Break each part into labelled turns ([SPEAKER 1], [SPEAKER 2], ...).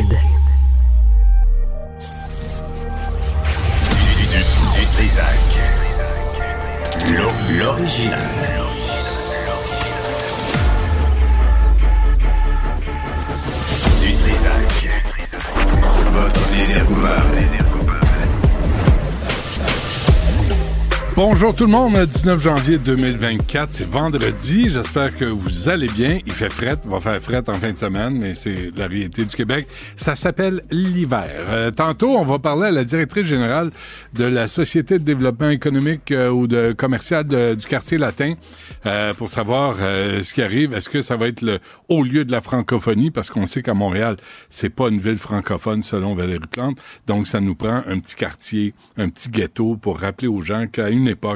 [SPEAKER 1] United.
[SPEAKER 2] Bonjour tout le monde, 19 janvier 2024, c'est vendredi. J'espère que vous allez bien. Il fait fret, il va faire fret en fin de semaine, mais c'est la réalité du Québec. Ça s'appelle l'hiver. Euh, tantôt, on va parler à la directrice générale de la Société de développement économique euh, ou de commercial du quartier latin euh, pour savoir ce qui arrive. Est-ce que ça va être le haut lieu de la francophonie? Parce qu'on sait qu'à Montréal, c'est pas une ville francophone selon Valérie Plante. Donc, ça nous prend un petit quartier, un petit ghetto pour rappeler aux gens qu'à une époque,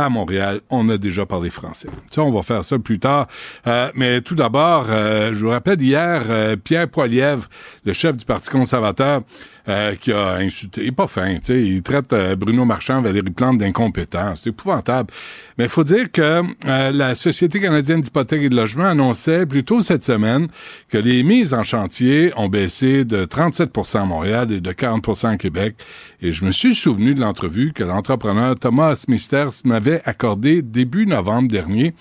[SPEAKER 2] à Montréal, on a déjà parlé français. Ça, on va faire ça plus tard. Euh, mais tout d'abord, euh, je vous rappelle hier, euh, Pierre Poilièvre, le chef du Parti conservateur, euh, qui a insulté, il est pas fin, tu sais, il traite euh, Bruno Marchand, Valérie Plante d'incompétents. C'est épouvantable. Mais il faut dire que euh, la Société canadienne d'hypothèque et de logement annonçait plus tôt cette semaine que les mises en chantier ont baissé de 37% à Montréal et de 40% à Québec. Et je me suis souvenu de l'entrevue que l'entrepreneur Thomas Misters m'avait accordé début novembre dernier.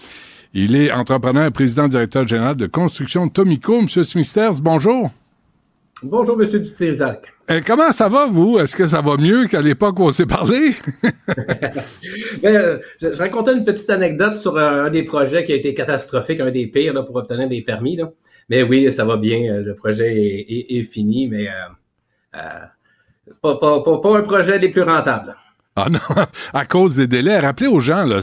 [SPEAKER 2] Il est entrepreneur et président directeur général de construction Tomico. Monsieur Smithers, bonjour.
[SPEAKER 3] Bonjour, Monsieur Dutrisac.
[SPEAKER 2] Euh, comment ça va, vous? Est-ce que ça va mieux qu'à l'époque où on s'est parlé?
[SPEAKER 3] Euh, je, je racontais une petite anecdote sur un, un des projets qui a été catastrophique, un des pires là, pour obtenir des permis. Là. Mais oui, ça va bien. euh, Le projet est, est- est fini, mais euh, euh, pas, pas, pas, pas un projet des plus rentables.
[SPEAKER 2] Ah non, à cause des délais. Rappelez aux gens, là,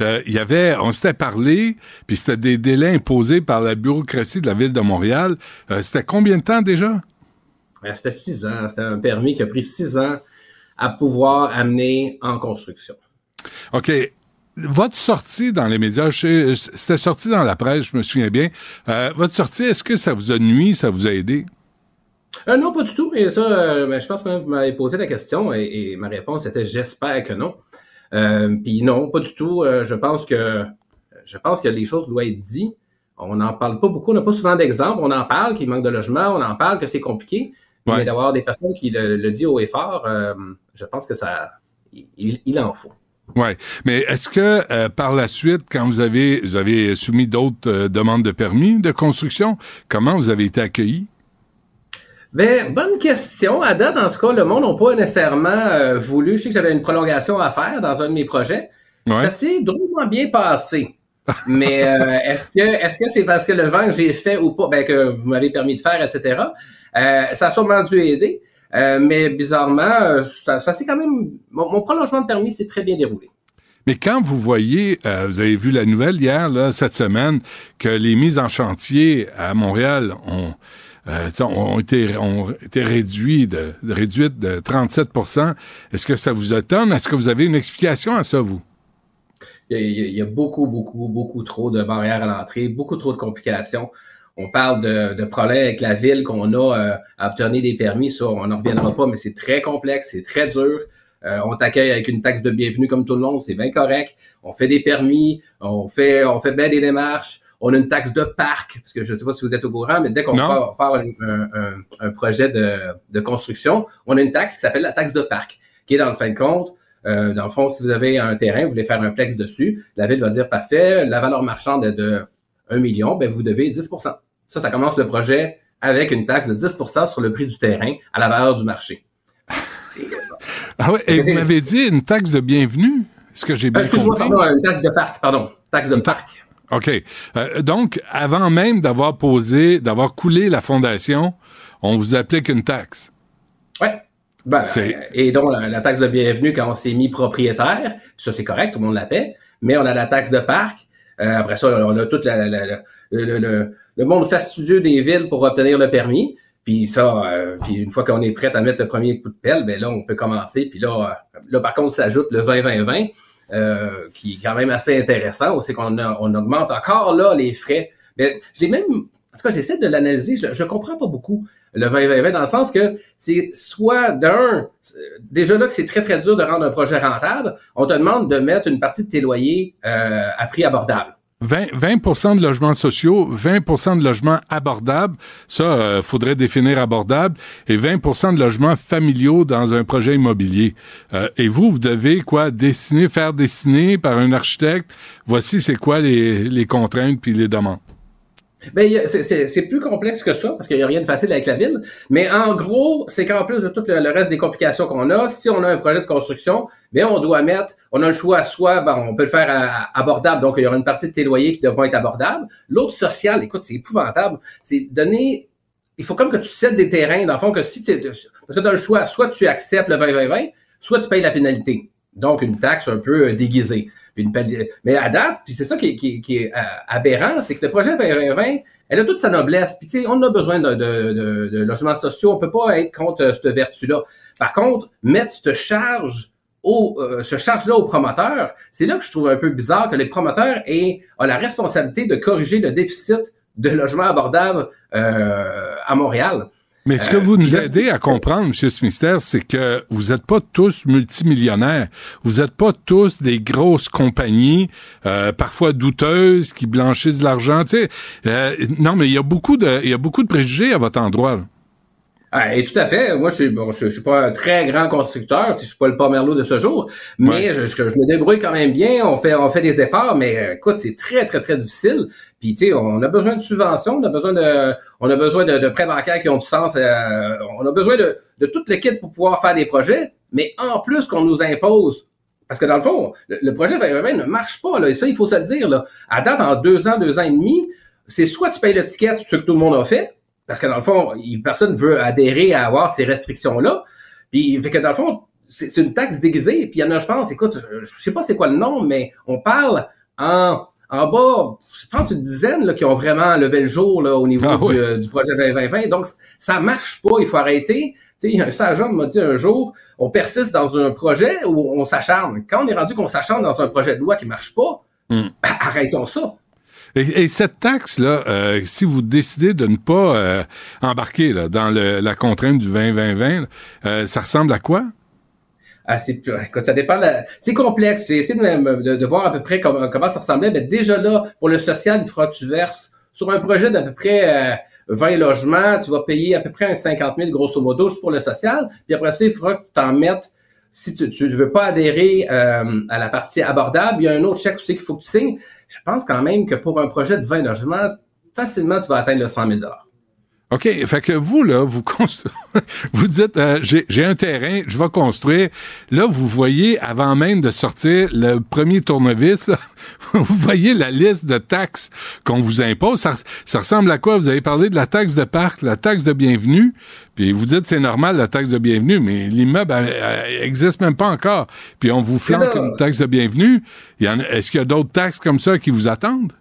[SPEAKER 2] euh, il y avait, on s'était parlé, puis c'était des délais imposés par la bureaucratie de la ville de Montréal. Euh, c'était combien de temps déjà?
[SPEAKER 3] C'était six ans. C'était un permis qui a pris six ans à pouvoir amener en construction.
[SPEAKER 2] OK. Votre sortie dans les médias, c'était sorti dans la presse, je me souviens bien. Euh, votre sortie, est-ce que ça vous a nuit, ça vous a aidé?
[SPEAKER 3] Euh, non, pas du tout. Et ça, euh, ben, je pense que vous m'avez posé la question et, et ma réponse était j'espère que non. Puis non, pas du tout. Je pense que je pense que les choses doivent être dites. On n'en parle pas beaucoup. On n'a pas souvent d'exemples. On en parle qu'il manque de logement. On en parle que c'est compliqué.
[SPEAKER 2] Ouais.
[SPEAKER 3] Mais d'avoir des personnes qui le, le disent haut et fort, euh, je pense que ça, il, il en faut.
[SPEAKER 2] Oui. Mais est-ce que euh, par la suite, quand vous avez vous avez soumis d'autres euh, demandes de permis de construction, comment vous avez été accueillis?
[SPEAKER 3] Ben, bonne question. À date, en tout cas, le monde n'a pas nécessairement euh, voulu. Je sais que j'avais une prolongation à faire dans un de mes projets.
[SPEAKER 2] Ouais.
[SPEAKER 3] Ça s'est drôlement bien passé. Mais est-ce que est-ce que c'est parce que le vent que j'ai fait ou pas, ben, que vous m'avez permis de faire, etc. Euh, ça a sûrement dû aider. Euh, mais bizarrement, euh, ça, ça s'est quand même. Mon, mon prolongement de permis s'est très bien déroulé.
[SPEAKER 2] Mais quand vous voyez, euh, vous avez vu la nouvelle hier, là, cette semaine, que les mises en chantier à Montréal ont, euh, ont été, ont été réduites de, réduites de 37% est-ce que ça vous étonne? Est-ce que vous avez une explication à ça, vous?
[SPEAKER 3] Il y, a, il y a- il y a beaucoup, beaucoup, beaucoup trop de barrières à l'entrée, beaucoup trop de complications. On parle de, de problèmes avec la ville qu'on a euh, à obtenir des permis, ça, on n'en reviendra pas, mais c'est très complexe, c'est très dur. Euh, on t'accueille avec une taxe de bienvenue comme tout le monde, c'est bien correct. On fait des permis, on fait, on fait bien des démarches. On a une taxe de parc, parce que je ne sais pas si vous êtes au courant, mais dès qu'on part, part un, un- un- un projet de, de construction, on a une taxe qui s'appelle la taxe de parc, qui est dans le fin de compte, euh, dans le fond, si vous avez un terrain, vous voulez faire un plex dessus, la ville va dire parfait, la valeur marchande est de 1 million, ben vous devez 10 Ça, ça commence le projet avec une taxe de 10% sur le prix du terrain à la valeur du marché.
[SPEAKER 2] Ah ouais, et vous m'avez dit une taxe de bienvenue? Est-ce que j'ai
[SPEAKER 3] Euh,
[SPEAKER 2] bien
[SPEAKER 3] Excuse-moi,
[SPEAKER 2] compris?
[SPEAKER 3] pardon, une taxe de parc, pardon. Taxe de
[SPEAKER 2] ta-
[SPEAKER 3] parc.
[SPEAKER 2] OK. Euh, donc, avant même d'avoir posé, d'avoir coulé la fondation, on vous applique une taxe.
[SPEAKER 3] Ouais. Ben, euh, et donc, la, la taxe de bienvenue quand on s'est mis propriétaire, ça c'est correct, tout le monde la paie, mais on a la taxe de parc. Euh, après ça, on a tout la- la- la- le, le- le monde fastidieux des villes pour obtenir le permis. Puis ça, euh, puis une fois qu'on est prêt à mettre le premier coup de pelle, ben là, on peut commencer. Puis là, euh, là par contre, s'ajoute le 20-20-20, euh, qui est quand même assez intéressant. C'est qu'on on augmente encore là les frais. Mais je l'ai même, en tout cas, j'essaie de l'analyser, je, le comprends pas beaucoup, le 20-20-20, dans le sens que c'est soit d'un, déjà là que c'est très, très dur de rendre un projet rentable, on te demande de mettre une partie de tes loyers euh, à prix abordable.
[SPEAKER 2] 20, 20 de logements sociaux, 20% de logements abordables, ça, euh, faudrait définir abordable, et 20% de logements familiaux dans un projet immobilier. Euh, et vous, vous devez quoi? Dessiner, faire dessiner par un architecte. Voici c'est quoi les, les contraintes puis les demandes.
[SPEAKER 3] Ben, c'est plus complexe que ça, parce qu'il n'y a rien de facile avec la ville. Mais en gros, c'est qu'en plus de tout le, reste des complications qu'on a, si on a un projet de construction, bien, on doit mettre, on a le choix, soit ben, on peut le faire abordable, donc il y aura une partie de tes loyers qui devront être abordables. L'autre social, écoute, c'est épouvantable, c'est donner il faut comme que tu cèdes des terrains, dans le fond, que si tu parce que tu as le choix, soit tu acceptes le 20-20-20, soit tu payes la pénalité. Donc, une taxe un peu euh, mais à date, puis c'est ça qui, est euh, aberrant, c'est que le projet 2020, elle a toute sa noblesse. Puis tu sais, on a besoin de, de, logements sociaux. On peut pas être contre euh, cette vertu-là. Par contre, mettre cette charge au, euh, ce charge-là aux promoteurs, c'est là que je trouve un peu bizarre que les promoteurs aient la responsabilité de corriger le déficit de logements abordables à Montréal.
[SPEAKER 2] Mais ce que vous nous aidez à comprendre, M. Smithster, c'est que vous n'êtes pas tous multimillionnaires. Vous n'êtes pas tous des grosses compagnies, euh, parfois douteuses, qui blanchissent de l'argent. Tu sais, euh, non, mais il y a beaucoup de, il y a beaucoup de préjugés à votre endroit.
[SPEAKER 3] Et tout à fait. Moi, je suis, bon, je, suis pas un très grand constructeur, je suis pas le Pomerleau de ce jour, mais je, je, me débrouille quand même bien. On fait, on fait des efforts, mais euh, écoute, c'est très, très, très difficile. Puis, tu sais, on a besoin de subventions, on a besoin de, on a besoin de, de prêts bancaires qui ont du sens. Euh, on a besoin de, de toute l'équipe pour pouvoir faire des projets, mais en plus qu'on nous impose parce que dans le fond, le, projet 2020 ne marche pas, là, et ça, il faut se le dire. Là. À date, en deux ans, deux ans et demi, c'est soit tu payes le ticket, ce que tout le monde a fait, parce que dans le fond, personne veut adhérer à avoir ces restrictions-là. Puis, fait que dans le fond, c'est une taxe déguisée. Puis il y en a, je pense, écoute, je, sais pas c'est quoi le nom, mais on parle en, en bas, je pense une dizaine là, qui ont vraiment levé le jour là, au niveau ah euh, du, projet 2020. Donc, ça marche pas, il faut arrêter. Sais, un sage m'a dit un jour, on persiste dans un projet où on s'acharne. Quand on est rendu qu'on s'acharne dans un projet de loi qui marche pas, hmm. ben, arrêtons ça.
[SPEAKER 2] Et, cette taxe-là, euh, si vous décidez de ne pas euh, embarquer là, dans le, la contrainte du 20-20-20, euh, ça ressemble à quoi?
[SPEAKER 3] Ah, c'est, ça dépend. c'est complexe. J'ai essayé de, de, voir à peu près comment, comment ça ressemblait. Mais déjà là, pour le social, il faudra que tu verses sur un projet d'à peu près 20 logements, tu vas payer à peu près un 50 000 grosso modo juste pour le social. Puis après ça, il faudra que tu t'en mettes si tu ne veux pas adhérer à la partie abordable, il y a un autre chèque aussi qu'il faut que tu signes je pense quand même que pour un projet de 20 logements, facilement, tu vas atteindre le 100 000
[SPEAKER 2] OK, fait que vous, là, vous vous dites, euh, j'ai un terrain, je vais construire. Là, vous voyez, avant même de sortir le premier tournevis, vous voyez la liste de taxes qu'on vous impose. Ça, ça, ressemble à quoi? Vous avez parlé de la taxe de parc, la taxe de bienvenue, puis vous dites c'est normal, la taxe de bienvenue, mais l'immeuble existe même pas encore. Puis on vous flanque une taxe de bienvenue. Est-ce qu'il y a d'autres taxes comme ça qui vous attendent?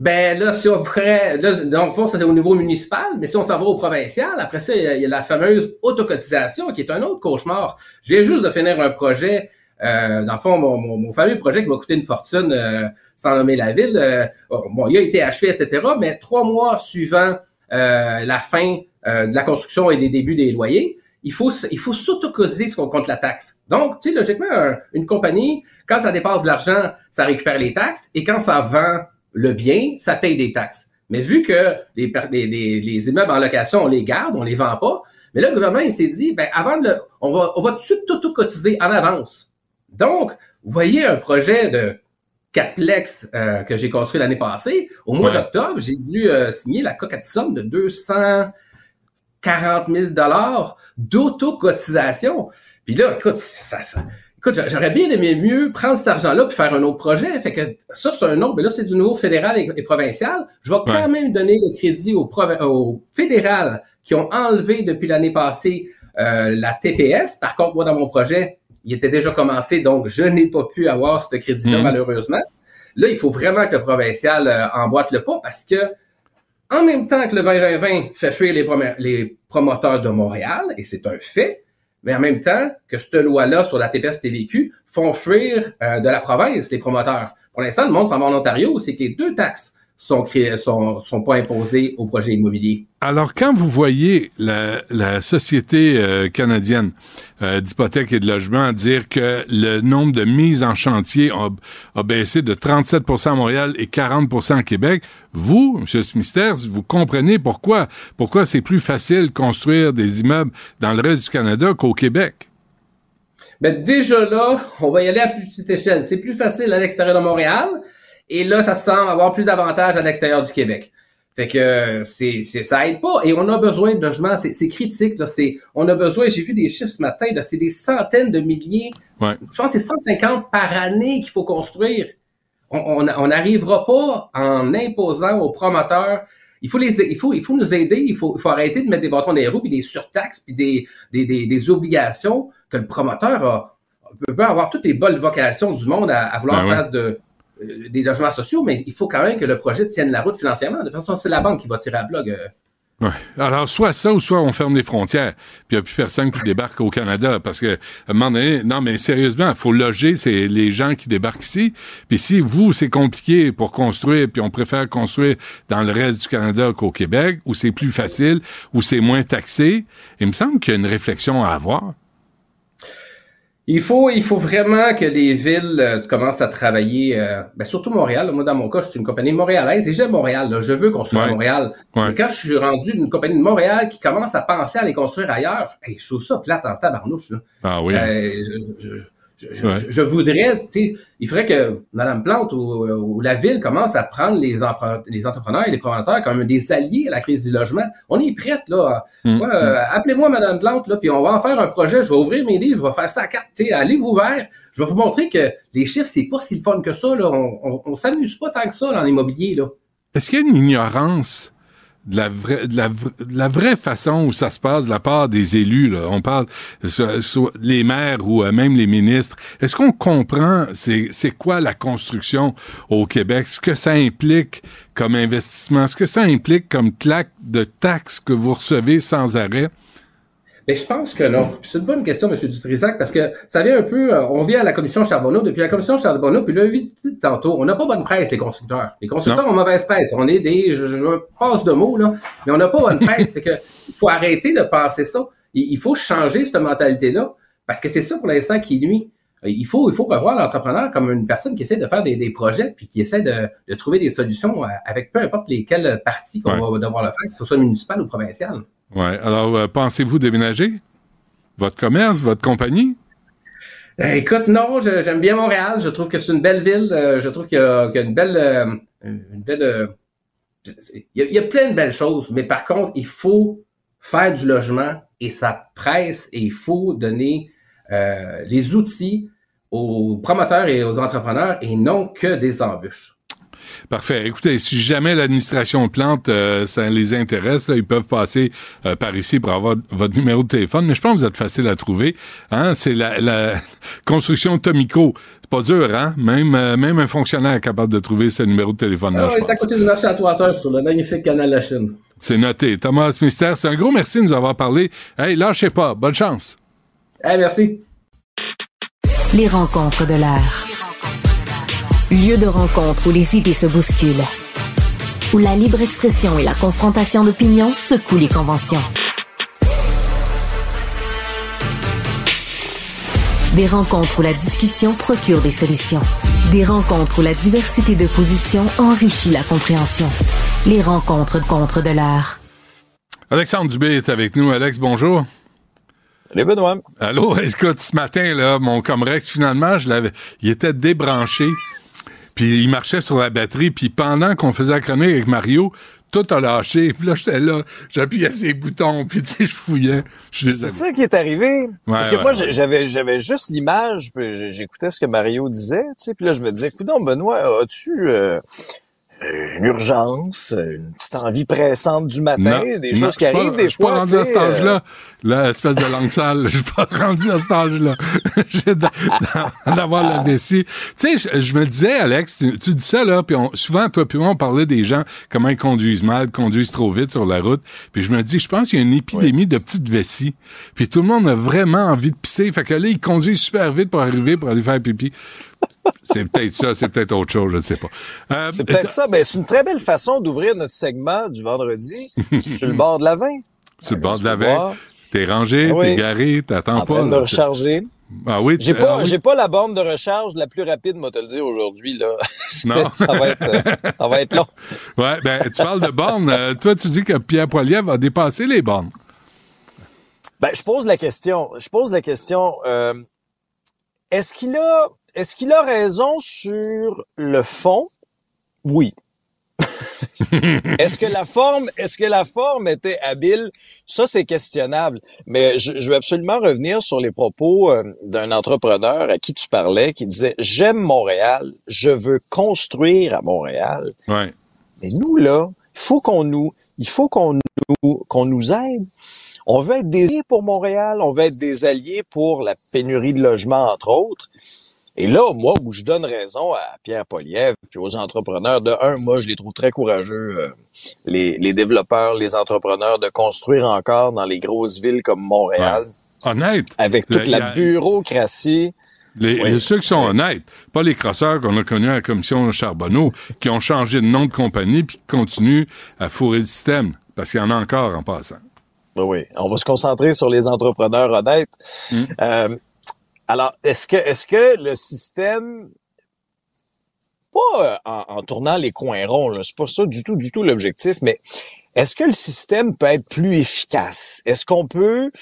[SPEAKER 3] Ben là, si on pourrait, là, donc ça c'est au niveau municipal, mais si on s'en va au provincial, après ça, il y, a, la fameuse autocotisation qui est un autre cauchemar. J'ai juste de finir un projet, euh, dans le fond, mon, mon, fameux projet qui m'a coûté une fortune euh, sans nommer la ville. Euh, bon, il a été achevé, etc. Mais trois mois suivant euh, la fin de la construction et des débuts des loyers, il faut il faut s'autocotiser ce qu'on compte la taxe. Donc, tu sais, logiquement, une compagnie, quand ça dépasse de l'argent, ça récupère les taxes, et quand ça vend le bien, ça paye des taxes. Mais vu que les, les, les, immeubles en location, on les garde, on les vend pas, mais là, le gouvernement, il s'est dit, ben, avant de on va, on va tout de suite tout cotiser en avance. Donc, vous voyez un projet de Catplex euh, que j'ai construit l'année passée, au mois d'octobre, j'ai dû euh, signer la coquette somme de 240 000 dollars d'autocotisation. Puis là, écoute, ça, ça, Écoute, j'aurais bien aimé mieux prendre cet argent-là pour faire un autre projet. Fait que ça, c'est un autre, mais là, c'est du niveau fédéral et, provincial. Je vais quand même donner le crédit au, au fédéral qui ont enlevé depuis l'année passée euh, la TPS. Par contre, moi, dans mon projet, il était déjà commencé, donc je n'ai pas pu avoir ce crédit-là, mhm. malheureusement. Là, il faut vraiment que le provincial euh, emboîte le pas parce que en même temps que le 2020 fait fuir les, les promoteurs de Montréal, et c'est un fait, mais en même temps que cette loi-là sur la TPS TVQ font fuir euh, de la province les promoteurs. Pour l'instant, le monde s'en va en Ontario, c'est que les deux taxes sont, créés, sont, sont pas imposés au projet immobilier.
[SPEAKER 2] Alors, quand vous voyez la, la Société euh, canadienne euh, d'hypothèque et de logement dire que le nombre de mises en chantier a, a baissé de 37% à Montréal et 40% à Québec, vous, M. Smithers, vous comprenez pourquoi. Pourquoi c'est plus facile de construire des immeubles dans le reste du Canada qu'au Québec?
[SPEAKER 3] Ben déjà là, on va y aller à plus petite échelle. C'est plus facile à l'extérieur de Montréal. Et là, ça semble avoir plus d'avantages à l'extérieur du Québec. Fait que c'est, c'est ça aide pas. Et on a besoin de logements. C'est, c'est critique. Là. C'est, on a besoin, j'ai vu des chiffres ce matin, là, c'est des centaines de milliers.
[SPEAKER 2] Ouais.
[SPEAKER 3] Je pense que c'est 150 par année qu'il faut construire. On n'arrivera pas en imposant aux promoteurs. Il faut les, il faut, il faut nous aider. Il faut, il faut arrêter de mettre des bâtons dans les roues puis des surtaxes puis des, des, des, des obligations que le promoteur a, peut avoir toutes les bonnes vocations du monde à, à vouloir
[SPEAKER 2] Ben ouais.
[SPEAKER 3] faire de, euh, des logements sociaux, mais il faut quand même que le projet tienne la route financièrement. De toute façon, c'est la banque qui va tirer à blog. euh.
[SPEAKER 2] Ouais. Alors, soit ça, ou soit on ferme les frontières, puis il n'y a plus personne qui débarque au Canada, parce que, à un moment donné, non, mais sérieusement, il faut loger c'est les gens qui débarquent ici, puis si vous, c'est compliqué pour construire, puis on préfère construire dans le reste du Canada qu'au Québec, où c'est plus facile, où c'est moins taxé, il me semble qu'il y a une réflexion à avoir.
[SPEAKER 3] Il faut, il faut vraiment que les villes euh, commencent à travailler, euh, ben, surtout Montréal. Moi, dans mon cas, je suis une compagnie montréalaise et j'aime Montréal. là. Je veux construire
[SPEAKER 2] Ouais.
[SPEAKER 3] Montréal.
[SPEAKER 2] Ouais.
[SPEAKER 3] Mais quand je suis rendu d'une compagnie de Montréal qui commence à penser à les construire ailleurs, hey, je trouve ça plate en tabarnouche. Là.
[SPEAKER 2] Ah oui.
[SPEAKER 3] Euh, je, je, je, je-
[SPEAKER 2] Ouais.
[SPEAKER 3] je- je voudrais, tu sais, il faudrait que Mme Plante ou, ou la ville commence à prendre les, entrepreneurs et les promoteurs comme des alliés à la crise du logement. On est prête, là.
[SPEAKER 2] Mm.
[SPEAKER 3] Moi, euh, appelez-moi Mme Plante, là, puis on va en faire un projet. Je vais ouvrir mes livres, je vais faire ça à carte, tu sais, à livre ouvert. Je vais vous montrer que les chiffres, c'est pas si le fun que ça, là. On, on, on s'amuse pas tant que ça dans l'immobilier, là.
[SPEAKER 2] Est-ce qu'il y a une ignorance de la vraie, de la, vra- de la vraie façon où ça se passe de la part des élus, là? On parle, les maires ou euh, même les ministres. Est-ce qu'on comprend c'est, c'est quoi la construction au Québec? Ce que ça implique comme investissement? Ce que ça implique comme claque de taxes que vous recevez sans arrêt?
[SPEAKER 3] Mais je pense que non. C'est une bonne question, M. Dutrisac, parce que ça vient un peu, euh, on vient à la commission Charbonneau, depuis la commission Charbonneau, puis là, vite, tantôt, on n'a pas bonne presse, les constructeurs. Les constructeurs ont mauvaise presse. On est des, je, je passe de mots, là, mais on n'a pas bonne presse. fait que, il faut arrêter de penser ça. Il, il faut changer cette mentalité-là, parce que c'est ça pour l'instant qui nuit. Il faut, il faut revoir l'entrepreneur comme une personne qui essaie de faire des, des projets, puis qui essaie de, de trouver des solutions euh, avec peu importe lesquelles parties qu'on
[SPEAKER 2] Ouais.
[SPEAKER 3] va devoir le faire, que ce soit municipal ou provincial.
[SPEAKER 2] Ouais. Alors, euh, pensez-vous déménager? Votre commerce, votre compagnie?
[SPEAKER 3] Euh, écoute, non, j'aime bien Montréal. Je trouve que c'est une belle ville. Euh, je trouve qu'il y, a une belle, une belle. il, y a, plein de belles choses, mais par contre, il faut faire du logement et ça presse et il faut donner les outils aux promoteurs et aux entrepreneurs et non que des embûches.
[SPEAKER 2] Parfait. Écoutez, si jamais l'administration Plante, euh, ça les intéresse, là, ils peuvent passer euh, par ici pour avoir votre numéro de téléphone. Mais je pense que vous êtes facile à trouver. Hein? C'est la, la construction Tomico. C'est pas dur, hein? Même, euh, même un fonctionnaire est capable de trouver ce numéro de téléphone-là,
[SPEAKER 3] Ah,
[SPEAKER 2] je
[SPEAKER 3] à côté du marché à Trois-Heures sur le magnifique canal de la Chine.
[SPEAKER 2] C'est noté. Thomas Mystère, c'est un gros merci de nous avoir parlé. Hey, lâchez pas. Bonne chance.
[SPEAKER 3] Eh, merci.
[SPEAKER 4] Les rencontres de l'air. Lieu de rencontre où les idées se bousculent. Où la libre expression et la confrontation d'opinions secouent les conventions. Des rencontres où la discussion procure des solutions. Des rencontres où la diversité de positions enrichit la compréhension. Les rencontres contre de l'air.
[SPEAKER 2] Alexandre Dubé est avec nous. Alex, bonjour.
[SPEAKER 5] Salut Benoît.
[SPEAKER 2] Allô, écoute, ce matin, là, mon Comrex, finalement, je l'avais, il était débranché, puis il marchait sur la batterie, puis pendant qu'on faisait la chronique avec Mario, tout a lâché, puis là, j'étais là, j'appuyais ses boutons, puis tu sais, je fouillais.
[SPEAKER 5] C'est ça qui est arrivé. Parce que
[SPEAKER 2] ouais,
[SPEAKER 5] moi,
[SPEAKER 2] ouais.
[SPEAKER 5] j'avais j'avais juste l'image, j'écoutais ce que Mario disait, tu sais, puis là je me disais, écoute Benoît, as-tu euh, une urgence, une petite envie pressante du matin, des choses
[SPEAKER 2] je
[SPEAKER 5] qui
[SPEAKER 2] suis pas-
[SPEAKER 5] arrivent des
[SPEAKER 2] Je suis pas
[SPEAKER 5] fois,
[SPEAKER 2] rendu à cet
[SPEAKER 5] euh,
[SPEAKER 2] âge-là, là, espèce de langue sale. Je suis pas rendu à cet âge-là. D'avoir la vessie. Tu sais, je, je me disais, Alex, tu, tu dis ça, là, puis on, souvent, toi puis moi, on parlait des gens, comment ils conduisent mal, conduisent trop vite sur la route. Puis je me dis, je pense qu'il y a une épidémie de petites vessies. Puis tout le monde a vraiment envie de pisser. Fait que là, ils conduisent super vite pour arriver, pour aller faire pipi. C'est peut-être ça, c'est peut-être autre chose, je ne sais pas.
[SPEAKER 5] Euh, c'est peut-être ça, mais c'est une très belle façon d'ouvrir notre segment du vendredi sur le bord de la veine.
[SPEAKER 2] Sur le bord de la veine. T'es rangé, ah t'es garé, t'attends pas.
[SPEAKER 5] En train de me recharger.
[SPEAKER 2] Ah oui,
[SPEAKER 5] j'ai pas, ah j'ai pas la borne de recharge la plus rapide, moi te le dire aujourd'hui là. Non, ça va être, euh, ça va être long.
[SPEAKER 2] Ouais, ben tu parles de bornes. Euh, toi, tu dis que Pierre Poilievre va dépasser les bornes.
[SPEAKER 5] Ben, je pose la question. Je pose la question. Euh, est-ce qu'il a, est-ce qu'il a raison sur le fond? Oui. est-ce que la forme, est-ce que la forme était habile? Ça, c'est questionnable. Mais je, veux absolument revenir sur les propos euh, d'un entrepreneur à qui tu parlais, qui disait j'aime Montréal, je veux construire à Montréal.
[SPEAKER 2] Ouais.
[SPEAKER 5] Mais nous là, il faut qu'on nous, il faut qu'on nous, qu'on nous aide. On veut être des alliés pour Montréal, on veut être des alliés pour la pénurie de logements, entre autres. Et là, moi, où je donne raison à Pierre Poliev et aux entrepreneurs, de un, moi, je les trouve très courageux, euh, les, les, développeurs, les entrepreneurs, de construire encore dans les grosses villes comme Montréal.
[SPEAKER 2] Honnête.
[SPEAKER 5] Avec toute la bureaucratie.
[SPEAKER 2] Les, ceux qui sont honnêtes, pas les crosseurs qu'on a connus à la commission Charbonneau, qui ont changé de nom de compagnie puis qui continuent à fourrer le système, parce qu'il y en a encore en passant.
[SPEAKER 5] Oui, on va se concentrer sur les entrepreneurs honnêtes. Hmm. Euh, alors, est-ce que, est-ce que le système, pas euh, en, tournant les coins ronds, c'est pas ça du tout, du tout l'objectif, mais est-ce que le système peut être plus efficace? Est-ce qu'on peut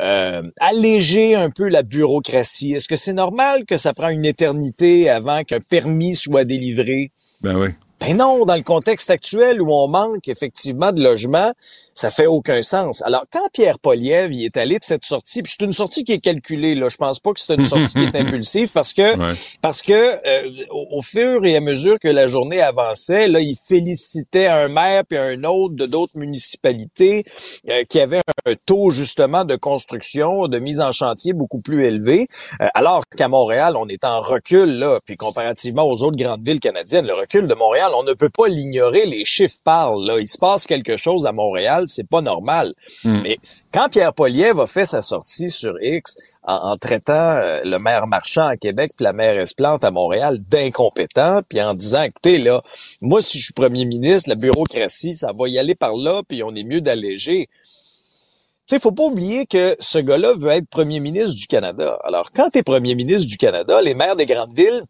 [SPEAKER 5] euh, alléger un peu la bureaucratie? Est-ce que c'est normal que ça prend une éternité avant qu'un permis soit délivré?
[SPEAKER 2] Ben oui.
[SPEAKER 5] Ben non, dans le contexte actuel où on manque effectivement de logements, ça fait aucun sens. Alors, quand Pierre Poliev il est allé de cette sortie, puis c'est une sortie qui est calculée, là, je pense pas que c'est une sortie qui est impulsive parce que parce que euh, au, fur et à mesure que la journée avançait, là, il félicitait un maire puis un autre de d'autres municipalités euh, qui avaient un taux justement de construction, de mise en chantier beaucoup plus élevé, euh, alors qu'à Montréal, on est en recul là, puis comparativement aux autres grandes villes canadiennes, le recul de Montréal, on ne peut pas l'ignorer, les chiffres parlent là, il se passe quelque chose à Montréal c'est pas normal. Hmm. Mais quand Pierre Poliev a fait sa sortie sur X en, traitant euh, le maire Marchand à Québec puis la maire Esplante à Montréal d'incompétents, puis en disant, écoutez, là, moi, si je suis premier ministre, la bureaucratie, ça va y aller par là, puis on est mieux d'alléger. Tu sais, faut pas oublier que ce gars-là veut être premier ministre du Canada. Alors, quand tu es premier ministre du Canada, les maires des grandes villes,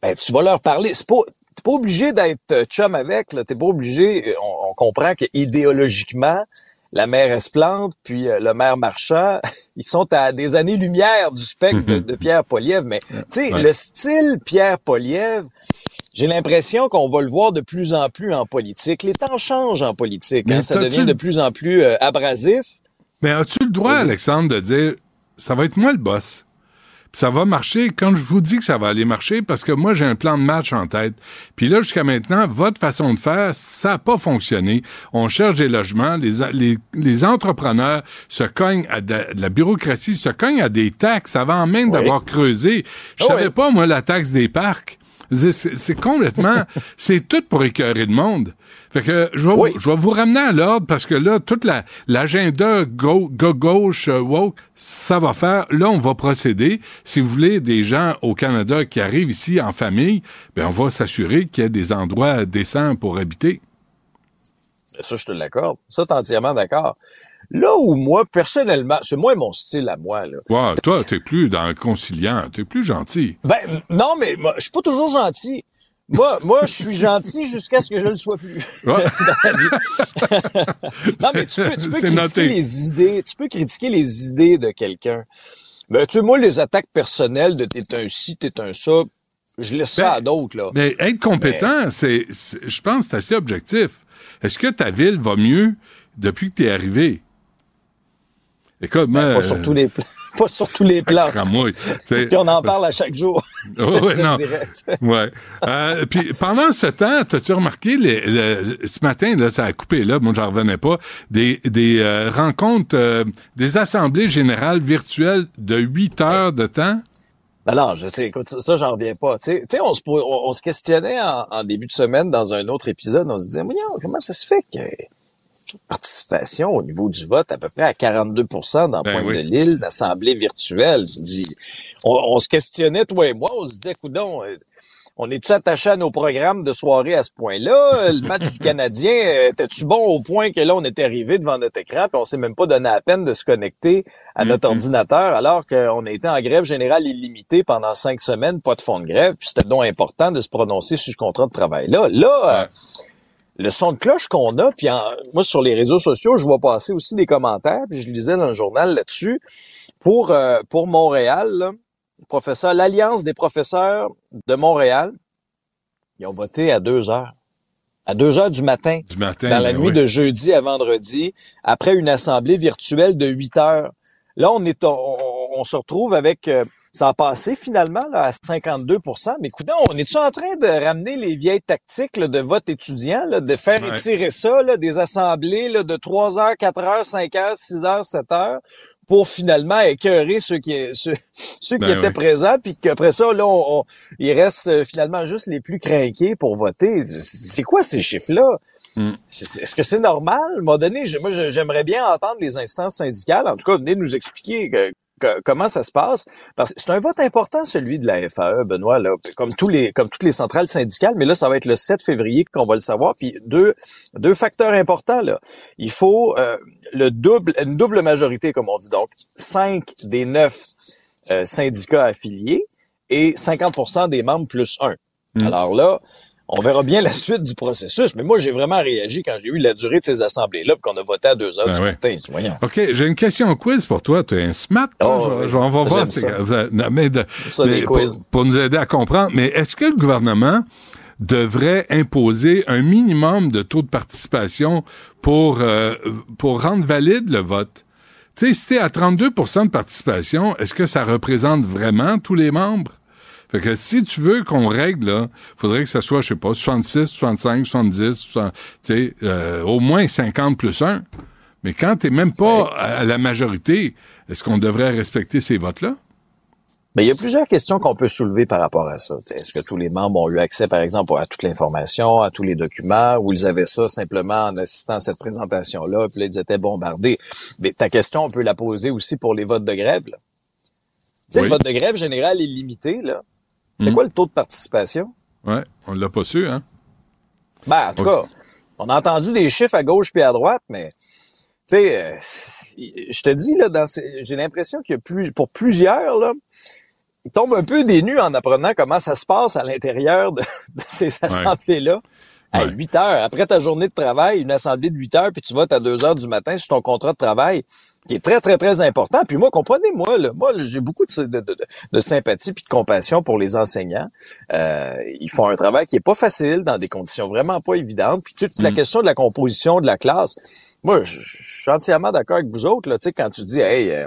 [SPEAKER 5] ben, tu vas leur parler. C'est pas, t'es pas obligé d'être chum avec, là. T'es pas obligé. On, comprend que idéologiquement, la mère Esplante puis euh, le maire Marchand, ils sont à des années-lumière du spectre de, Pierre Poliev. Mais tu sais, le style Pierre Poliev, j'ai l'impression qu'on va le voir de plus en plus en politique. Les temps changent en politique. Hein, ça devient de plus en plus euh, abrasif.
[SPEAKER 2] Mais as-tu le droit, Alexandre, de dire ça va être moi le boss? Ça va marcher quand je vous dis que ça va aller marcher parce que moi, j'ai un plan de match en tête. Puis là, jusqu'à maintenant, votre façon de faire, ça n'a pas fonctionné. On cherche des logements, les, les, les entrepreneurs se cognent à de, la bureaucratie, se cognent à des taxes avant même d'avoir creusé. Je oh savais pas, moi, la taxe des parcs. C'est complètement, c'est tout pour écœurer le monde. Fait que je vais, je vais vous ramener à l'ordre parce que là, toute l'agenda go, gauche euh, woke, ça va faire. Là, on va procéder. Si vous voulez des gens au Canada qui arrivent ici en famille, ben on va s'assurer qu'il y a des endroits décents pour habiter.
[SPEAKER 5] Ça, je te l'accorde. Ça, t'es entièrement d'accord. Là où moi, personnellement, c'est moins mon style à moi. Là.
[SPEAKER 2] Toi, t'es plus dans le conciliant, t'es plus gentil.
[SPEAKER 5] Ben non, mais moi, je suis pas toujours gentil. Moi, moi, je suis gentil jusqu'à ce que je ne le sois plus. non, mais tu peux, tu peux critiquer les idées, tu peux critiquer les idées de quelqu'un. Mais tu sais, moi, les attaques personnelles de t'es un ci, t'es un ça, je laisse ça ben, à d'autres, là.
[SPEAKER 2] Mais être compétent, c'est, je pense, c'est assez objectif. Est-ce que ta ville va mieux depuis que t'es arrivé?
[SPEAKER 5] Écoute, ben, pas, sur tous les, pas sur tous les plans. puis on en parle à chaque jour.
[SPEAKER 2] oui, non. ouais. Euh, puis pendant ce temps, as-tu remarqué, les, ce matin, là, ça a coupé, là, moi, j'en revenais pas, des, des euh, rencontres, euh, des assemblées générales virtuelles de huit heures de temps?
[SPEAKER 5] Alors, je sais, écoute, ça, j'en reviens pas. Tu sais, on se, on, se questionnait en, début de semaine dans un autre épisode, on se disait, comment ça se fait que participation au niveau du vote à peu près à 42% dans
[SPEAKER 2] Ben
[SPEAKER 5] Pointe
[SPEAKER 2] oui.
[SPEAKER 5] de l'île, l'Assemblée virtuelle. Dis, on, on se questionnait, toi et moi, on se disait, coudon, euh, on est-tu attaché à nos programmes de soirée à ce point-là? Le match du Canadien, euh, était-tu bon au point que là, on était arrivé devant notre écran, puis on s'est même pas donné la peine de se connecter à notre ordinateur, alors qu'on a été en grève générale illimitée pendant cinq semaines, pas de fond de grève, puis c'était donc important de se prononcer sur ce contrat de travail-là. Là, euh, le son de cloche qu'on a, puis en- moi sur les réseaux sociaux, je vois passer aussi des commentaires, puis je lisais dans le journal là-dessus. Pour euh, pour Montréal, là, professeur, l'Alliance des professeurs de Montréal, ils ont voté à deux heures. À deux heures du matin,
[SPEAKER 2] Du matin.
[SPEAKER 5] dans la
[SPEAKER 2] ben
[SPEAKER 5] nuit
[SPEAKER 2] oui.
[SPEAKER 5] de jeudi à vendredi, après une assemblée virtuelle de 8 heures. Là, on est, on, on se retrouve avec, euh, ça a passé finalement là, à 52% Mais écoutez, on est-tu en train de ramener les vieilles tactiques là, de vote étudiant, là, de faire
[SPEAKER 2] Ouais.
[SPEAKER 5] étirer ça, là, des assemblées là, de 3 heures, 4 heures, 5 heures, 6 heures, 7 heures, pour finalement écœurer ceux qui, ceux, ceux qui
[SPEAKER 2] Ben
[SPEAKER 5] étaient
[SPEAKER 2] oui.
[SPEAKER 5] présents, puis qu'après ça, là, on, on- il reste euh, finalement juste les plus craqués pour voter. C'est quoi ces chiffres-là?
[SPEAKER 2] Mm.
[SPEAKER 5] C'est- c'est- Est-ce que c'est normal? À un moment donné, moi, j'aimerais bien entendre les instances syndicales. En tout cas, venez nous expliquer que- que- comment ça se passe? Parce que c'est un vote important, celui de la FAE, Benoît, là, comme tous les, comme toutes les centrales syndicales. Mais là, ça va être le 7 février qu'on va le savoir. Puis deux, deux facteurs importants, là. Il faut euh, le double, une double majorité, comme on dit. Donc, cinq des neuf euh, syndicats affiliés et 50% des membres plus un.
[SPEAKER 2] Mm.
[SPEAKER 5] Alors là, on verra bien la suite du processus. Mais moi, j'ai vraiment réagi quand j'ai eu la durée de ces assemblées-là, qu'on a voté à deux heures
[SPEAKER 2] Ben
[SPEAKER 5] du
[SPEAKER 2] ouais.
[SPEAKER 5] matin. Voyons.
[SPEAKER 2] OK, j'ai une question quiz pour toi. Tu es un smart.
[SPEAKER 5] Oh,
[SPEAKER 2] je, je- on va voir. non, mais de-
[SPEAKER 5] ça,
[SPEAKER 2] mais
[SPEAKER 5] des
[SPEAKER 2] pour,
[SPEAKER 5] quiz.
[SPEAKER 2] pour nous aider à comprendre. Mais est-ce que le gouvernement devrait imposer un minimum de taux de participation pour, euh, pour rendre valide le vote? Tu sais, si t'es à 32% de participation, est-ce que ça représente vraiment tous les membres? Fait que si tu veux qu'on règle, là, faudrait que ça soit, je sais pas, 66, 65, 70, 60, tu sais, euh, au moins 50 plus 1. Mais quand t'es même pas à la majorité, est-ce qu'on devrait respecter ces votes-là?
[SPEAKER 5] Mais il y a plusieurs questions qu'on peut soulever par rapport à ça. Est-ce que tous les membres ont eu accès, par exemple, à toute l'information, à tous les documents, ou ils avaient ça simplement en assistant à cette présentation-là, puis là, ils étaient bombardés? Mais ta question, on peut la poser aussi pour les votes de grève. là. Tu sais,
[SPEAKER 2] Oui.
[SPEAKER 5] le vote de grève général illimité, là, c'était
[SPEAKER 2] Mhm.
[SPEAKER 5] quoi le taux de participation?
[SPEAKER 2] Ouais, on l'a pas su, hein?
[SPEAKER 5] Ben, en tout cas, on a entendu des chiffres à gauche puis à droite, mais tu sais, euh, je te dis là, dans ces- j'ai l'impression qu'il y a plus, pour plusieurs là, ils tombent un peu des nues en apprenant comment ça se passe à l'intérieur de, de ces assemblées là. À
[SPEAKER 2] Ouais.
[SPEAKER 5] 8 heures, après ta journée de travail, une assemblée de 8 heures, puis tu votes à 2 heures du matin sur ton contrat de travail, qui est très, très, très important. Puis moi, comprenez-moi, là, moi, j'ai beaucoup de, de, de, de sympathie puis de compassion pour les enseignants. Euh, ils font un travail qui est pas facile, dans des conditions vraiment pas évidentes. Puis toute la
[SPEAKER 2] Mm.
[SPEAKER 5] question de la composition de la classe, moi, je je suis entièrement d'accord avec vous autres, là, tu sais, quand tu dis, hey, euh,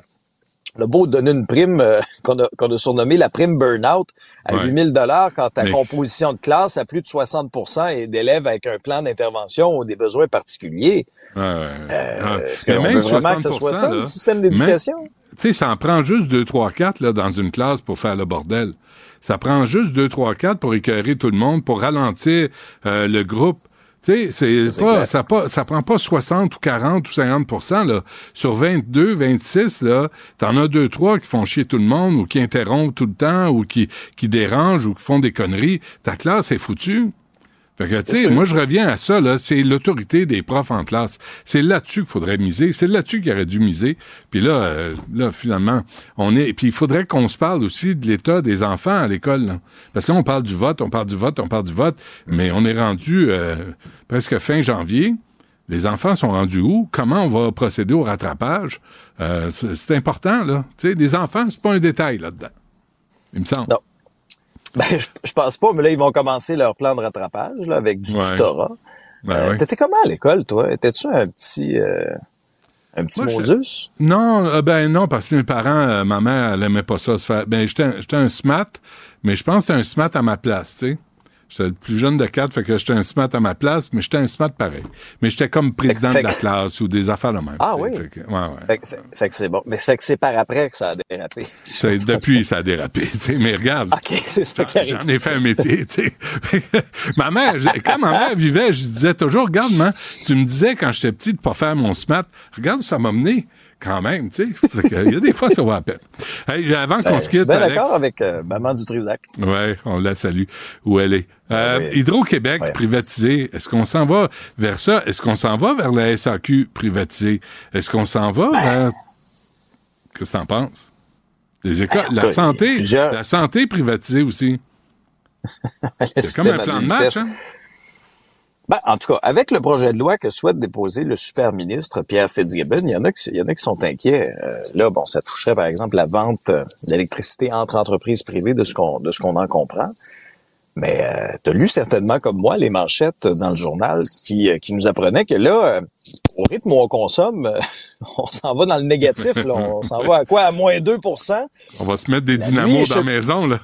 [SPEAKER 5] le beau de donner une prime euh, qu'on a, qu'on a surnommée la prime burn-out à
[SPEAKER 2] Ouais.
[SPEAKER 5] 8000 dollars quand ta
[SPEAKER 2] Mais-
[SPEAKER 5] composition de classe a plus de 60% et d'élèves avec un plan d'intervention ou des besoins particuliers.
[SPEAKER 2] Ouais, ouais.
[SPEAKER 5] Euh,
[SPEAKER 2] Ah.
[SPEAKER 5] Est-ce qu'on
[SPEAKER 2] même
[SPEAKER 5] vraiment que ce soit
[SPEAKER 2] 60%,
[SPEAKER 5] ça,
[SPEAKER 2] là,
[SPEAKER 5] le système d'éducation?
[SPEAKER 2] Tu sais, ça en prend juste 2, 3, 4 là, dans une classe pour faire le bordel. Ça prend juste 2, 3, 4 pour écœurer tout le monde, pour ralentir euh, le groupe. Tu sais, c'est pas, ça, pas, ça prend pas 60 ou 40 ou 50% là. Sur 22, 26, là, t'en as deux, trois qui font chier tout le monde ou qui interrompent tout le temps ou qui, qui dérangent ou qui font des conneries. Ta classe est foutue. Fait que, tu sais, moi, je reviens à ça, là, c'est l'autorité des profs en classe. C'est là-dessus qu'il faudrait miser. C'est là-dessus qu'il aurait dû miser. Puis là, euh, là, finalement, on est... Puis il faudrait qu'on se parle aussi de l'état des enfants à l'école, là. Parce que là, on parle du vote, on parle du vote, on parle du vote, mais on est rendu euh, presque fin janvier. Les enfants sont rendus où? Comment on va procéder au rattrapage? Euh, c'est c'est important, là. Tu sais, les enfants, c'est pas un détail là-dedans. Il me semble.
[SPEAKER 5] Non. Ben, je, je pense pas, mais là, ils vont commencer leur plan de rattrapage là, avec du
[SPEAKER 2] Ouais.
[SPEAKER 5] tutorat.
[SPEAKER 2] Ben
[SPEAKER 5] Euh. T'étais comment à l'école, toi? Étais-tu un petit euh, un petit
[SPEAKER 2] Moi, je-? Non, euh, ben non, parce que mes parents, euh, ma mère, elle aimait pas ça se faire. Ben, j'étais un- j'étais un SMAT, mais je pense que c'était un SMAT à ma place, tu sais. J'étais le plus jeune de quatre, fait que j'étais un smart à ma place, mais j'étais un smart pareil. Mais j'étais comme président
[SPEAKER 5] Fait
[SPEAKER 2] de
[SPEAKER 5] que-
[SPEAKER 2] la classe ou des affaires de même.
[SPEAKER 5] Ah oui?
[SPEAKER 2] Fait que, ouais, ouais.
[SPEAKER 5] Fait, que- fait- que c'est bon. Mais fait que c'est par après que ça a dérapé.
[SPEAKER 2] C'est- depuis, ça a dérapé, tu sais. Mais regarde.
[SPEAKER 5] OK, c'est ça qui.
[SPEAKER 2] J'en ai fait un métier, tu sais. ma mère, quand ma mère vivait, je disais toujours, regarde, man, tu me disais quand j'étais petit de pas faire mon SMAT, regarde où ça m'a mené. Quand même, tu sais. Il y a des fois, ça va à peine. Hey, avant qu'on
[SPEAKER 5] Ben,
[SPEAKER 2] se
[SPEAKER 5] je suis
[SPEAKER 2] quitte, Alex.
[SPEAKER 5] d'accord avec euh, Maman du Trisac.
[SPEAKER 2] Ouais, on la salue où elle est. Euh,
[SPEAKER 5] Oui.
[SPEAKER 2] Hydro-Québec privatisé, est-ce qu'on s'en va vers ça? Est-ce qu'on s'en va vers la SAQ privatisée? Est-ce qu'on s'en va vers... Qu'est-ce que t'en penses? Les écoles,
[SPEAKER 5] Ben,
[SPEAKER 2] la
[SPEAKER 5] cas,
[SPEAKER 2] santé,
[SPEAKER 5] plusieurs-
[SPEAKER 2] la santé privatisée aussi. C'est comme un plan de match, hein?
[SPEAKER 5] Ben, en tout cas, avec le projet de loi que souhaite déposer le super ministre Pierre Fitzgibbon, il y en a qui, il y en a qui sont inquiets. Euh, là, bon, ça toucherait par exemple la vente euh, d'électricité entre entreprises privées, de ce qu'on de ce qu'on en comprend. Mais euh, tu as lu certainement comme moi les manchettes dans le journal qui, euh, qui nous apprenaient que là, euh, au rythme où on consomme, euh, on s'en va dans le négatif. Là. On s'en va à quoi? À moins 2%
[SPEAKER 2] On va se mettre des dynamos dans la maison, là.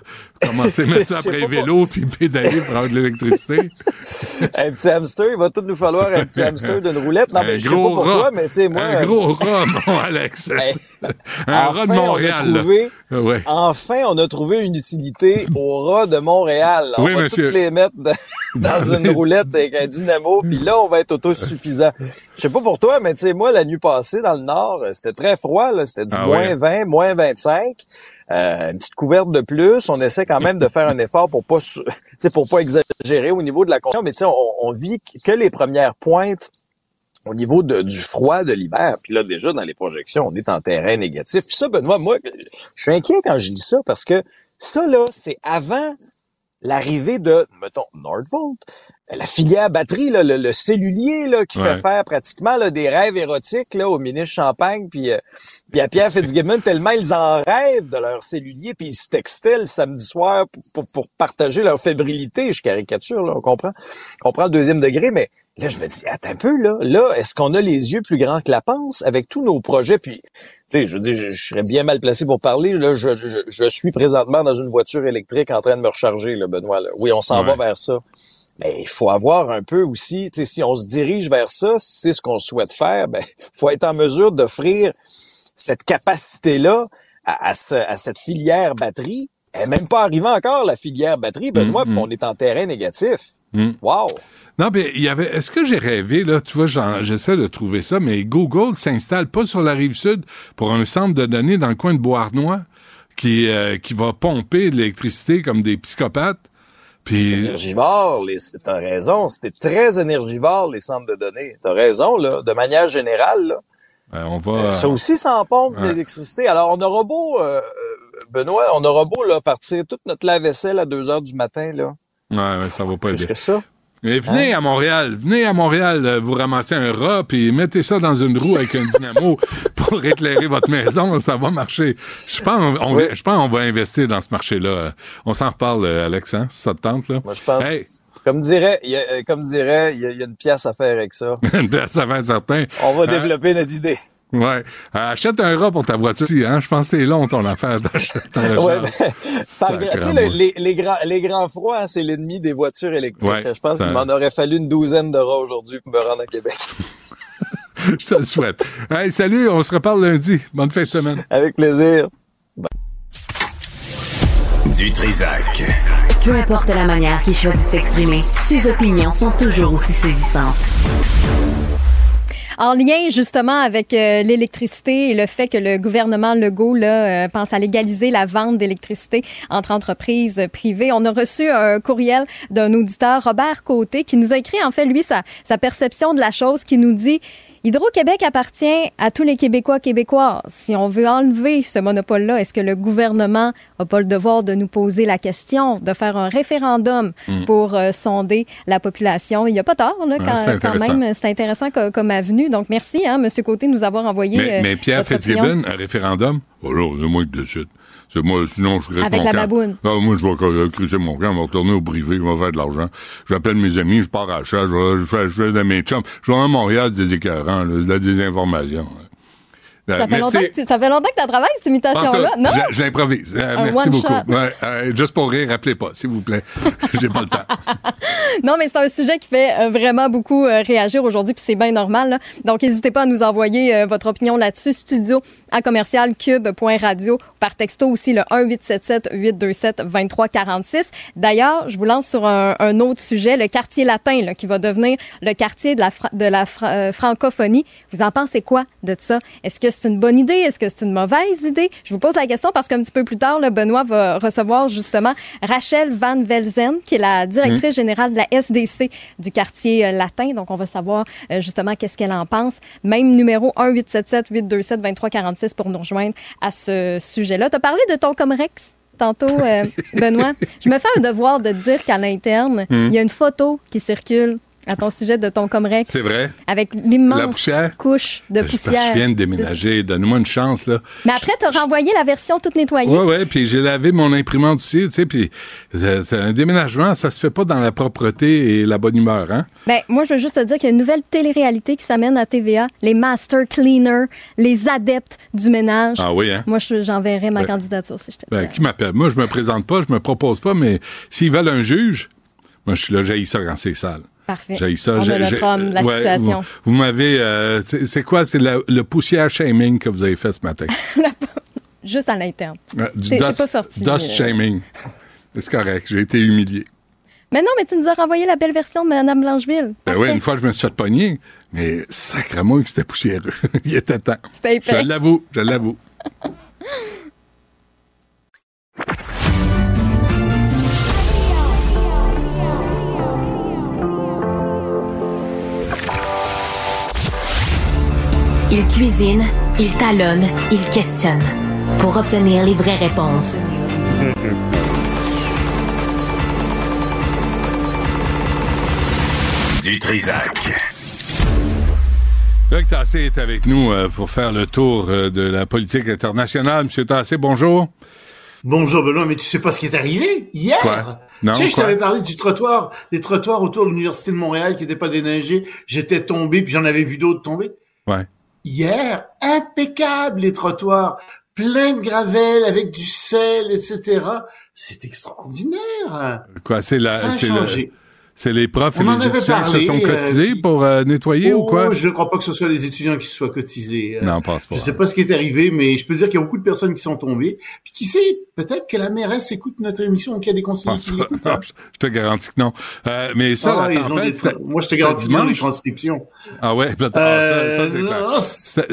[SPEAKER 2] Commencer à mettre ça après les vélos puis pédaler pour avoir de l'électricité.
[SPEAKER 5] Un petit hamster, il va tout nous falloir un petit hamster d'une roulette. Non, mais
[SPEAKER 2] un
[SPEAKER 5] je sais pas
[SPEAKER 2] gros
[SPEAKER 5] pour
[SPEAKER 2] rat.
[SPEAKER 5] toi, mais tu sais, moi...
[SPEAKER 2] un
[SPEAKER 5] euh,
[SPEAKER 2] gros rat, mon Alex.
[SPEAKER 5] Hey,
[SPEAKER 2] un rat de
[SPEAKER 5] enfin, on a
[SPEAKER 2] Montréal,
[SPEAKER 5] trouvé-
[SPEAKER 2] Ouais.
[SPEAKER 5] Enfin, on a trouvé une utilité au rat de Montréal. On
[SPEAKER 2] Oui,
[SPEAKER 5] va toutes les mettre dans, dans une roulette avec un dynamo, puis là, on va être autosuffisant. Je sais pas pour toi, mais tu sais, moi, la nuit passée, dans le Nord, euh, c'était très froid, là. C'était du
[SPEAKER 2] Ah
[SPEAKER 5] moins
[SPEAKER 2] ouais?
[SPEAKER 5] 20, moins 25. Euh, une petite couverte de plus. On essaie quand même de faire un effort pour pas, pour pas exagérer au niveau de la condition, mais tu sais, on, on vit que les premières pointes au niveau de- du froid de l'hiver. Puis là, déjà, dans les projections, on est en terrain négatif. Puis ça, Benoît, moi, je suis inquiet quand je lis ça parce que ça, là, c'est avant l'arrivée de, mettons, Nordvolt, la filière batterie, là, le, le cellulier là, qui
[SPEAKER 2] Ouais.
[SPEAKER 5] fait faire pratiquement là, des rêves érotiques là, au ministre Champagne puis, euh, puis à Pierre Fitzgibbon, tellement ils en rêvent de leur cellulier, puis ils se textaient le samedi soir pour, pour, pour partager leur fébrilité. Je caricature, là, on comprend. On comprend le deuxième degré, mais là, je me dis, attends un peu, là. Là, est-ce qu'on a les yeux plus grands que la panse avec tous nos projets? Puis, tu sais, je veux dire, je, je serais bien mal placé pour parler. Là, je, je, je suis présentement dans une voiture électrique en train de me recharger, là, Benoît. là. Oui, on s'en
[SPEAKER 2] Ouais.
[SPEAKER 5] va vers ça. Mais il faut avoir un peu aussi, tu sais, si on se dirige vers ça, si c'est ce qu'on souhaite faire, ben, faut être en mesure d'offrir cette capacité-là à, à ce- à cette filière batterie. Elle n'est même pas arrivée encore, la filière batterie, Benoît,
[SPEAKER 2] Mm,
[SPEAKER 5] puis on est en terrain négatif.
[SPEAKER 2] Mm.
[SPEAKER 5] Wow!
[SPEAKER 2] Non, mais il y avait. Est-ce que j'ai rêvé, là? Tu vois, j'essaie de trouver ça, mais Google s'installe pas sur la rive sud pour un centre de données dans le coin de Beauharnois qui, euh, qui va pomper de l'électricité comme des psychopathes.
[SPEAKER 5] C'est
[SPEAKER 2] Puis.
[SPEAKER 5] énergivore, les, t'as raison, c'était très énergivore, les centres de données. T'as raison, là, de manière générale, là.
[SPEAKER 2] euh, on va.
[SPEAKER 5] Ça aussi, ça en pompe
[SPEAKER 2] ouais.
[SPEAKER 5] l'électricité. Alors, on aura beau, euh, euh, Benoît, on aura beau, là, partir toute notre lave-vaisselle à 2 heures du matin, là.
[SPEAKER 2] Ouais, ouais, ça va pas
[SPEAKER 5] que ça?
[SPEAKER 2] Mais venez
[SPEAKER 5] Hein?
[SPEAKER 2] à Montréal, venez à Montréal, euh, vous ramassez un rat, puis mettez ça dans une roue avec un dynamo pour éclairer votre maison, ça va marcher. Je pense, on,
[SPEAKER 5] Oui.
[SPEAKER 2] je pense qu'on va investir dans ce marché-là. On s'en reparle, euh, Alex, hein, si ça te tente, là.
[SPEAKER 5] Moi, je pense,
[SPEAKER 2] Hey,
[SPEAKER 5] comme dirait, il y a, euh, comme dirait, il y, a, il y a une pièce à faire avec ça.
[SPEAKER 2] ça va être certain.
[SPEAKER 5] On va
[SPEAKER 2] Hein?
[SPEAKER 5] développer notre idée.
[SPEAKER 2] Ouais. Euh, achète un rat pour ta voiture aussi, hein. Je pense que c'est long ton affaire d'acheter un
[SPEAKER 5] Ouais, ben, les, les, grands, les grands froids, hein, c'est l'ennemi des voitures électriques.
[SPEAKER 2] Ouais,
[SPEAKER 5] je pense
[SPEAKER 2] ça-
[SPEAKER 5] qu'il m'en aurait fallu une douzaine de rats aujourd'hui pour me rendre à Québec.
[SPEAKER 2] Je te le souhaite. Hey, salut, on se reparle lundi. Bonne fin de semaine.
[SPEAKER 5] Avec plaisir.
[SPEAKER 1] Du Trisac.
[SPEAKER 4] Peu importe la manière qu'il choisit de s'exprimer, ses opinions sont toujours aussi saisissantes.
[SPEAKER 6] En lien justement avec euh, l'électricité et le fait que le gouvernement Legault là, euh, pense à légaliser la vente d'électricité entre entreprises privées, on a reçu un courriel d'un auditeur, Robert Côté, qui nous a écrit en fait, lui, sa, sa perception de la chose, qui nous dit Hydro-Québec appartient à tous les Québécois québécois. Si on veut enlever ce monopole-là, est-ce que le gouvernement n'a pas le devoir de nous poser la question, de faire un référendum pour euh, sonder la population? Il n'y a pas tort, là.
[SPEAKER 2] Ouais,
[SPEAKER 6] quand, même. C'est intéressant co- comme avenue. Donc, merci, hein, M. Côté, de nous avoir envoyé.
[SPEAKER 2] Mais,
[SPEAKER 6] euh,
[SPEAKER 2] mais Pierre. Fitzgibbon, un référendum, oh là, c'est moi qui décide. C'est moi, sinon je reste
[SPEAKER 6] Avec
[SPEAKER 2] mon
[SPEAKER 6] la
[SPEAKER 2] camp.
[SPEAKER 6] baboune.
[SPEAKER 2] Ah, moi, je vais euh, cruiser mon camp, je vais retourner au privé, je vais faire de l'argent. J'appelle mes amis, je pars à la chasse, je vais, je fais, je fais de mes chums. Je vais à Montréal des écœurants, de la désinformation.
[SPEAKER 6] Ça fait,
[SPEAKER 2] merci.
[SPEAKER 6] longtemps que tu, ça fait longtemps que tu travailles, cette imitation-là, non?
[SPEAKER 2] Je, je l'improvise. Euh, merci beaucoup. Ouais, euh, juste pour rire, rappelez pas, s'il vous plaît. J'ai pas le temps.
[SPEAKER 6] Non, mais c'est un sujet qui fait euh, vraiment beaucoup réagir aujourd'hui, puis c'est bien normal. là. Donc, n'hésitez pas à nous envoyer votre opinion là-dessus. Studio à commercial cube.radio par texto aussi le 1-877-827-2346. D'ailleurs, je vous lance sur un, un autre sujet, le quartier latin, là, qui va devenir le quartier de la, fra- de la fra- euh, francophonie. Vous en pensez quoi de ça? Est-ce que c'est une bonne idée? Est-ce que c'est une mauvaise idée? Je vous pose la question parce qu'un petit peu plus tard, là, Benoît va recevoir justement Rachel Van Velzen, qui est la directrice générale de la SDC du quartier euh, latin. Donc, on va savoir euh, justement qu'est-ce qu'elle en pense. Même numéro 1-877-827-2346 pour nous rejoindre à ce sujet-là. Tu as parlé de ton Comrex tantôt, euh, Benoît. Je me fais un devoir de te dire qu'à l'interne, il y a une photo qui circule à ton sujet de ton Comrex
[SPEAKER 2] C'est vrai.
[SPEAKER 6] avec l'immense couche de
[SPEAKER 2] Je, que
[SPEAKER 6] poussière.
[SPEAKER 2] je viens de déménager. Donne-moi une chance, là.
[SPEAKER 6] Mais après, tu as renvoyé la version toute nettoyée.
[SPEAKER 2] Ouais, ouais, puis j'ai lavé mon imprimante aussi, tu sais, puis un déménagement, ça se fait pas dans la propreté et la bonne humeur, hein?
[SPEAKER 6] Ben, moi, je veux juste te dire qu'il y a une nouvelle télé-réalité qui s'amène à TVA, les Master Cleaners, les adeptes du ménage.
[SPEAKER 2] Ah oui, hein?
[SPEAKER 6] Moi, je- j'enverrai ma
[SPEAKER 2] Ouais.
[SPEAKER 6] candidature si je te
[SPEAKER 2] Ben, qui m'appelle? Moi, je me présente pas, je me propose pas, mais s'ils veulent un juge, moi, je suis là, j'ai ça quand c'est sale.
[SPEAKER 6] Parfait.
[SPEAKER 2] J'ai ça.
[SPEAKER 6] On
[SPEAKER 2] j'ai-
[SPEAKER 6] a notre
[SPEAKER 2] j'ai-
[SPEAKER 6] homme de la
[SPEAKER 2] ouais,
[SPEAKER 6] situation.
[SPEAKER 2] Vous, vous m'avez. euh, c'est c'est quoi? C'est la- le poussière shaming que vous avez fait ce matin.
[SPEAKER 6] Juste à l'interne.
[SPEAKER 2] Euh, du
[SPEAKER 6] C'est- c'est
[SPEAKER 2] dust,
[SPEAKER 6] pas sorti,
[SPEAKER 2] Dust
[SPEAKER 6] euh.
[SPEAKER 2] shaming. C'est correct, j'ai été humilié.
[SPEAKER 6] Mais non, mais tu nous as renvoyé la belle version de Mme Blancheville.
[SPEAKER 2] Ben oui, une fois, je me suis fait pogner, mais sacrément que c'était poussiéreux. Il était temps.
[SPEAKER 6] C'était épais.
[SPEAKER 2] Je l'avoue, je l'avoue.
[SPEAKER 4] Il cuisine, il talonne, il questionne pour obtenir les vraies réponses.
[SPEAKER 1] Du Trisac.
[SPEAKER 2] Luc Tassé est avec nous euh, pour faire le tour euh, de la politique internationale. Monsieur Tassé, bonjour.
[SPEAKER 7] Bonjour Benoît, mais tu sais pas ce qui est arrivé hier?
[SPEAKER 2] Quoi? Non,
[SPEAKER 7] Tu sais, je t'avais parlé du trottoir, des trottoirs autour de l'université de Montréal qui n'étaient pas déneigés. J'étais tombé, puis j'en avais vu d'autres tomber.
[SPEAKER 2] Ouais.
[SPEAKER 7] Hier, impeccable les trottoirs, plein de gravelle avec du sel, etc. C'est extraordinaire.
[SPEAKER 2] Quoi, c'est la, c'est. C'est les profs
[SPEAKER 7] On
[SPEAKER 2] et les étudiants qui se sont
[SPEAKER 7] euh,
[SPEAKER 2] cotisés pour euh, nettoyer ou
[SPEAKER 7] Oh,
[SPEAKER 2] quoi?
[SPEAKER 7] Je crois pas que ce soit les étudiants qui se soient cotisés. Euh,
[SPEAKER 2] Non, pense pas.
[SPEAKER 7] Je sais pas ce qui est arrivé, mais je peux dire qu'il y a beaucoup de personnes qui sont tombées. Puis qui sait, peut-être que la mairesse écoute notre émission ou qu'il y a des conseillers qui l'écoutent. Hein.
[SPEAKER 2] je te garantis que non. Mais ça,
[SPEAKER 7] Ah,
[SPEAKER 2] la tempête,
[SPEAKER 7] des- Moi, je te garantis qu'ils ont des transcriptions.
[SPEAKER 2] Ah ouais, peut-être.
[SPEAKER 7] Euh,
[SPEAKER 2] ça, ça, c'est clair.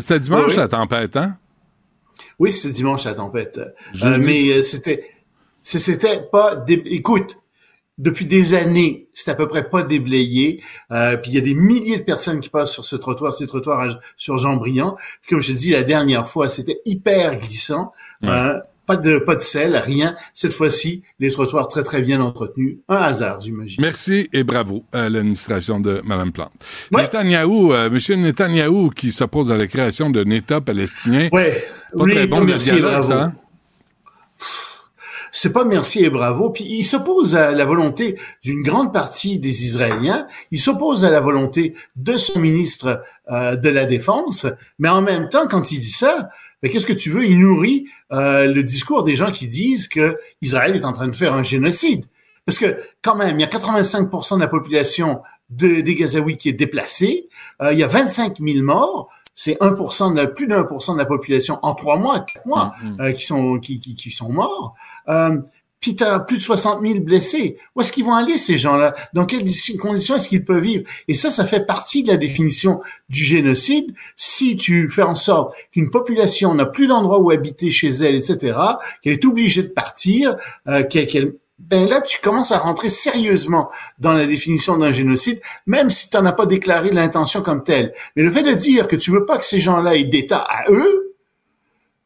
[SPEAKER 2] C'était dimanche,
[SPEAKER 7] oui.
[SPEAKER 2] la tempête, hein?
[SPEAKER 7] Oui, c'était dimanche la tempête. Mais c'était, c'était pas. dé- Écoute, depuis des années, c'est à peu près pas déblayé. Euh, puis il y a des milliers de personnes qui passent sur ce trottoir, ces trottoirs sur Jean Briand. Puis comme je te dis la dernière fois, c'était hyper glissant. Euh, pas de pas de sel, rien. Cette fois-ci, les trottoirs très très bien entretenus. Un hasard, j'imagine.
[SPEAKER 2] Merci et bravo à l'administration de Mme Plante.
[SPEAKER 7] Ouais.
[SPEAKER 2] Netanyahou, euh, Monsieur Netanyahou, qui s'oppose à la création d'un État palestinien.
[SPEAKER 7] Ouais.
[SPEAKER 2] Pas
[SPEAKER 7] oui,
[SPEAKER 2] très bon le dialogue, ça. hein?
[SPEAKER 7] C'est pas merci et bravo. Puis il s'oppose à la volonté d'une grande partie des Israéliens. Il s'oppose à la volonté de son ministre euh, de la Défense. Mais en même temps, quand il dit ça, ben, qu'est-ce que tu veux? Il nourrit euh, le discours des gens qui disent que Israël est en train de faire un génocide. Parce que quand même, il y a 85% de la population de, des Gazaouis qui est déplacée. Euh, il y a 25 000 morts. C'est 1% de la, plus d'un pour cent de la population en trois mois, quatre mois, euh, qui sont qui, qui, qui sont morts. Euh, puis t'as plus de 60 000 blessés. Où est-ce qu'ils vont aller ces gens-là? Dans quelles conditions est-ce qu'ils peuvent vivre? Et ça, ça fait partie de la définition du génocide. Si tu fais en sorte qu'une population n'a plus d'endroit où habiter chez elle, etc., qu'elle est obligée de partir, euh, qu'elle- ben là, tu commences à rentrer sérieusement dans la définition d'un génocide, même si tu n'en as pas déclaré l'intention comme telle. Mais le fait de dire que tu veux pas que ces gens-là aient d'État à eux,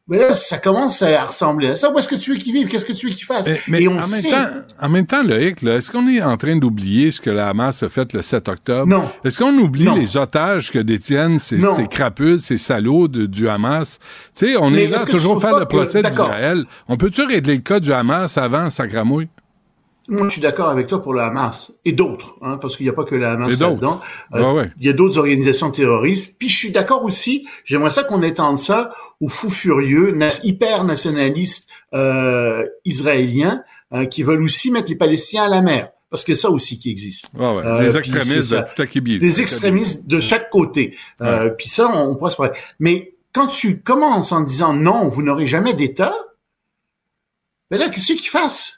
[SPEAKER 7] ben là, ça commence à ressembler à ça. Où est-ce que tu veux qu'ils vivent? Qu'est-ce que tu veux qu'ils fassent?
[SPEAKER 2] Eh, Mais
[SPEAKER 7] Et on
[SPEAKER 2] en,
[SPEAKER 7] sait...
[SPEAKER 2] même temps, en même temps, Loïc, là, est-ce qu'on est en train d'oublier ce que la Hamas a fait le 7 octobre?
[SPEAKER 7] Non.
[SPEAKER 2] Est-ce qu'on oublie
[SPEAKER 7] Non.
[SPEAKER 2] les otages que détiennent ces, crapules, ces salauds de- du Hamas? Tu sais, on
[SPEAKER 7] Mais
[SPEAKER 2] est là toujours faire le procès d'Israël. On peut-tu régler le cas du Hamas avant Sacramouille?
[SPEAKER 7] Moi, je suis d'accord avec toi pour le Hamas et d'autres, hein, parce qu'il n'y a pas que le Hamas là-dedans. Euh,
[SPEAKER 2] Ah ouais.
[SPEAKER 7] Il y a d'autres organisations terroristes. Puis je suis d'accord aussi. J'aimerais ça qu'on étende ça aux fous furieux, na- hyper nationalistes euh, israéliens euh, qui veulent aussi mettre les Palestiniens à la mer, parce que ça aussi qui existe.
[SPEAKER 2] Ouais, ouais.
[SPEAKER 7] Euh,
[SPEAKER 2] les extrémistes
[SPEAKER 7] c'est
[SPEAKER 2] de tout.
[SPEAKER 7] Les extrémistes de chaque côté. Euh, Puis ça, on, on pourra se parler. Mais quand tu commences en disant non, vous n'aurez jamais d'État, ben là, qu'est-ce qu'ils fassent?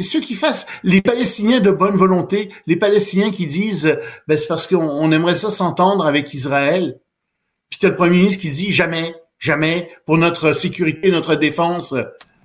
[SPEAKER 7] Qu'est-ce qu'ils fassent? Les Palestiniens de bonne volonté, les Palestiniens qui disent, ben c'est parce qu'on on aimerait ça s'entendre avec Israël. Puis t'as le premier ministre qui dit jamais, jamais, pour notre sécurité, notre défense.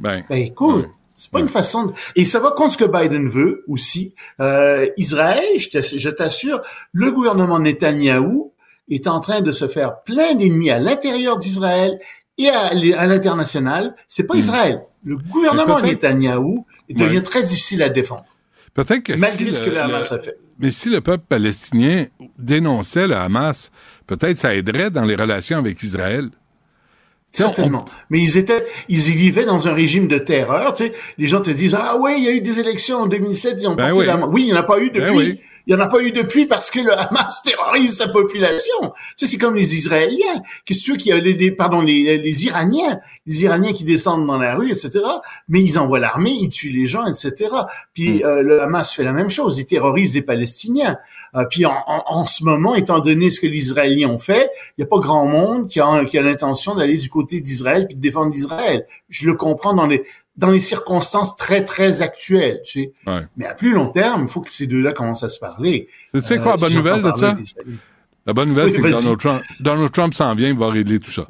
[SPEAKER 2] Ben,
[SPEAKER 7] Ben écoute,
[SPEAKER 2] Ouais.
[SPEAKER 7] c'est pas une façon de... Et ça va contre ce que Biden veut aussi. Euh, Israël, je t'assure, le gouvernement Netanyahou est en train de se faire plein d'ennemis à l'intérieur d'Israël et à, à l'international. C'est pas
[SPEAKER 2] Hmm.
[SPEAKER 7] Israël. Le gouvernement Netanyahou devient
[SPEAKER 2] Ouais.
[SPEAKER 7] très difficile à défendre,
[SPEAKER 2] peut-être que
[SPEAKER 7] malgré
[SPEAKER 2] si
[SPEAKER 7] ce
[SPEAKER 2] le-
[SPEAKER 7] que le Hamas a fait.
[SPEAKER 2] Mais si le peuple palestinien dénonçait le Hamas, peut-être ça aiderait dans les relations avec Israël. On-
[SPEAKER 7] Certainement. Mais ils étaient, ils y vivaient dans un régime de terreur. Tu sais, les gens te disent ah oui, il y a eu des élections en 2007, ils ont
[SPEAKER 2] Ben oui.
[SPEAKER 7] la. Oui, il n'y en a pas eu depuis.
[SPEAKER 2] Ben oui.
[SPEAKER 7] Il n'y en a pas eu depuis parce que le Hamas terrorise sa population. Tu sais, c'est comme les Israéliens. Qu'il y a les, les- pardon, les, les Iraniens, les Iraniens qui descendent dans la rue, etc. Mais ils envoient l'armée, ils tuent les gens, etc. Puis
[SPEAKER 2] Hmm.
[SPEAKER 7] euh, le Hamas fait la même chose. Il terrorise les Palestiniens. Euh, puis en, en, en ce moment, étant donné ce que les Israéliens ont fait, il n'y a pas grand monde qui a, qui a l'intention d'aller du côté d'Israël puis de défendre Israël. Je le comprends dans les dans les circonstances très très actuelles. Tu sais.
[SPEAKER 2] Ouais.
[SPEAKER 7] Mais à plus long terme, il faut que ces deux-là commencent à se parler.
[SPEAKER 2] Tu sais
[SPEAKER 7] Euh,
[SPEAKER 2] quoi la bonne
[SPEAKER 7] si
[SPEAKER 2] nouvelle de ça? La bonne nouvelle,
[SPEAKER 7] Oui,
[SPEAKER 2] c'est que. Donald Trump, Donald Trump s'en vient, il va régler tout ça.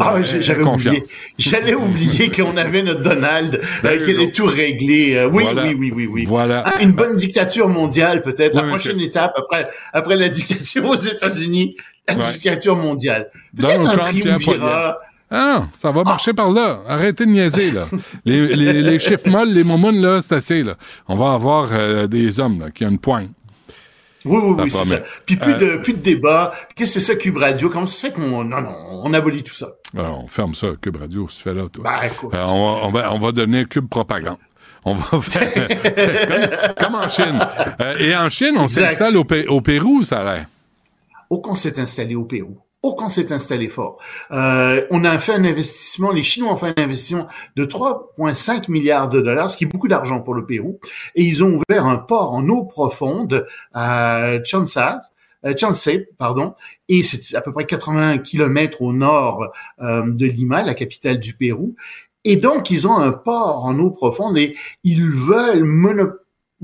[SPEAKER 7] Ah,
[SPEAKER 2] aie
[SPEAKER 7] j'avais oublié. J'allais oublier qu'on avait notre Donald, euh,
[SPEAKER 2] you
[SPEAKER 7] qu'il est tout réglé. Euh, oui,
[SPEAKER 2] Voilà.
[SPEAKER 7] oui, oui, oui, oui.
[SPEAKER 2] Voilà.
[SPEAKER 7] Ah, une bonne dictature mondiale, peut-être.
[SPEAKER 2] Oui,
[SPEAKER 7] la
[SPEAKER 2] monsieur.
[SPEAKER 7] prochaine étape après, après la dictature aux États-Unis, la
[SPEAKER 2] Ouais.
[SPEAKER 7] dictature mondiale.
[SPEAKER 2] Donald
[SPEAKER 7] Peut-être un triumvirat.
[SPEAKER 2] Ah, ça va marcher par là. Arrêtez de niaiser, là. Les, les, les chiffres molles, les moumounes, là, c'est assez, là. On va avoir euh, des hommes, là, qui ont une pointe.
[SPEAKER 7] Oui, oui, oui, c'est ça. Puis plus
[SPEAKER 2] Euh,
[SPEAKER 7] de plus de débat. Qu'est-ce que c'est ça, Cube Radio? Comment ça se fait qu'on non non, on abolit tout ça?
[SPEAKER 2] Alors, on ferme ça, Cube Radio, si tu fais là, toi.
[SPEAKER 7] Ben.
[SPEAKER 2] Euh, on, va, on, va, on va donner Cube Propagande. On va faire... comme, comme en Chine. Euh, et en Chine, on s'installe au, au Pérou, ça a l'air.
[SPEAKER 7] Au qu'on s'est installé au Pérou. Au qu'on s'est installé fort. Euh, on a fait un investissement, les Chinois ont fait un investissement de 3,5 milliards de dollars, ce qui est beaucoup d'argent pour le Pérou. Et ils ont ouvert un port en eau profonde à Chansha, euh, Chansey, pardon, et c'est à peu près 80 kilomètres au nord euh, de Lima, la capitale du Pérou. Et donc, ils ont un port en eau profonde et ils veulent mono-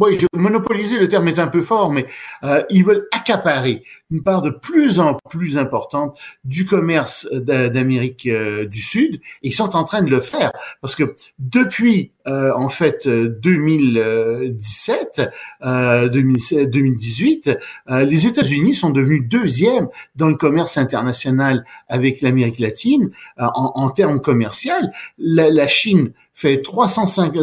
[SPEAKER 7] oui, monopoliser, le terme est un peu fort, mais euh, ils veulent accaparer une part de plus en plus importante du commerce d'a- d'Amérique euh, du Sud, et ils sont en train de le faire parce que depuis euh, en fait euh, 2017, euh, 2017, 2018, euh, les États-Unis sont devenus deuxièmes dans le commerce international avec l'Amérique latine euh, en, en termes commerciaux. La, la Chine fait 305,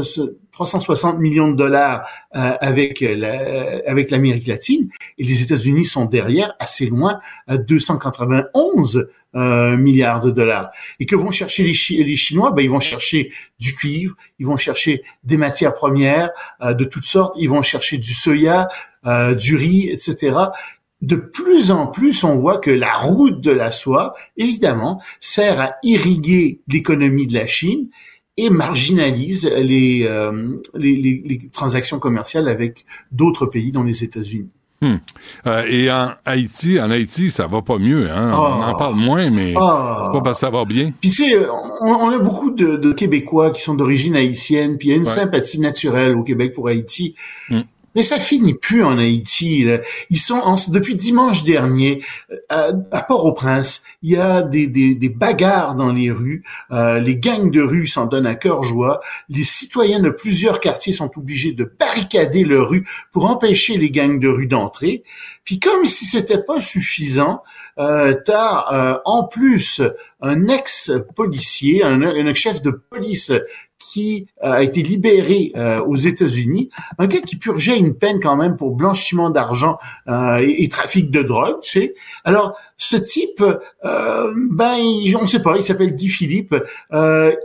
[SPEAKER 7] 360 millions de dollars euh, avec la- avec l'Amérique latine et les États-Unis sont derrière assez loin à 291 euh, milliards de dollars. Et que vont chercher les Chinois? Ben ils vont chercher du cuivre, ils vont chercher des matières premières euh, de toutes sortes, ils vont chercher du soya, euh, du riz, etc. De plus en plus, on voit que la route de la soie, évidemment, sert à irriguer l'économie de la Chine et marginalise les, euh, les, les- les transactions commerciales avec d'autres pays, dont les États-Unis.
[SPEAKER 2] Euh, et en Haïti, en Haïti, ça va pas mieux. Hein? On
[SPEAKER 7] Oh.
[SPEAKER 2] en parle moins, mais
[SPEAKER 7] Ah.
[SPEAKER 2] c'est pas parce que ça va bien.
[SPEAKER 7] Puis tu sais, on, on a beaucoup de, de Québécois qui sont d'origine haïtienne, puis il y a une
[SPEAKER 2] Ouais.
[SPEAKER 7] sympathie naturelle au Québec pour Haïti.
[SPEAKER 2] Mm.
[SPEAKER 7] Mais ça finit plus en Haïti. Ils sont en- depuis dimanche dernier à, à Port-au-Prince. Il y a des, des, des bagarres dans les rues. Euh, les gangs de rue s'en donnent à cœur joie. Les citoyens de plusieurs quartiers sont obligés de barricader leur rue pour empêcher les gangs de rue d'entrer. Puis comme si c'était pas suffisant, euh, t'as euh, en plus un ex-policier, un, un chef de police qui a été libéré euh, aux États-Unis, un gars qui purgeait une peine quand même pour blanchiment d'argent euh, et, trafic de drogue, tu sais. Alors, ce type, euh, ben, on ne sait pas, il s'appelle Guy Philippe.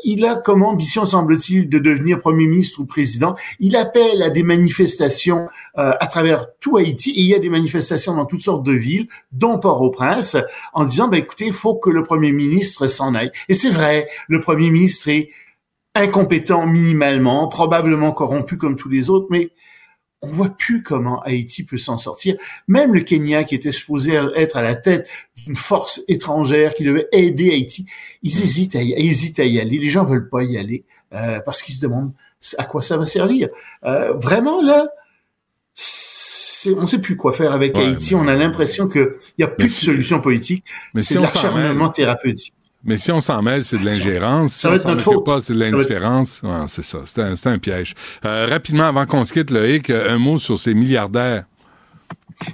[SPEAKER 7] il a comme ambition, semble-t-il, de devenir premier ministre ou président. Il appelle à des manifestations à travers tout Haïti. Et il y a des manifestations dans toutes sortes de villes, dont Port-au-Prince, en disant, ben, écoutez, il faut que le premier ministre s'en aille. Et c'est vrai, le premier ministre est incompétent minimalement, probablement corrompu comme tous les autres, mais on voit plus comment Haïti peut s'en sortir. Même le Kenya, qui était supposé être à la tête d'une force étrangère qui devait aider Haïti, ils hésitent à y, hésitent à y aller. Les gens veulent pas y aller euh, parce qu'ils se demandent à quoi ça va servir. Euh, vraiment là, on sait plus quoi faire avec Haïti. On a l'impression qu'il y a plus de solution politique. C'est l'acharnement thérapeutique.
[SPEAKER 2] Mais si on s'en mêle, c'est de l'ingérence. Si on s'en occupe pas, c'est de l'indifférence. c'est ça. C'est un, un, piège. Euh, rapidement, avant qu'on se quitte, Loïc, un mot sur ces milliardaires.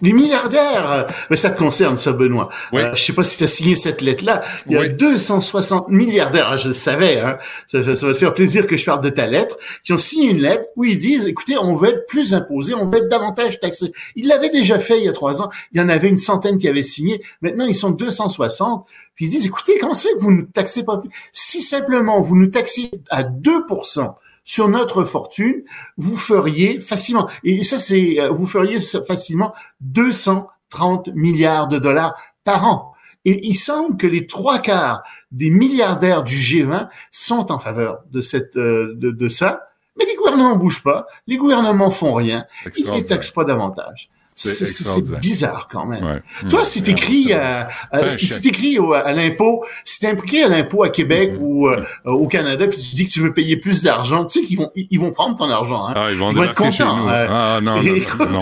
[SPEAKER 7] Les milliardaires, mais ça te concerne, ça, Benoît. Oui. Euh, je sais pas si tu as signé cette lettre-là. Il y a 260 milliardaires, je le savais, hein. ça, va te faire plaisir que je parle de ta lettre, qui ont signé une lettre où ils disent, écoutez, on veut être plus imposés, on veut être davantage taxés. Ils l'avaient déjà fait il y a trois ans. Il y en avait une centaine qui avaient signé. Maintenant, ils sont 260. Puis ils disent, écoutez, comment ça fait que vous ne taxez pas plus? Si simplement vous nous taxiez à 2%, sur notre fortune, vous feriez facilement, et ça c'est, euh, vous feriez facilement 230 milliards de dollars par an. Et il semble que les trois quarts des milliardaires du G20 sont en faveur de cette, euh, de, de ça. Mais les gouvernements bougent pas, les gouvernements font rien, ils ne taxent pas davantage. C'est bizarre quand même. Toi, si t'écris à, si t'écris à l'impôt, si t'es impliqué à l'impôt à Québec mm-hmm. ou euh, au Canada, puis tu dis que tu veux payer plus d'argent, tu sais qu'ils vont ils vont prendre ton argent. Hein.
[SPEAKER 2] Ah, ils vont, être contents. Ah non, non, non,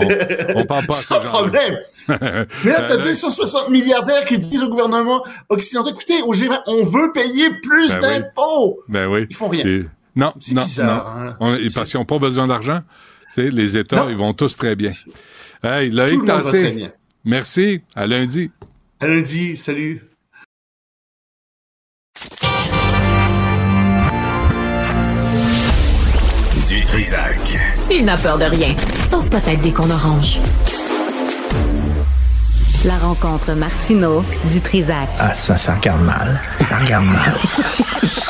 [SPEAKER 2] on parle pas
[SPEAKER 7] sans problème. Mais là, t'as 260 milliardaires qui disent au gouvernement occidental, écoutez, au G20, on veut payer plus ben d'impôts.
[SPEAKER 2] Ben oui.
[SPEAKER 7] Ils font rien.
[SPEAKER 2] Non, non, bizarre, non. Hein. parce qu'ils n'ont pas besoin d'argent. Tu sais, les États, ils vont tous très bien. Hey, Loïc Tassé. Merci. À lundi.
[SPEAKER 7] À lundi. Salut.
[SPEAKER 1] Du Trisac.
[SPEAKER 4] Il n'a peur de rien, sauf peut-être des qu'on orange. La rencontre Martino du Trisac.
[SPEAKER 8] Ah, ça, ça regarde mal. Ça regarde mal.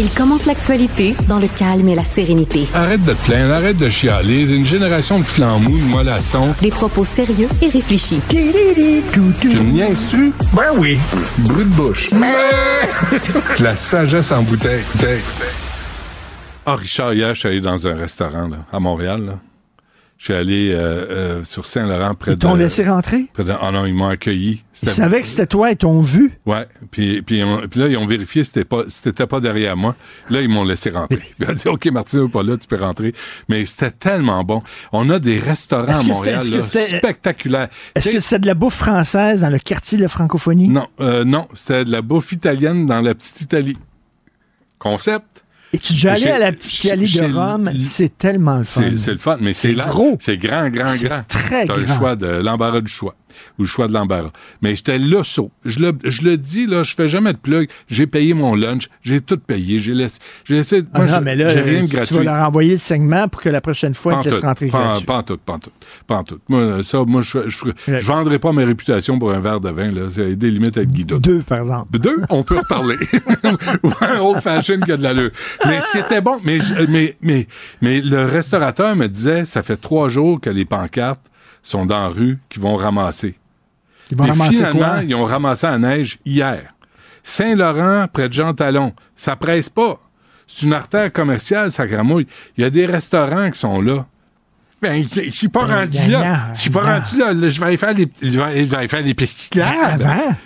[SPEAKER 4] Il commente l'actualité dans le calme et la sérénité.
[SPEAKER 2] Arrête de te plaindre, arrête de chialer. Une génération de flambous, de mollassons.
[SPEAKER 4] Des propos sérieux et réfléchis.
[SPEAKER 2] Tu me niaises-tu?
[SPEAKER 8] Ben oui.
[SPEAKER 2] Brut de bouche. la sagesse en bouteille. Ah, Richard, hier, je suis allé dans un restaurant là, à Montréal. Là. Je suis allé euh, euh, sur Saint-Laurent près de... Ils
[SPEAKER 9] t'ont laissé rentrer?
[SPEAKER 2] Près de, oh non, ils m'ont accueilli.
[SPEAKER 9] Ils savaient que c'était toi et t'ont vu?
[SPEAKER 2] Ouais. Puis, puis, puis, là, ils ont vérifié si c'était pas, si pas derrière moi. Là, ils m'ont laissé rentrer. Ils ont dit, OK, Martin, pas là, tu peux rentrer. Mais c'était tellement bon. On a des restaurants à Montréal là, spectaculaires.
[SPEAKER 9] Est-ce que c'était de la bouffe française dans le quartier de la francophonie?
[SPEAKER 2] Non, euh, non. C'était de la bouffe italienne dans la petite Italie. Concept
[SPEAKER 9] et tu déjà allé à la petite Italie de Rome? C'est tellement le fun.
[SPEAKER 2] C'est le fun, mais c'est gros. C'est grand, grand, grand.
[SPEAKER 9] Très grand.
[SPEAKER 2] le choix de l'embarras du choix ou le choix de l'embarras. Mais j'étais là saut. Je le, je le dis, là, je fais jamais de plug. J'ai payé mon lunch. J'ai tout payé. J'ai laissé, j'ai laissé,
[SPEAKER 9] ah moi, mais là, rien de gratuit. Tu vas leur envoyer le segment pour que la prochaine fois, ils te laissent rentrer
[SPEAKER 2] pas, pas en tout, pas en tout. Pas en tout. Moi, ça, moi, je, je, je, vendrai pas mes réputations pour un verre de vin, là. C'est des limites avec Guido.
[SPEAKER 9] Deux, par exemple.
[SPEAKER 2] Deux, on peut reparler. ou un old fashion qui a de l'allure. Mais c'était bon. Mais, mais, mais, mais le restaurateur me disait, ça fait trois jours que les pancartes sont dans la rue, qui vont ramasser.
[SPEAKER 9] Ils vont ramasser finalement, quoi?
[SPEAKER 2] ils ont ramassé la neige hier. Saint-Laurent, près de Jean Talon. Ça presse pas. C'est une artère commerciale, ça gramouille. Il y a des restaurants qui sont là. Ben, je suis pas ben, rendu là. Je suis pas rendu là. Je vais aller faire les, je vais aller faire les.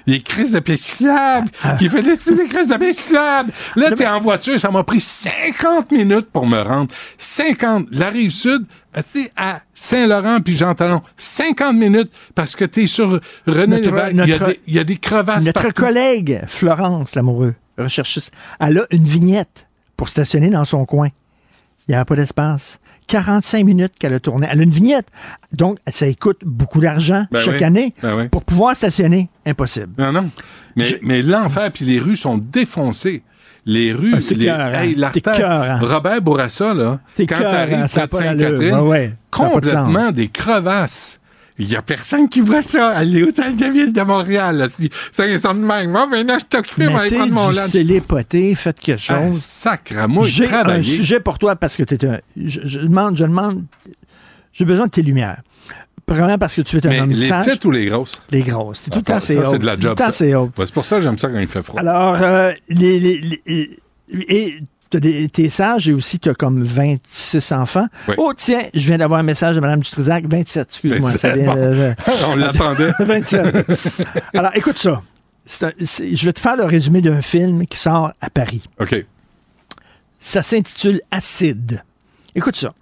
[SPEAKER 2] Les crises de pesticulables. Ah. Il fait les, les crises de pesticulables. Là, t'es en voiture. Ça m'a pris 50 minutes pour me rendre. 50. La rive sud, tu à Saint-Laurent puis Jean Talon, 50 minutes parce que t'es sur René Lévesque. Il, y a des, il y a des crevasses
[SPEAKER 9] Notre collègue Florence Lamoureux, recherchiste, elle a une vignette pour stationner dans son coin. Il n'y a pas d'espace. 45 minutes qu'elle a tourné. Elle a une vignette. Donc, ça coûte beaucoup d'argent ben chaque année ben pour pouvoir stationner. Impossible.
[SPEAKER 2] Non, non. Mais, mais l'enfer, puis les rues sont défoncées. les rues,
[SPEAKER 9] Ah, c'est
[SPEAKER 2] les,
[SPEAKER 9] écœurant.
[SPEAKER 2] hey, l'artère.
[SPEAKER 9] écœurant.
[SPEAKER 2] Robert Bourassa, là, quand t'arrives
[SPEAKER 9] pas d'allure.
[SPEAKER 2] Sainte-Catherine,
[SPEAKER 9] Ouais, ouais, ça a pas de sens.
[SPEAKER 2] complètement des crevasses. Il y a personne qui voit ça à l'hôtel de ville de Montréal. Là. Ça, ils sont de même. Moi, maintenant, je suis occupé, moi, aller prendre mon lunch.
[SPEAKER 9] faites quelque
[SPEAKER 2] Ah,
[SPEAKER 9] chose.
[SPEAKER 2] sacramouille,
[SPEAKER 9] J'ai un sujet pour toi parce que tu es un. Je, je demande, je demande. J'ai besoin de tes lumières. Premièrement parce que tu es un
[SPEAKER 2] Mais
[SPEAKER 9] homme
[SPEAKER 2] les
[SPEAKER 9] sage.
[SPEAKER 2] petites ou les grosses?
[SPEAKER 9] Les grosses. C'est tout le
[SPEAKER 2] Ah,
[SPEAKER 9] temps c'est
[SPEAKER 2] c'est de la
[SPEAKER 9] Tout le
[SPEAKER 2] job,
[SPEAKER 9] temps c'est haut.
[SPEAKER 2] Ouais, c'est pour ça que j'aime ça quand il fait froid.
[SPEAKER 9] Alors, euh, les, les, les- et t'es sage et aussi tu as comme 26 enfants.
[SPEAKER 2] Oui.
[SPEAKER 9] Oh, tiens, je viens d'avoir un message de Mme Dutrisac. 27, excuse-moi. ça
[SPEAKER 2] 27,
[SPEAKER 9] vient
[SPEAKER 2] bon. On l'attendait.
[SPEAKER 9] 27. Alors, écoute ça. Un- je vais te faire le résumé d'un film qui sort à Paris.
[SPEAKER 2] OK.
[SPEAKER 9] Ça s'intitule Acide. Écoute ça.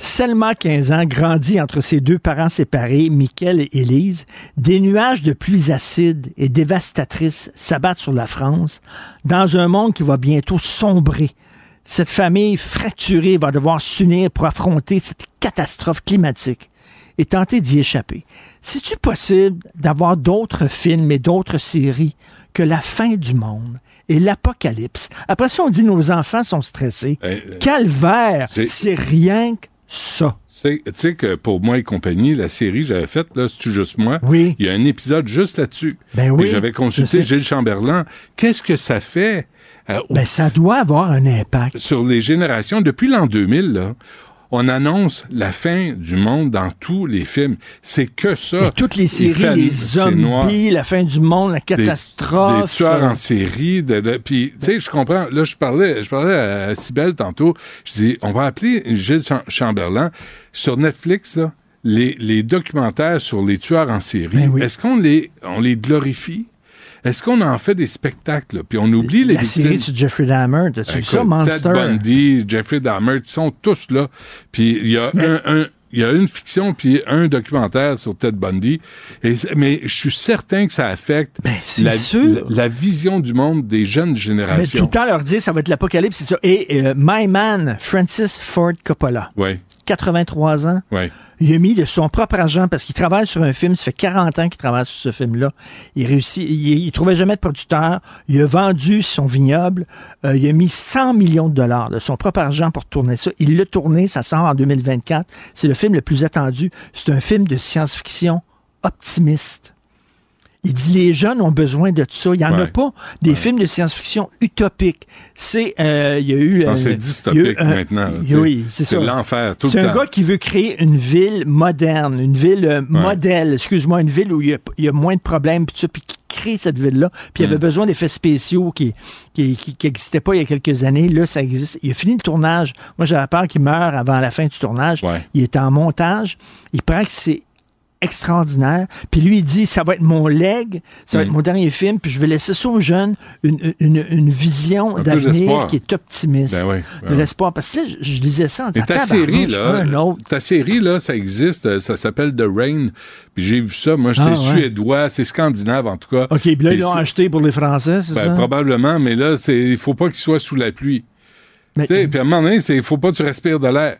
[SPEAKER 9] Selma, 15 ans, grandit entre ses deux parents séparés, Michael et Élise. Des nuages de pluies acides et dévastatrices s'abattent sur la France dans un monde qui va bientôt sombrer. Cette famille fracturée va devoir s'unir pour affronter cette catastrophe climatique et tenter d'y échapper. C'est-tu possible d'avoir d'autres films et d'autres séries que la fin du monde et l'apocalypse? Après ça, on dit nos enfants sont stressés.
[SPEAKER 2] Eh, euh,
[SPEAKER 9] Calvaire, c'est rien que ça.
[SPEAKER 2] Tu sais- tu sais que pour moi et compagnie, la série que j'avais faite, là, c'est-tu juste moi?
[SPEAKER 9] Oui.
[SPEAKER 2] Il y a un épisode juste là-dessus.
[SPEAKER 9] Ben oui,
[SPEAKER 2] Et j'avais consulté. Gilles Chamberlain. Qu'est-ce que ça fait euh,
[SPEAKER 9] Ben, ça doit avoir un impact.
[SPEAKER 2] sur les générations? Depuis l'an 2000, là, on annonce la fin du monde dans tous les films. C'est que ça.
[SPEAKER 9] Mais toutes les séries, les zombies, la fin du monde, la catastrophe.
[SPEAKER 2] des tueurs en série. De, de- puis, tu sais, je comprends. Là, je parlais, je parlais à Sibelle tantôt. Je dis, on va appeler Gilles Cham- Chamberlain sur Netflix, là, les, les documentaires sur les tueurs en série.
[SPEAKER 9] Ben oui.
[SPEAKER 2] Est-ce qu'on les, on les glorifie? Est-ce qu'on en fait des spectacles? Puis on oublie les
[SPEAKER 9] la
[SPEAKER 2] victimes.
[SPEAKER 9] série sur Jeffrey Dahmer, vu
[SPEAKER 2] Écoute,
[SPEAKER 9] ça, Monster?
[SPEAKER 2] Ted Bundy, Jeffrey Dahmer, ils sont tous là. Puis il y a un, un- il y a une fiction puis un documentaire sur Ted Bundy. Et mais je suis certain que ça affecte
[SPEAKER 9] Ben,
[SPEAKER 2] la,
[SPEAKER 9] sûr.
[SPEAKER 2] la- la vision du monde des jeunes
[SPEAKER 9] Mais tout
[SPEAKER 2] générations.
[SPEAKER 9] le temps leur dire ça va être l'apocalypse, c'est ça. Et euh, My Man, Francis Ford Coppola,
[SPEAKER 2] Oui,
[SPEAKER 9] 83 ans,
[SPEAKER 2] oui.
[SPEAKER 9] il a mis de son propre argent parce qu'il travaille sur un film, ça fait 40 ans qu'il travaille sur ce film-là. Il réussit, il, il trouvait jamais de producteur, il a vendu son vignoble, euh, il a mis 100 millions de dollars de son propre argent pour tourner ça. Il l'a tourné, ça sort en 2024. C'est le film le plus attendu. C'est un film de science-fiction optimiste. Il dit les jeunes ont besoin de ça. Il n'y en a pas des films de science-fiction utopiques. C'est euh, il y a eu euh,
[SPEAKER 2] c'est
[SPEAKER 9] eu
[SPEAKER 2] dystopique
[SPEAKER 9] un-
[SPEAKER 2] maintenant.
[SPEAKER 9] oui, c'est ça.
[SPEAKER 2] l'enfer tout
[SPEAKER 9] C'est
[SPEAKER 2] le
[SPEAKER 9] un
[SPEAKER 2] temps.
[SPEAKER 9] gars qui veut créer une ville moderne, une ville euh, modèle, excuse-moi, une ville où il y a, il y a moins de problèmes, puis tout ça, puis qui crée cette ville-là. Puis il
[SPEAKER 2] Mm.
[SPEAKER 9] avait besoin d'effets spéciaux qui qui, qui, qui existaient pas il y a quelques années. Là, ça existe. Il a fini le tournage. Moi, j'avais peur qu'il meure avant la fin du tournage.
[SPEAKER 2] Ouais.
[SPEAKER 9] Il est en montage. Il paraît que c'est extraordinaire. Puis lui, il dit, ça va être mon leg, ça va
[SPEAKER 2] Mm.
[SPEAKER 9] être mon dernier film, puis je vais laisser ça aux jeunes, une, une, une vision d'avenir qui est optimiste.
[SPEAKER 2] Ben oui, ben
[SPEAKER 9] de l'espoir. Parce que je, je lisais ça en disant,
[SPEAKER 2] ta série, là, ta série, là, ça existe, euh, ça s'appelle The Rain. Puis j'ai vu ça, moi, j'étais
[SPEAKER 9] Ah, ouais.
[SPEAKER 2] suédois, c'est scandinave, en tout cas.
[SPEAKER 9] OK, puis là, ils l'ont acheté pour les Français, c'est
[SPEAKER 2] Ben,
[SPEAKER 9] ça?
[SPEAKER 2] probablement, mais là, c'est, il faut pas qu'il soit sous la pluie. Puis à un moment donné, c'est, faut pas que tu respires de l'air.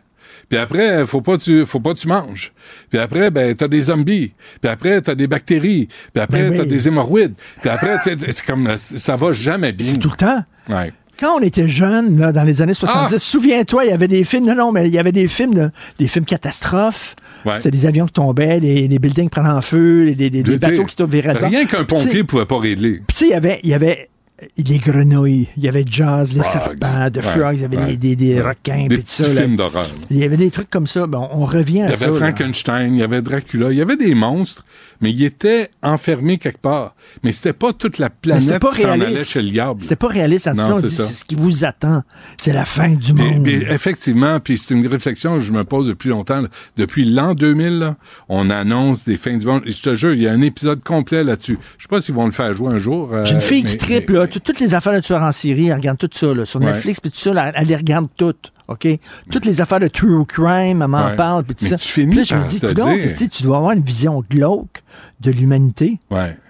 [SPEAKER 2] Puis après, faut pas tu, faut pas que tu manges. Puis après, ben, t'as des zombies. Puis après, t'as des bactéries. Puis après,
[SPEAKER 9] Ben oui.
[SPEAKER 2] t'as des hémorroïdes. Puis après, tu sais, c'est comme, ça va jamais bien.
[SPEAKER 9] C'est tout le temps.
[SPEAKER 2] Ouais.
[SPEAKER 9] Quand on était jeune, là, dans les années 70,
[SPEAKER 2] Ah!
[SPEAKER 9] souviens-toi, il y avait des films, non, non, mais il y avait des films, de- des films catastrophes.
[SPEAKER 2] Ouais.
[SPEAKER 9] C'était des avions qui tombaient, des, des buildings en feu, des, des- bateaux qui bord.
[SPEAKER 2] Rien qu'un pompier pouvait pas régler.
[SPEAKER 9] Puis tu sais, il y avait, il y avait les grenouilles, il y avait Jaws, les serpents, de Frogs, il y avait des, des, des requins,
[SPEAKER 2] Des petits
[SPEAKER 9] ça.
[SPEAKER 2] films d'horreur.
[SPEAKER 9] Il y avait des trucs comme ça. Bon, on revient à
[SPEAKER 2] Il y
[SPEAKER 9] ça.
[SPEAKER 2] avait. Frankenstein, il y avait Dracula, il y avait des monstres, mais ils étaient enfermés quelque part. Mais c'était pas toute la planète
[SPEAKER 9] pas
[SPEAKER 2] qui s'en allait chez le diable.
[SPEAKER 9] C'était pas réaliste. En
[SPEAKER 2] Non,
[SPEAKER 9] on
[SPEAKER 2] c'est
[SPEAKER 9] dit c'est ce qui vous attend. C'est la fin du monde.
[SPEAKER 2] puis effectivement, puis c'est une réflexion que je me pose depuis longtemps. Depuis l'an 2000, là, on annonce des fins du monde. Et je te jure, il y a un épisode complet là-dessus. Je sais pas s'ils vont le faire jouer un jour. euh,
[SPEAKER 9] J'ai une fille
[SPEAKER 2] mais-
[SPEAKER 9] qui triple,
[SPEAKER 2] mais-
[SPEAKER 9] là, tout- toutes les affaires de tueurs en série, elle regarde tout ça, là, sur
[SPEAKER 2] Ouais.
[SPEAKER 9] Netflix, puis tout ça, là, elle les regarde toutes, OK? Toutes les affaires de true crime, elle m'en
[SPEAKER 2] Ouais.
[SPEAKER 9] parle, puis tout
[SPEAKER 2] Mais
[SPEAKER 9] ça.
[SPEAKER 2] tu finis
[SPEAKER 9] là, je me dis,
[SPEAKER 2] dire-
[SPEAKER 9] si tu dois avoir une vision glauque de l'humanité.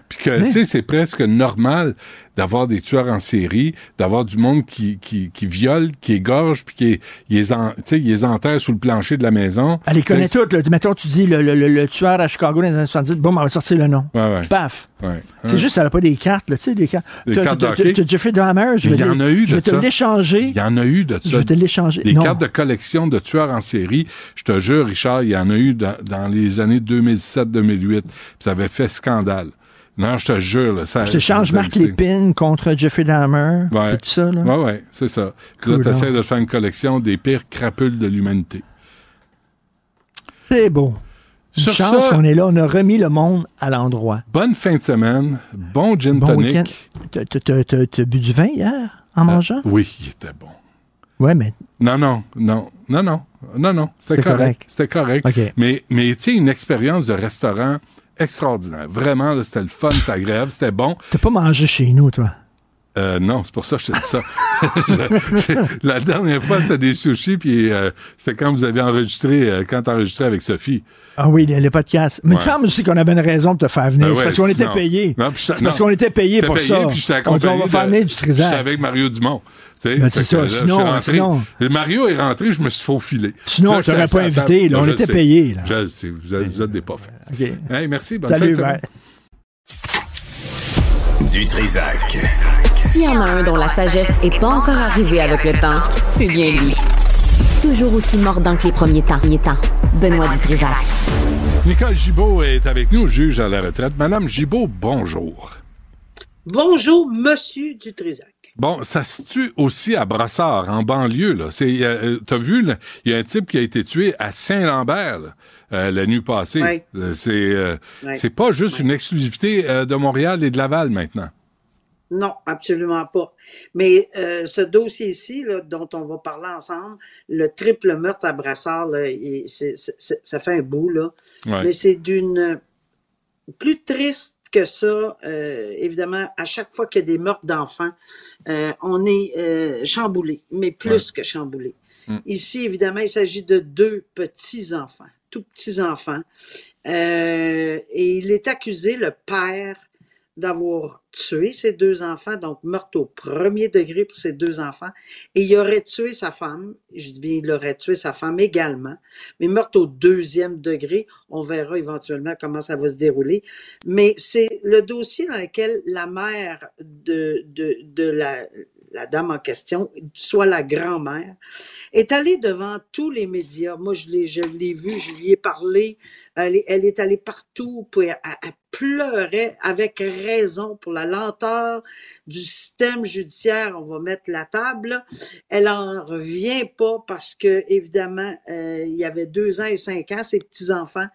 [SPEAKER 2] Puis que, tu sais, c'est presque normal d'avoir des tueurs en série, d'avoir du monde qui, qui, qui viole, qui égorge, puis qui les, en, tu sais, il les enterre sous le plancher de la maison.
[SPEAKER 9] Elle les connaît
[SPEAKER 2] Là,
[SPEAKER 9] toutes. là. Mettons, tu dis le, le- le- le tueur à Chicago dans les années 70, bon, on va sortir le nom.
[SPEAKER 2] Ouais, ouais.
[SPEAKER 9] Paf.
[SPEAKER 2] Ouais.
[SPEAKER 9] C'est
[SPEAKER 2] Hein?
[SPEAKER 9] juste, elle n'a pas des cartes, tu sais, des cartes.
[SPEAKER 2] Des cartes
[SPEAKER 9] t'as Jeffrey Dahmer, je vais
[SPEAKER 2] Il y en
[SPEAKER 9] te-
[SPEAKER 2] a eu de
[SPEAKER 9] Je vais te l'échanger.
[SPEAKER 2] Il y en a eu de ça.
[SPEAKER 9] Je vais te l'échanger.
[SPEAKER 2] Des
[SPEAKER 9] Non.
[SPEAKER 2] cartes de collection de tueurs en série. Je te jure, Richard, il y en a eu dans, dans les années 2007-2008. Puis Ça avait fait scandale. Non, je te jure. Là, ça,
[SPEAKER 9] Je te change Marc. Lépine contre Jeffrey Dahmer.
[SPEAKER 2] Ouais.
[SPEAKER 9] Tout ça, là.
[SPEAKER 2] Ouais, ouais, c'est ça. Puis là,
[SPEAKER 9] Cool,
[SPEAKER 2] t'essaies
[SPEAKER 9] hein.
[SPEAKER 2] de faire une collection des pires crapules de l'humanité.
[SPEAKER 9] C'est beau. Une
[SPEAKER 2] Sur
[SPEAKER 9] chance
[SPEAKER 2] ça-
[SPEAKER 9] qu'on est là. On a remis le monde à l'endroit.
[SPEAKER 2] Bonne fin de semaine. Bon gin
[SPEAKER 9] Bon
[SPEAKER 2] tonic.
[SPEAKER 9] T'as- bu du vin hier en mangeant?
[SPEAKER 2] Oui, il était bon.
[SPEAKER 9] Ouais, mais
[SPEAKER 2] Non, non, non, non, non, non, non, c'était
[SPEAKER 9] C'était
[SPEAKER 2] correct.
[SPEAKER 9] correct.
[SPEAKER 2] C'était correct.
[SPEAKER 9] OK.
[SPEAKER 2] Mais, mais tu sais, une expérience de restaurant extraordinaire. Vraiment, c'était le fun, c'était agréable, c'était bon.
[SPEAKER 9] t'as pas mangé chez nous, toi?
[SPEAKER 2] Euh, non, c'est pour ça que je te dis ça. Je- je- la dernière fois, c'était des sushis, puis euh, c'était quand vous avez enregistré, euh, quand t'enregistrais avec Sophie.
[SPEAKER 9] Ah oui, le, le podcast. Mais
[SPEAKER 2] Ouais.
[SPEAKER 9] il me semble aussi qu'on avait une raison de te faire venir.
[SPEAKER 2] Ben
[SPEAKER 9] c'est
[SPEAKER 2] ouais,
[SPEAKER 9] parce qu'on était payé.
[SPEAKER 2] J'étais-
[SPEAKER 9] C'est parce qu'on était payé
[SPEAKER 2] J'étais
[SPEAKER 9] pour
[SPEAKER 2] payé,
[SPEAKER 9] ça.
[SPEAKER 2] puis j'étais
[SPEAKER 9] on dit, on va faire
[SPEAKER 2] de-
[SPEAKER 9] venir du
[SPEAKER 2] J'étais
[SPEAKER 9] trisac.
[SPEAKER 2] avec Mario Dumont. tu sais.
[SPEAKER 9] Ben, c'est ça,
[SPEAKER 2] là, je
[SPEAKER 9] sinon-
[SPEAKER 2] rentré.
[SPEAKER 9] sinon-
[SPEAKER 2] Et Mario est rentré, je me suis faufilé.
[SPEAKER 9] Sinon,
[SPEAKER 2] Là,
[SPEAKER 9] on
[SPEAKER 2] j'étais
[SPEAKER 9] t'aurait
[SPEAKER 2] assis à
[SPEAKER 9] pas invité, là. On
[SPEAKER 2] je
[SPEAKER 9] était payé, là.
[SPEAKER 2] Je vous êtes, vous êtes des. Hey, merci, bonne
[SPEAKER 9] Salut.
[SPEAKER 1] Du Trisac.
[SPEAKER 4] S'il y en a un dont la sagesse est pas encore arrivée avec le temps, c'est bien lui. Toujours aussi mordant que les premiers temps. Premiers temps. Benoît Dutrisac.
[SPEAKER 2] Nicole Gibault est avec nous, juge à la retraite. Madame Gibault, bonjour.
[SPEAKER 10] Bonjour, Monsieur Dutrisac.
[SPEAKER 2] Bon, ça se tue aussi à Brassard, en banlieue. Là. C'est, euh, t'as vu, il y a un type qui a été tué à Saint-Lambert là, euh, la nuit passée.
[SPEAKER 10] Ouais.
[SPEAKER 2] Euh, C'est, euh,
[SPEAKER 10] Ouais.
[SPEAKER 2] c'est pas juste une exclusivité euh, de Montréal et de Laval maintenant.
[SPEAKER 10] Non, absolument pas. Mais euh, ce dossier-ci, dont on va parler ensemble, le triple meurtre à Brassard, là, ça fait un bout, là.
[SPEAKER 2] Ouais.
[SPEAKER 10] Mais c'est d'une plus triste que ça. euh, évidemment, à chaque fois qu'il y a des meurtres d'enfants, euh, on est euh, chamboulé, mais plus que chamboulé.
[SPEAKER 2] Mm.
[SPEAKER 10] Ici, évidemment, il s'agit de deux petits-enfants, tout petits-enfants. Euh, et il est accusé, le père, d'avoir tué ses deux enfants, donc meurtre au premier degré pour ses deux enfants. Et il aurait tué sa femme, je dis bien, il aurait tué sa femme également, mais meurtre au deuxième degré, on verra éventuellement comment ça va se dérouler. Mais c'est le dossier dans lequel la mère de, de, de la, la dame en question, soit la grand-mère, est allée devant tous les médias. Moi, je l'ai, je l'ai vu, je lui ai parlé. Elle est, allée partout, puis elle, pleurait avec raison pour la lenteur du système judiciaire. On va mettre la table. Elle en revient pas parce que, évidemment, euh, il y avait deux ans et cinq ans, ses petits-enfants.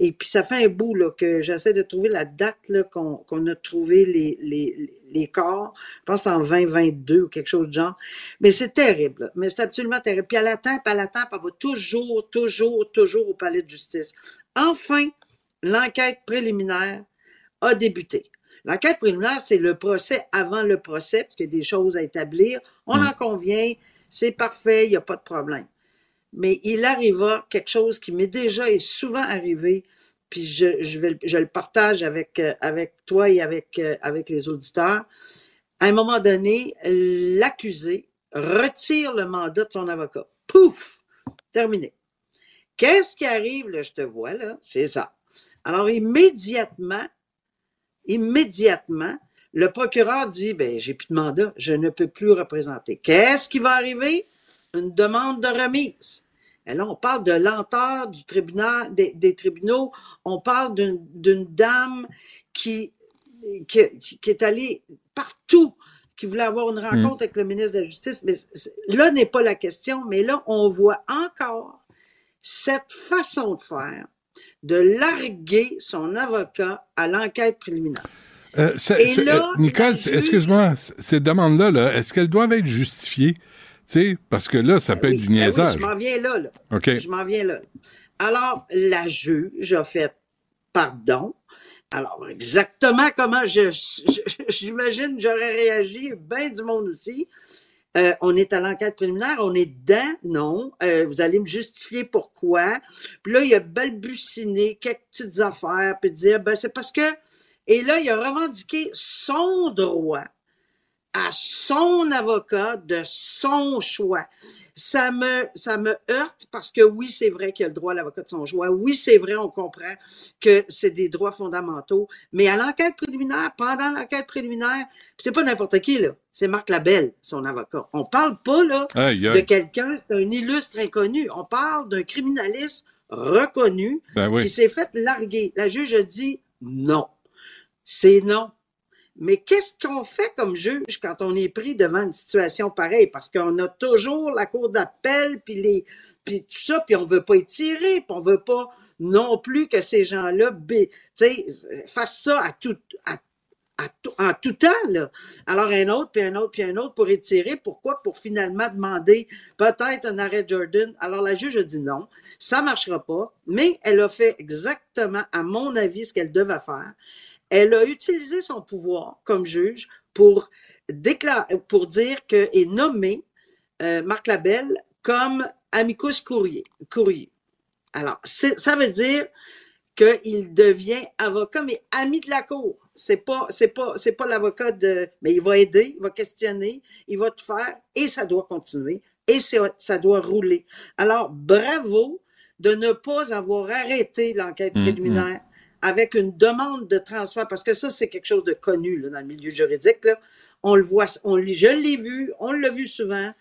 [SPEAKER 10] Et puis, ça fait un bout là, que j'essaie de trouver la date qu'on, a trouvé les, les corps. Je pense que c'est en 2022 ou quelque chose de genre. Mais c'est terrible. Mais c'est absolument terrible. Puis elle attend, puis elle attend, puis elle va toujours, toujours, toujours au palais de justice. Enfin, l'enquête préliminaire a débuté. L'enquête préliminaire, c'est le procès avant le procès, parce qu'il y a des choses à établir. On
[SPEAKER 2] Mm.
[SPEAKER 10] en convient, c'est parfait, il n'y a pas de problème. Mais il arriva quelque chose qui m'est déjà et souvent arrivé, puis je, le- partage avec, euh, toi et avec, euh, avec les auditeurs. À un moment donné, l'accusé retire le mandat de son avocat. Pouf! Terminé. Qu'est-ce qui arrive, là, je te vois, là? C'est ça. Alors, immédiatement, immédiatement, le procureur dit, ben, j'ai plus de mandat, je ne peux plus représenter. Qu'est-ce qui va arriver? Une demande de remise. Et là, on parle de lenteur du tribunal, des, des tribunaux. On parle d'une dame qui, qui, qui est allée partout, qui voulait avoir une rencontre avec le ministre de la Justice. Mais là n'est pas la question, mais là, on voit encore cette façon de faire, de larguer son avocat à l'enquête préliminaire.
[SPEAKER 2] Euh,
[SPEAKER 10] Et
[SPEAKER 2] euh, Nicole, excuse-moi, ces demandes-là, là, est-ce qu'elles doivent être justifiées? Sais, parce que là, ça peut
[SPEAKER 10] Oui,
[SPEAKER 2] être du
[SPEAKER 10] ben oui,
[SPEAKER 2] niaisage.
[SPEAKER 10] je m'en viens là, là.
[SPEAKER 2] OK.
[SPEAKER 10] Je m'en viens là. Alors, la juge a fait pardon. Alors, exactement comment je, j'imagine j'aurais réagi, bien du monde aussi. Euh, on est à l'enquête préliminaire, on est dedans, non. Euh, vous allez me justifier pourquoi. Puis là, il a balbuciné quelques petites affaires, puis dire, ben c'est parce que Et là, il a revendiqué son droit à son avocat de son choix. Ça me, ça me heurte parce que oui, c'est vrai qu'il a le droit à l'avocat de son choix. Oui, c'est vrai, on comprend que c'est des droits fondamentaux. Mais à l'enquête préliminaire, pendant l'enquête préliminaire, c'est pas n'importe qui, là. C'est Marc Labelle, son avocat. On parle pas, là, de quelqu'un, c'est un illustre inconnu. On parle d'un criminaliste reconnu
[SPEAKER 2] Ben oui.
[SPEAKER 10] qui s'est fait larguer. La juge a dit non. C'est non. Mais qu'est-ce qu'on fait comme juge quand on est pris devant une situation pareille? Parce qu'on a toujours la cour d'appel, puis les, puis tout ça, puis on veut pas étirer, puis on veut pas non plus que ces gens-là, fassent ça à tout, à, tout- en tout temps. Alors, un autre, puis un autre, puis un autre pour étirer. Pourquoi? Pour finalement demander peut-être un arrêt Jordan. Alors, la juge a dit non, ça marchera pas, mais elle a fait exactement, à mon avis, ce qu'elle devait faire. Elle a utilisé son pouvoir comme juge pour déclarer, pour dire que et nommer euh, Marc Labelle comme amicus courrier. courrier. Alors, ça veut dire qu'il devient avocat, mais ami de la cour. C'est pas, c'est pas, c'est pas l'avocat de, mais il va aider, il va questionner, il va tout faire, et ça doit continuer, et ça doit rouler. Alors, bravo de ne pas avoir arrêté l'enquête
[SPEAKER 2] Mm,
[SPEAKER 10] préliminaire avec une demande de transfert, parce que ça, c'est quelque chose de connu dans le milieu juridique. On le voit, on, je l'ai vu, on l'a vu souvent.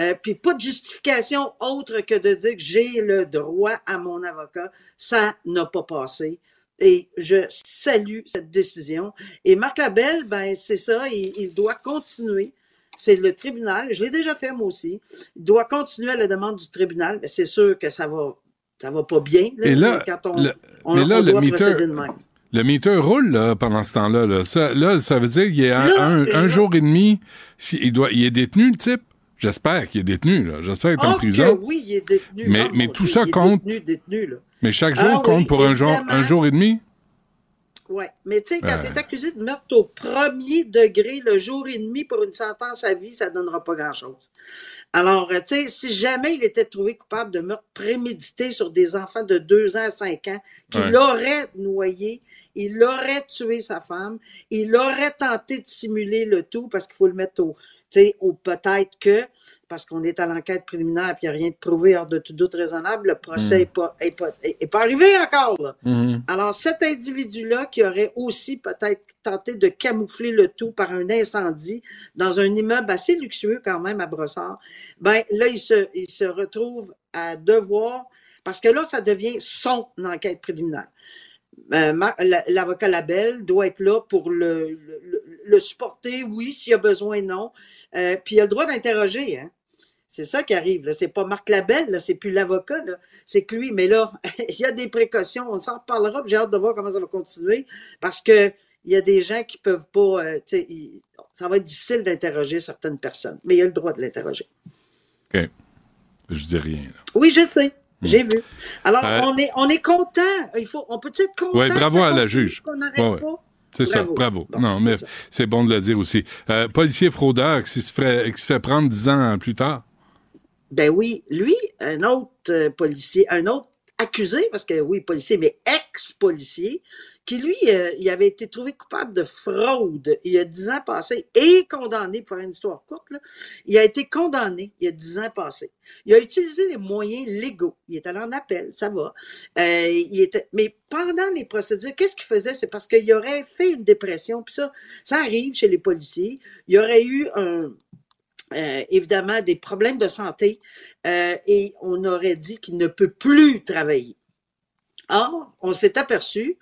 [SPEAKER 10] Euh, puis pas de justification autre que de dire que j'ai le droit à mon avocat. Ça n'a pas passé. Et je salue cette décision. Et Marc Labelle, ben c'est ça, il, doit continuer. C'est le tribunal. Je l'ai déjà fait moi aussi. Il doit continuer à la demande du tribunal. Mais c'est sûr que ça va, ça va pas bien. là,
[SPEAKER 2] Et là,
[SPEAKER 10] quand on,
[SPEAKER 2] le-
[SPEAKER 10] on-
[SPEAKER 2] mais là,
[SPEAKER 10] on
[SPEAKER 2] le
[SPEAKER 10] doit
[SPEAKER 2] meter-
[SPEAKER 10] procéder de même.
[SPEAKER 2] Le meter roule là, pendant ce temps-là. Là. Ça, là, ça veut dire qu'il y a un, un- jour et demi. si- il, doit, il est détenu, le type? J'espère qu'il est détenu. là. J'espère qu'il est en
[SPEAKER 10] Oh,
[SPEAKER 2] prison.
[SPEAKER 10] que oui, il est détenu.
[SPEAKER 2] Mais- mais
[SPEAKER 10] mon
[SPEAKER 2] tout ça
[SPEAKER 10] est
[SPEAKER 2] compte.
[SPEAKER 10] Détenu, détenu, là.
[SPEAKER 2] Mais chaque jour
[SPEAKER 10] Ah oui,
[SPEAKER 2] compte pour un jour, un jour et demi?
[SPEAKER 10] Oui, mais tu sais, quand tu es accusé de meurtre au premier degré, le jour et demi pour une sentence à vie, ça ne donnera pas grand-chose. Alors, euh, tu sais, si jamais il était trouvé coupable de meurtre prémédité sur des enfants de 2 ans à 5 ans, qu'il
[SPEAKER 2] Ouais.
[SPEAKER 10] aurait noyé, il aurait tué sa femme, il aurait tenté de simuler le tout parce qu'il faut le mettre au, sais, au peut-être que, parce qu'on est à l'enquête préliminaire et il n'y a rien de prouvé hors de tout doute raisonnable, le procès
[SPEAKER 2] Mm.
[SPEAKER 10] n'est pas, est pas, est- est pas arrivé encore. Là.
[SPEAKER 2] Mhm.
[SPEAKER 10] Alors, cet individu-là qui aurait aussi peut-être tenté de camoufler le tout par un incendie dans un immeuble assez luxueux quand même à Brossard, ben là, il se, il se retrouve à devoir, parce que là, ça devient son enquête préliminaire. Euh, L'avocat Labelle doit être là pour le, le- le- le supporter, oui, s'il y a besoin, non. Euh, puis il a le droit d'interroger, hein. C'est ça qui arrive. là. C'est pas Marc Labelle, c'est plus l'avocat, c'est que lui. Mais là, il y a des précautions. On s'en reparlera. J'ai hâte de voir comment ça va continuer parce que il y a des gens qui peuvent pas. euh, ils- ça va être difficile d'interroger certaines personnes, mais il a le droit de l'interroger.
[SPEAKER 2] OK. Je dis rien. là.
[SPEAKER 10] Oui, je le sais. J'ai vu. Alors,
[SPEAKER 2] Euh,
[SPEAKER 10] on est, on est content. Il faut, on peut être content? Que
[SPEAKER 2] bravo
[SPEAKER 10] ça
[SPEAKER 2] à la juge. Ouais, ouais. C'est ça,
[SPEAKER 10] Bravo. Bon,
[SPEAKER 2] non, mais
[SPEAKER 10] c'est
[SPEAKER 2] bon de le dire aussi. Euh, policier fraudeur qui se, ferait, qui se fait prendre dix ans plus tard.
[SPEAKER 10] Ben oui, lui, un autre euh, policier, un autre accusé, parce que oui, policier, mais ex-policier, qui lui, euh, il avait été trouvé coupable de fraude il y a dix ans passés et condamné, pour faire une histoire courte, il a été condamné il y a dix ans passés. Il a utilisé les moyens légaux. Il est allé en appel, ça va. Euh, il était, mais pendant les procédures, qu'est-ce qu'il faisait? C'est parce qu'il aurait fait une dépression, puis ça, ça arrive chez les policiers. Il aurait eu un, euh, évidemment des problèmes de santé euh, et on aurait dit qu'il ne peut plus travailler. Or, on s'est aperçu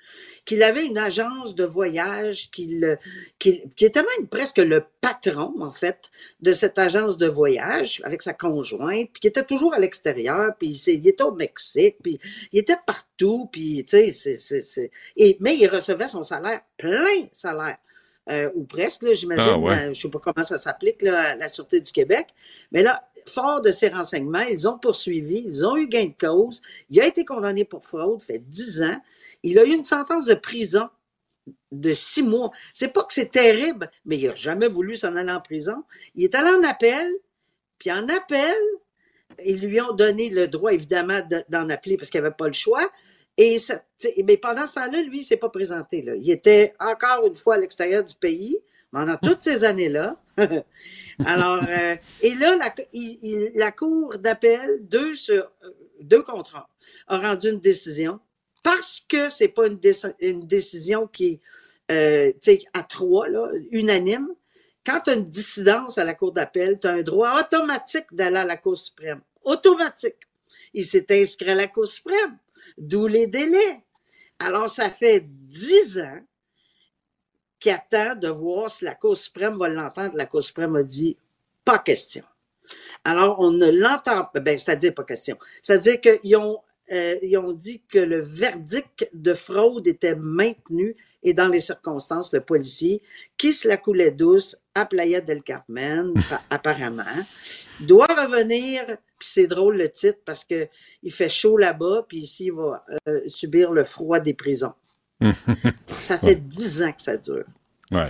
[SPEAKER 10] qu'il avait une agence de voyage, qu'il, qu'il, qui était même presque le patron, en fait, de cette agence de voyage avec sa conjointe, puis qui était toujours à l'extérieur, puis il, était au Mexique, puis il était partout, puis tu sais, mais il recevait son salaire, plein salaire. Euh, ou presque, j'imagine.
[SPEAKER 2] Ah ouais.
[SPEAKER 10] euh, je sais pas comment ça s'applique à la Sûreté du Québec. Mais là, fort de ces renseignements, ils ont poursuivi, ils ont eu gain de cause. Il a été condamné pour fraude, fait 10 ans. Il a eu une sentence de prison de six mois. C'est pas que c'est terrible, mais il n'a jamais voulu s'en aller en prison. Il est allé en appel, puis en appel, ils lui ont donné le droit, évidemment, de- d'en appeler parce qu'il n'avait pas le choix. Et mais pendant ce temps-là, lui, il s'est pas présenté. Il était encore une fois à l'extérieur du pays pendant toutes ces années-là. Alors, euh, et là, la, Cour d'appel, deux, sur, deux contrats, a rendu une décision parce que c'est pas une, décision qui est euh, à trois, unanime. Quand tu as une dissidence à la Cour d'appel, tu as un droit automatique d'aller à la Cour suprême. Automatique. Il s'est inscrit à la Cour suprême, d'où les délais. Alors, ça fait dix ans qui attend de voir si la Cour suprême va l'entendre. La Cour suprême a dit pas question. Alors, on ne l'entend pas. Ben, c'est-à-dire pas question. C'est-à-dire qu'ils ont, euh, ont dit que le verdict de fraude était maintenu et dans les circonstances, le policier, qui se la coulait douce à Playa del Carmen, apparemment, doit revenir, puis c'est drôle le titre parce que il fait chaud là-bas, puis ici, il va euh, subir le froid des prisons. ça fait dix ans que ça dure.
[SPEAKER 2] Oui.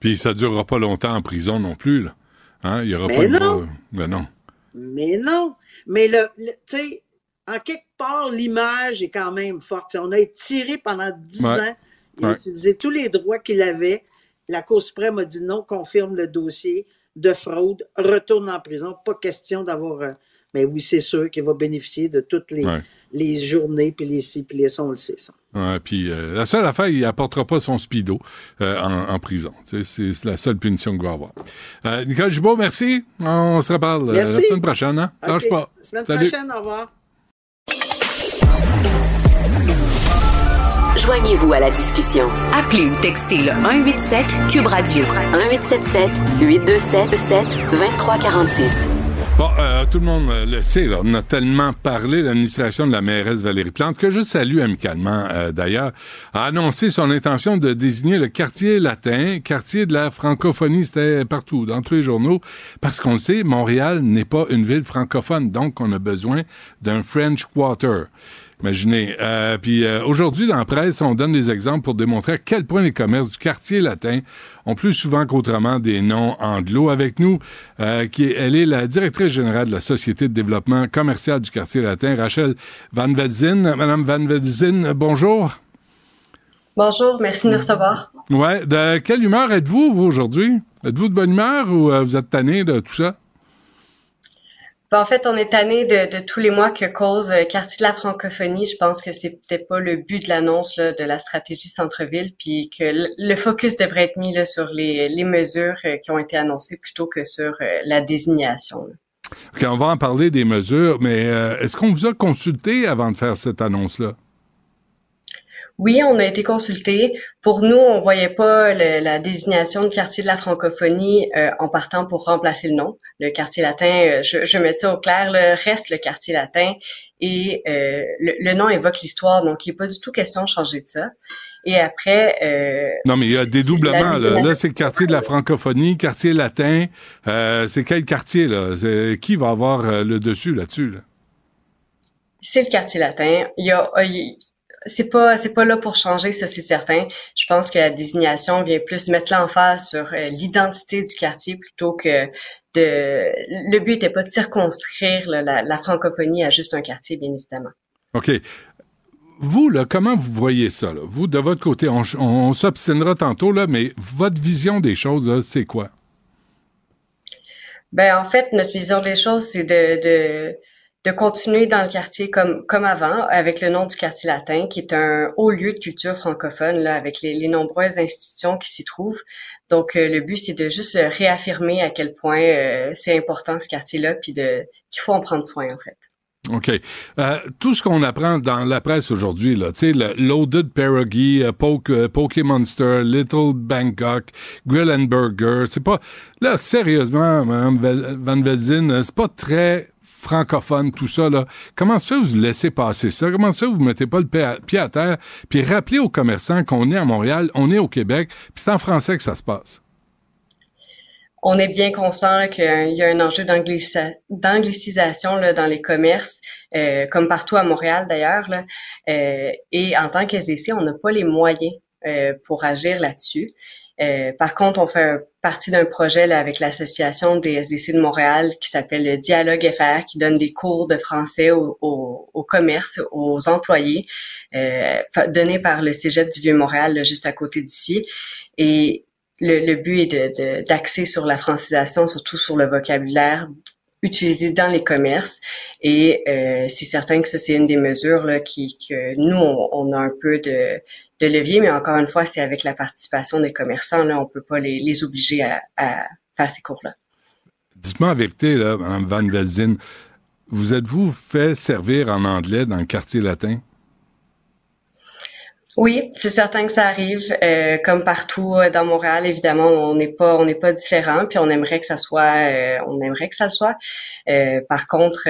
[SPEAKER 2] Puis ça ne durera pas longtemps en prison non plus. Là. Hein? Il y aura
[SPEAKER 10] Mais
[SPEAKER 2] pas
[SPEAKER 10] non.
[SPEAKER 2] De... Ben non.
[SPEAKER 10] Mais non. Mais le, tu sais, en quelque part, l'image est quand même forte. on a été tiré pendant dix
[SPEAKER 2] Ouais.
[SPEAKER 10] ans. Il a
[SPEAKER 2] Ouais.
[SPEAKER 10] utilisé tous les droits qu'il avait. La Cour suprême a dit non, confirme le dossier de fraude, retourne en prison. Pas question d'avoir. Mais oui, c'est sûr qu'il va bénéficier de toutes les,
[SPEAKER 2] Ouais.
[SPEAKER 10] les journées, puis les ci, puis les ça, on le sait, ça.
[SPEAKER 2] Ouais, puis euh, la seule affaire, il apportera pas son speedo euh, en, en prison. Tu sais, C'est la seule punition qu'il va avoir. Euh, Nicole Gibault, merci. On se reparle la semaine prochaine. Hein? Lâche
[SPEAKER 10] OK.
[SPEAKER 2] pas.
[SPEAKER 10] Semaine
[SPEAKER 2] Salut.
[SPEAKER 10] prochaine, au revoir.
[SPEAKER 4] Joignez-vous à la discussion. Appelez ou textez le 187 Cube Radio 1877 827 2346.
[SPEAKER 2] Bon, euh, tout le monde le sait, là, on a tellement parlé, l'administration de la mairesse Valérie Plante, que je salue amicalement euh, d'ailleurs, a annoncé son intention de désigner le quartier latin, quartier de la francophonie, c'était partout, dans tous les journaux, parce qu'on le sait, Montréal n'est pas une ville francophone, donc on a besoin d'un French Quarter. Imaginez. Euh, puis euh, aujourd'hui, dans la presse, on donne des exemples pour démontrer à quel point les commerces du quartier latin ont plus souvent qu'autrement des noms anglo. Avec nous, euh, qui est, elle est la directrice générale de la Société de développement commercial du quartier latin, Rachel Van Velzen. Madame Van Velzen, bonjour.
[SPEAKER 11] Bonjour, merci de me recevoir.
[SPEAKER 2] Ouais, de quelle humeur êtes-vous, vous, aujourd'hui? Êtes-vous de bonne humeur ou vous êtes tanné de tout ça?
[SPEAKER 11] Ben, en fait, on est tanné de, tous les mois que cause euh, Quartier de la francophonie. Je pense que c'est peut-être pas le but de l'annonce de la stratégie centre-ville, puis que le, focus devrait être mis sur les, mesures euh, qui ont été annoncées plutôt que sur euh, la désignation.
[SPEAKER 2] OK, on va en parler des mesures, mais euh, est-ce qu'on vous a consulté avant de faire cette annonce-là?
[SPEAKER 11] Oui, on a été consulté. Pour nous, on voyait pas le- la désignation de quartier de la francophonie euh, en partant pour remplacer le nom. Le quartier latin, euh, je, je mets ça au clair, là, reste le quartier latin et euh, le, le nom évoque l'histoire, donc il n'est pas du tout question de changer de ça. Et après, euh,
[SPEAKER 2] Non, mais il y a dédoublement.
[SPEAKER 11] c'est
[SPEAKER 2] Là, là c'est le quartier de la francophonie, quartier latin. Euh, c'est quel quartier, là? C'est- Qui va avoir le dessus là-dessus? Là?
[SPEAKER 11] c'est le quartier latin. Il y a, c'est pas, c'est pas là pour changer, ça c'est certain. Je pense que la désignation vient plus mettre l'emphase sur euh, l'identité du quartier plutôt que de. Le but n'était pas de circonscrire là, la, la francophonie à juste un quartier, bien évidemment.
[SPEAKER 2] OK. Vous, là, comment vous voyez ça? Là? Vous, de votre côté, on, on s'obstinera tantôt, là, mais votre vision des choses, c'est quoi?
[SPEAKER 11] Ben en fait, notre vision des choses, c'est de, de de continuer dans le quartier comme comme avant, avec le nom du quartier latin, qui est un haut lieu de culture francophone, là, avec les, nombreuses institutions qui s'y trouvent. Donc, euh, le but, c'est de juste réaffirmer à quel point euh, c'est important ce quartier-là, puis de qu'il faut en prendre soin, en fait.
[SPEAKER 2] OK. Euh, tout ce qu'on apprend dans la presse aujourd'hui, là, tu sais, Loaded Pierogi, euh, Poke, Little Bangkok, Grill and Burger, c'est pas... Là, sérieusement, Van Velzin, euh, c'est pas très francophone, tout ça, là. Comment que vous laissez passer ça? Comment que vous mettez pas le pied à, terre? Puis rappelez aux commerçants qu'on est à Montréal, on est au Québec, puis c'est en français que ça se passe.
[SPEAKER 11] On est bien conscient qu'il y a un enjeu d'anglicisation dans les commerces, euh, comme partout à Montréal d'ailleurs. Euh, et en tant qu'SDC, on n'a pas les moyens euh, pour agir là-dessus. Euh, par contre, on fait partie d'un projet là, avec l'association des SDC de Montréal qui s'appelle le Dialogue FR, qui donne des cours de français au, au, au commerce, aux employés, euh, donnés par le Cégep du Vieux-Montréal, juste à côté d'ici. Et le, le but est d'axer sur la francisation, surtout sur le vocabulaire utilisé dans les commerces. Et euh, c'est certain que ça, c'est une des mesures là, qui, que nous, on, a un peu de, levier, mais encore une fois, c'est avec la participation des commerçants. Là, on peut pas les, obliger à, faire ces cours-là.
[SPEAKER 2] Dites-moi la vérité, là, Van Velzin, vous êtes-vous fait servir en anglais dans le quartier latin?
[SPEAKER 11] Oui, c'est certain que ça arrive. Euh, comme partout euh, dans Montréal, évidemment, on n'est pas on n'est pas différent, puis on aimerait que ça soit euh, on aimerait que ça le soit. par contre,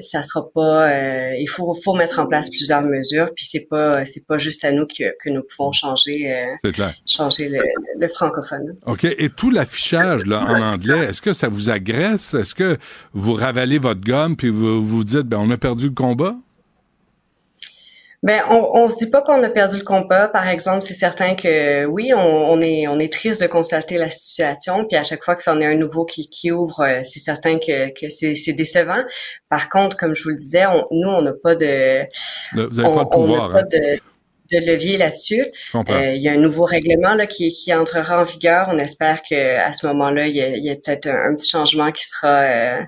[SPEAKER 11] ça sera pas. il faut faut mettre en place plusieurs mesures, puis c'est pas c'est pas juste à nous que, que nous pouvons changer changer le, le, francophone.
[SPEAKER 2] Ok. Et tout l'affichage là en anglais, est-ce que ça vous agresse? Est-ce que vous ravalez votre gomme puis vous vous dites ben on a perdu le combat?
[SPEAKER 11] Ben, on, on se dit pas qu'on a perdu le combat. Par exemple, c'est certain que oui, on, est on est triste de constater la situation. Puis à chaque fois que c'en est un nouveau qui, qui ouvre, euh, c'est certain que, que c'est décevant. Par contre, comme je vous le disais, nous on n'a pas de
[SPEAKER 2] vous avez pas de pouvoir. Hein?
[SPEAKER 11] de levier là-dessus. Euh, il y a un nouveau règlement là, qui, qui entrera en vigueur. On espère que à ce moment-là, il y a, a peut-être un, petit changement qui sera, euh,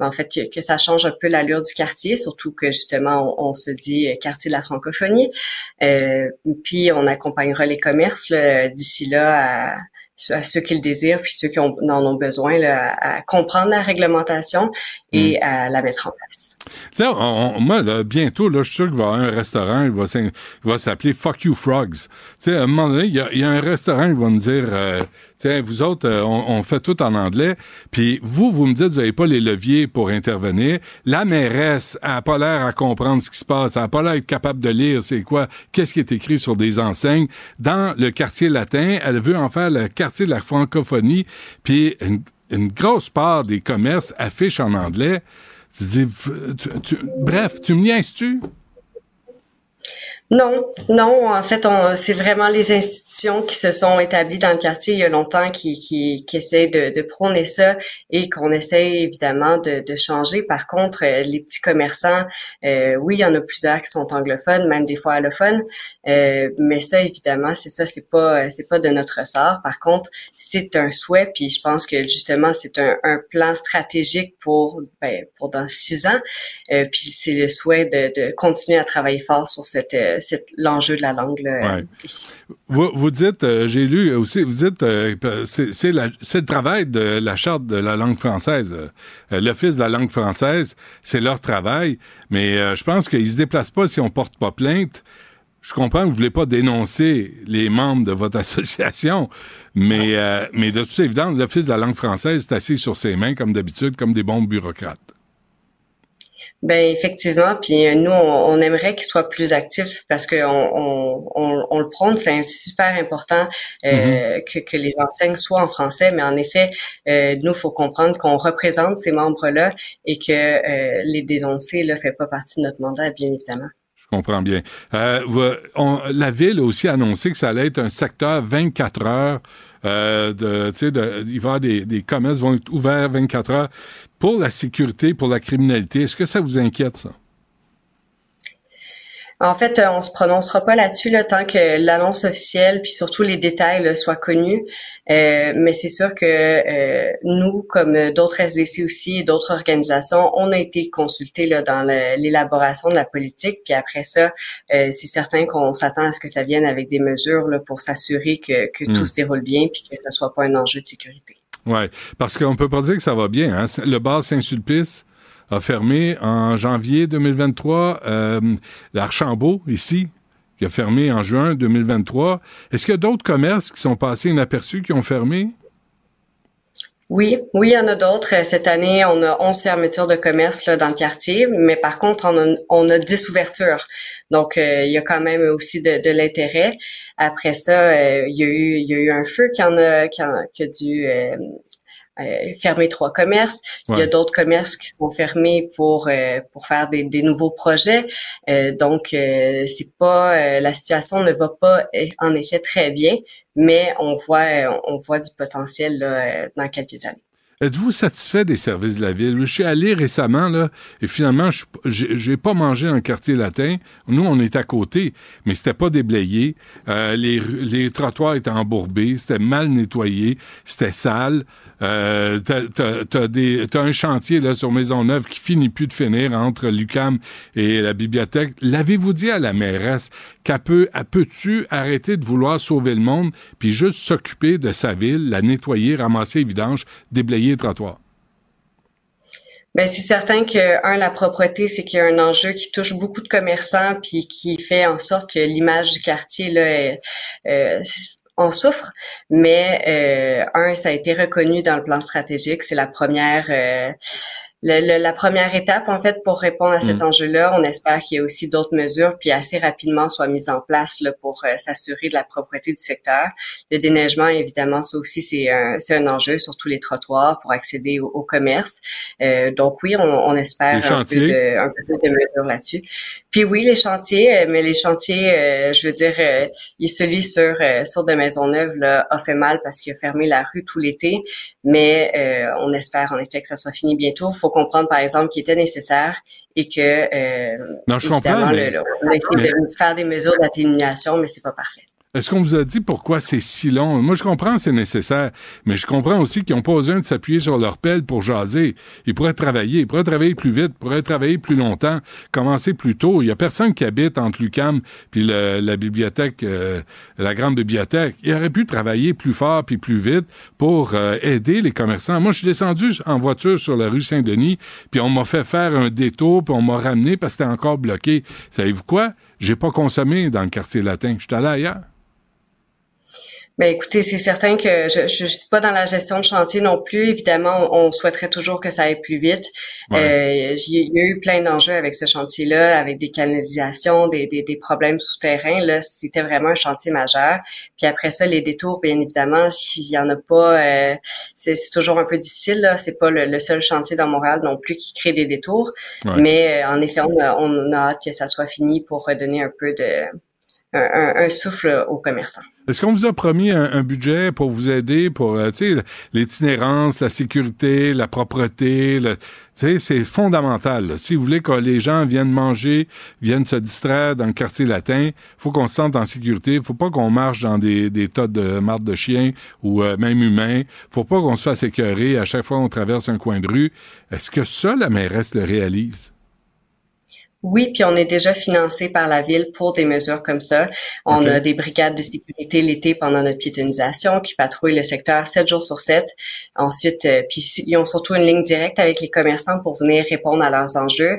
[SPEAKER 11] en fait, que, que, ça change un peu l'allure du quartier, surtout que justement, on, se dit euh, quartier de la francophonie. Euh, puis on accompagnera les commerces d'ici là à à ceux qui le désirent, puis ceux qui en ont besoin, là, à comprendre la réglementation et hmm. à la mettre en place.
[SPEAKER 2] On, moi, là, bientôt, là, je suis sûr qu'il va y avoir un restaurant, il va, s'appeler Fuck You Frogs. sais, à un moment donné, il y a, y a, un restaurant, il va me dire, euh, tiens, vous autres, euh, on, fait tout en anglais, puis vous, vous me dites, vous n'avez pas les leviers pour intervenir. La mairesse a pas l'air à comprendre ce qui se passe, elle a pas l'air capable de lire c'est quoi, qu'est-ce qui est écrit sur des enseignes. Dans le quartier latin, elle veut en faire le quartier de la francophonie, puis une, grosse part des commerces affichent en anglais. bref, tu me niaises-tu?
[SPEAKER 11] Non, non. En fait, c'est vraiment les institutions qui se sont établies dans le quartier il y a longtemps qui, qui, qui de, de prôner ça et qu'on essaie évidemment de, de, changer. Par contre, euh, les petits commerçants, euh, oui, il y en a plusieurs qui sont anglophones, même des fois allophones, euh, mais ça, évidemment, c'est ça, c'est pas, c'est pas de notre sort. Par contre, c'est un souhait, puis je pense que justement, c'est un, un plan stratégique pour, ben, pour dans six ans. Euh, puis c'est le souhait de, de continuer à travailler fort sur cette c'est l'enjeu de la langue ici.
[SPEAKER 2] Vous, vous dites, euh, j'ai lu aussi, vous dites, euh, c'est le travail de la charte de la langue française. Euh, L'Office de la langue française, c'est leur travail, mais je pense qu'ils se déplacent pas si on porte pas plainte. Je comprends que vous voulez pas dénoncer les membres de votre association, mais, mais de toute évidence, l'Office de la langue française est assis sur ses mains, comme d'habitude, comme des bons bureaucrates.
[SPEAKER 11] Ben effectivement, puis euh, nous on, aimerait qu'il soit plus actif parce que on, on, on le prône, c'est super important euh, mm-hmm. que, que, les enseignes soient en français, mais en effet, euh, nous faut comprendre qu'on représente ces membres-là et que euh, les dénoncer là fait pas partie de notre mandat, bien évidemment.
[SPEAKER 2] Je comprends bien. La ville a aussi annoncé que ça allait être un secteur 24 heures euh, il va y avoir des, des commerces vont être ouverts 24 heures pour la sécurité, pour la criminalité. Est-ce que ça vous inquiète, ça?
[SPEAKER 11] En fait, euh, on se prononcera pas là-dessus le tant que l'annonce officielle, puis surtout les détails soient connus. Euh, mais c'est sûr que euh, nous, comme d'autres SDC aussi et d'autres organisations, on a été consultés là, dans l'élaboration de la politique. Puis après ça, c'est certain qu'on s'attend à ce que ça vienne avec des mesures là, pour s'assurer que, que tout hmm. se déroule bien, puis que ce soit pas un enjeu de sécurité.
[SPEAKER 2] Ouais, parce qu'on peut pas dire que ça va bien. Hein? Le bar Saint-Sulpice a fermé en janvier 2023. Euh, L'Archambault, ici, qui a fermé en juin 2023. Est-ce qu'il y a d'autres commerces qui sont passés inaperçus, qui ont fermé?
[SPEAKER 11] Oui, oui, il y en a d'autres. Cette année, on a 11 fermetures de commerce là, dans le quartier, mais par contre, on a, on a 10 ouvertures. Donc, euh, il y a quand même aussi de, l'intérêt. Après ça, euh, il, y a eu, un feu qui en a, dû euh, euh, fermé trois commerces. Il y a d'autres commerces qui sont fermés pour euh, pour faire des, des nouveaux projets. Euh, donc c'est pas la situation ne va pas en effet très bien, mais on voit on voit du potentiel là, dans quelques années.
[SPEAKER 2] Êtes-vous satisfait des services de la ville? Je suis allé récemment, là, et finalement, je n'ai pas mangé en quartier latin. Nous, on est à côté, mais c'était pas déblayé. Euh, les, les trottoirs étaient embourbés, c'était mal nettoyé, c'était sale. Euh, t'as, un chantier là sur Maisonneuve qui finit plus de finir entre l'UCAM et la bibliothèque. L'avez-vous dit à la mairesse qu'elle peut, peut-tu arrêter de vouloir sauver le monde puis juste s'occuper de sa ville, la nettoyer, ramasser les vidanges, déblayer les trottoirs?
[SPEAKER 11] Ben, c'est certain que, un, la propreté, c'est qu'il y a un enjeu qui touche beaucoup de commerçants puis qui fait en sorte que l'image du quartier là, est, euh, on souffre, mais euh, un, ça a été reconnu dans le plan stratégique. C'est la première euh, la première étape, en fait, pour répondre à cet mm. enjeu-là, on espère qu'il y ait aussi d'autres mesures, puis assez rapidement soient mises en place là, pour euh, s'assurer de la propreté du secteur. Le déneigement, évidemment, ça aussi, c'est un, un enjeu sur tous les trottoirs pour accéder au, commerce. Euh, donc oui, on, on espère un peu, de, un peu, de, mesures là-dessus. Puis oui, les chantiers, euh, mais les chantiers, euh, je veux dire, il celui sur sur de Maisonneuve là, a fait mal parce qu'il a fermé la rue tout l'été, mais on espère en effet que ça soit fini bientôt. Faut comprendre, par exemple, qu'il était nécessaire et que euh,
[SPEAKER 2] non, je comprends, mais,
[SPEAKER 11] on a essayé de faire des mesures d'atténuation, mais c'est pas parfait.
[SPEAKER 2] Est-ce qu'on vous a dit pourquoi c'est si long? Moi, je comprends c'est nécessaire, mais je comprends aussi qu'ils n'ont pas besoin de s'appuyer sur leur pelle pour jaser. Ils pourraient travailler, ils pourraient travailler plus vite, ils pourraient travailler plus longtemps, commencer plus tôt. Il y a personne qui habite entre l'UCAM puis la bibliothèque, euh, la grande bibliothèque. Il aurait pu travailler plus fort puis plus vite pour euh, aider les commerçants. Moi, je suis descendu en voiture sur la rue Saint-Denis, puis on m'a fait faire un détour, puis on m'a ramené parce que c'était encore bloqué. Savez-vous quoi? J'ai pas consommé dans le quartier latin. Je suis allé ailleurs.
[SPEAKER 11] Ben écoutez, c'est certain que je, je, suis pas dans la gestion de chantier non plus. Évidemment, on, souhaiterait toujours que ça aille plus vite. Euh, il y a eu plein d'enjeux avec ce chantier-là, avec des canalisations, des, des, des problèmes souterrains. Là, c'était vraiment un chantier majeur. Puis après ça, les détours, bien évidemment, s'il y en a pas, euh, c'est toujours un peu difficile. Là, c'est pas le, seul chantier dans Montréal non plus qui crée des détours. Mais euh, en effet, on a, on a hâte que ça soit fini pour redonner un peu de un, souffle aux commerçants.
[SPEAKER 2] Est-ce qu'on vous a promis un, budget pour vous aider pour euh, l'itinérance, la sécurité, la propreté, c'est fondamental. Si vous voulez que les gens viennent manger, viennent se distraire dans le quartier latin, faut qu'on se sente en sécurité. Faut pas qu'on marche dans des, des tas de marde de chiens ou euh, même humains. Faut pas qu'on se fasse écœurer à chaque fois qu'on traverse un coin de rue. Est-ce que ça, la mairesse le réalise?
[SPEAKER 11] Oui, puis on est déjà financé par la ville pour des mesures comme ça. On a des brigades de sécurité l'été pendant notre piétonisation qui patrouillent le secteur 7 jours sur 7. Ensuite, euh, puis ils ont surtout une ligne directe avec les commerçants pour venir répondre à leurs enjeux.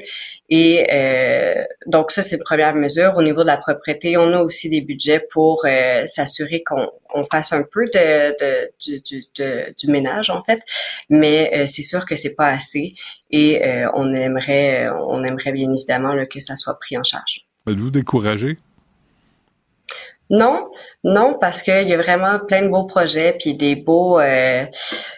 [SPEAKER 11] Et euh, donc ça, c'est une première mesure. Au niveau de la propriété, on a aussi des budgets pour euh, s'assurer qu'on on fasse un peu de, de, du, de, du ménage en fait, mais euh, c'est sûr que c'est pas assez et euh, on aimerait on aimerait bien évidemment là, que ça soit pris en charge.
[SPEAKER 2] Êtes-vous découragé?
[SPEAKER 11] Non, non, parce qu'il y a vraiment plein de beaux projets, puis des beaux. Euh,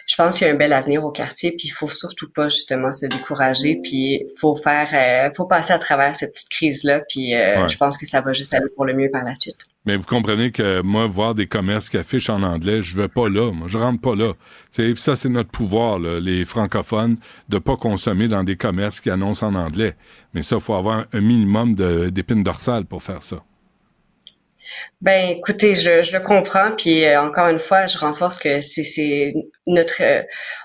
[SPEAKER 11] je pense qu'il y a un bel avenir au quartier, puis il faut surtout pas justement se décourager, puis faut faire, euh, faut passer à travers cette petite crise là, puis euh, je pense que ça va juste aller pour le mieux par la suite.
[SPEAKER 2] Mais vous comprenez que moi, voir des commerces qui affichent en anglais, je vais pas là. Moi, je rentre pas là. T'sais, ça, c'est notre pouvoir, là, les francophones, de pas consommer dans des commerces qui annoncent en anglais. Mais ça, faut avoir un minimum d'épines dorsales pour faire ça.
[SPEAKER 11] Ben, écoutez, je, je le comprends, puis euh, encore une fois, je renforce que c'est notre euh,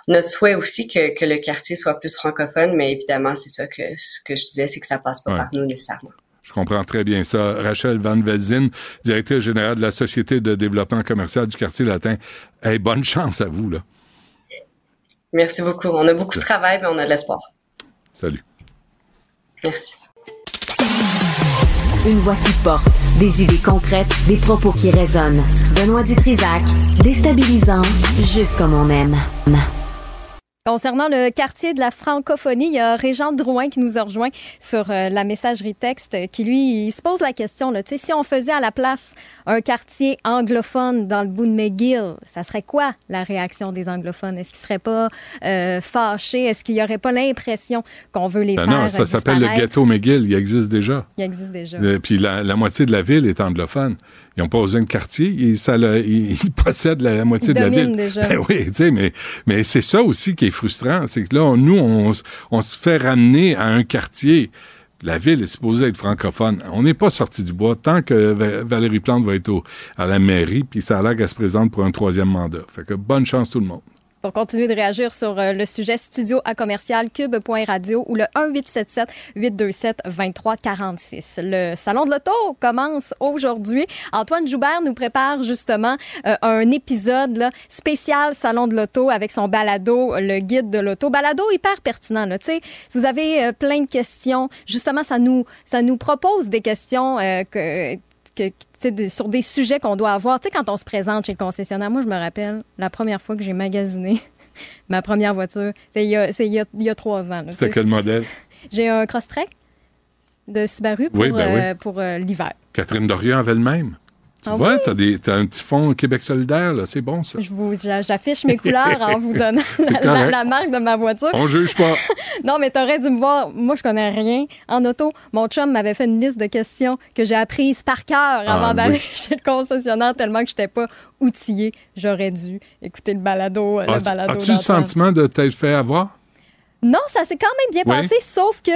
[SPEAKER 11] notre souhait aussi que, que le quartier soit plus francophone, mais évidemment, c'est ça que ce que je disais, c'est que ça passe pas par nous nécessairement.
[SPEAKER 2] Je comprends très bien ça. Rachel Van Velzin, directrice générale de la Société de développement commercial du quartier latin. Hey, bonne chance à vous, là.
[SPEAKER 11] Merci beaucoup. On a beaucoup de travail, mais on a de l'espoir.
[SPEAKER 2] Salut.
[SPEAKER 11] Merci.
[SPEAKER 4] Une voix qui porte, des idées concrètes, des propos qui résonnent. Benoît Dutrisac, déstabilisant, juste comme on aime.
[SPEAKER 6] Concernant le quartier de la francophonie, il y a Régent Drouin qui nous a rejoint sur euh, la messagerie texte qui, lui, il se pose la question, là, si on faisait à la place un quartier anglophone dans le bout de McGill, ça serait quoi la réaction des anglophones? Est-ce qu'ils seraient pas euh, fâchés? Est-ce qu'il n'y aurait pas l'impression qu'on veut les
[SPEAKER 2] Ben
[SPEAKER 6] faire
[SPEAKER 2] non, ça s'appelle le ghetto McGill, il existe déjà.
[SPEAKER 6] Il existe déjà.
[SPEAKER 2] Euh, Puis la, la moitié de la ville est anglophone. Ils n'ont pas besoin de quartier, ils, ça le- ils- ils possèdent la moitié
[SPEAKER 6] Ils
[SPEAKER 2] de la ville.
[SPEAKER 6] déjà.
[SPEAKER 2] Ben oui, tu sais, mais, mais c'est ça aussi qui est frustrant, c'est que là, on- nous, on, se fait ramener à un quartier. La ville est supposée être francophone. On n'est pas sorti du bois tant que Va- Valérie Plante va être au- à la mairie, puis ça a l'air qu'elle se présente pour un troisième mandat. Fait que bonne chance tout le monde.
[SPEAKER 6] Pour continuer de réagir sur euh, le sujet studio à commercial cube.radio ou le 1877 827 2346. Le salon de l'auto commence aujourd'hui. Antoine Joubert nous prépare justement euh, un épisode spécial salon de l'auto avec son balado le guide de l'auto. Balado hyper pertinent là. Si vous avez euh, plein de questions, justement ça nous ça nous propose des questions euh, que que, des- sur des sujets qu'on doit avoir. Tu sais, quand on se présente chez le concessionnaire, moi, je me rappelle la première fois que j'ai magasiné ma première voiture, c'est il y a, c'est il y a, il y a trois ans.
[SPEAKER 2] C'était quel modèle?
[SPEAKER 6] J'ai un Crosstrek de Subaru pour,
[SPEAKER 2] Oui, ben oui.
[SPEAKER 6] euh, pour euh, l'hiver.
[SPEAKER 2] Catherine Dorion avait le même? Tu
[SPEAKER 6] Ah
[SPEAKER 2] vois, t'as des- t'as un petit fond Québec solidaire, là. C'est bon, ça.
[SPEAKER 6] Je j'affiche mes couleurs en vous donnant la, la- marque de ma voiture.
[SPEAKER 2] On juge pas.
[SPEAKER 6] Non, mais t'aurais dû me voir. Moi, je connais rien en auto. Mon chum m'avait fait une liste de questions que j'ai apprises par cœur avant
[SPEAKER 2] Ah,
[SPEAKER 6] d'aller
[SPEAKER 2] oui.
[SPEAKER 6] chez le concessionnaire tellement que j'étais pas outillée. J'aurais dû écouter le balado. le
[SPEAKER 2] As- As-tu le sentiment de t'être fait avoir?
[SPEAKER 6] Non, ça s'est quand même bien
[SPEAKER 2] Oui.
[SPEAKER 6] passé, sauf que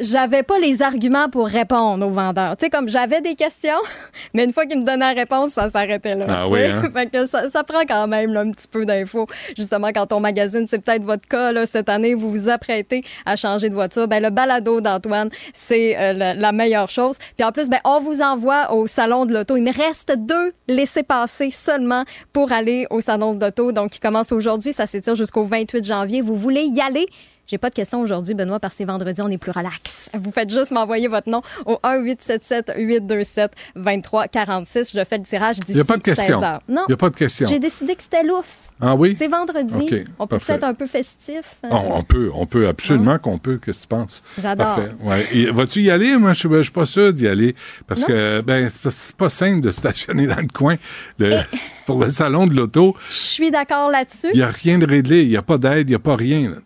[SPEAKER 6] j'avais pas les arguments pour répondre aux vendeurs. Tu sais, comme j'avais des questions, mais une fois qu'ils me donnaient la réponse, ça s'arrêtait là.
[SPEAKER 2] Ah oui, hein?
[SPEAKER 6] Fait que ça, ça prend quand même là, un petit peu d'infos. Justement, quand on magazine, c'est peut-être votre cas là, cette année, vous vous apprêtez à changer de voiture. Ben, le balado d'Antoine, c'est euh, la, la meilleure chose. Puis en plus, ben, on vous envoie au salon de l'auto. Il me reste deux laissés-passer seulement pour aller au salon de l'auto. Donc, qui commence aujourd'hui. Ça s'étire jusqu'au 28 janvier. Vous voulez y aller? J'ai pas de questions aujourd'hui, Benoît, parce que c'est vendredi, on est plus relax. Vous faites juste m'envoyer votre nom au 1-877-827-2346. Je fais le tirage
[SPEAKER 2] Il
[SPEAKER 6] d'ici
[SPEAKER 2] n'y a pas de
[SPEAKER 6] 16
[SPEAKER 2] question.
[SPEAKER 6] heures. Non.
[SPEAKER 2] Il n'y a pas de question.
[SPEAKER 6] J'ai décidé que c'était lousse.
[SPEAKER 2] Ah oui?
[SPEAKER 6] C'est vendredi. On peut
[SPEAKER 2] parfait.
[SPEAKER 6] être un peu festif. euh,
[SPEAKER 2] On, on peut, on peut, absolument qu'on peut. Qu'est-ce que tu penses?
[SPEAKER 6] J'adore.
[SPEAKER 2] Ouais. Vas-tu y aller? Moi, je ne suis pas sûr d'y aller. Parce
[SPEAKER 6] Non.
[SPEAKER 2] que, ben, c'est pas, simple de stationner dans le coin. Le- pour le salon de l'auto,
[SPEAKER 6] Je suis d'accord là-dessus.
[SPEAKER 2] il n'y a rien de réglé. Il n'y a pas d'aide, il n'y a pas rien, là.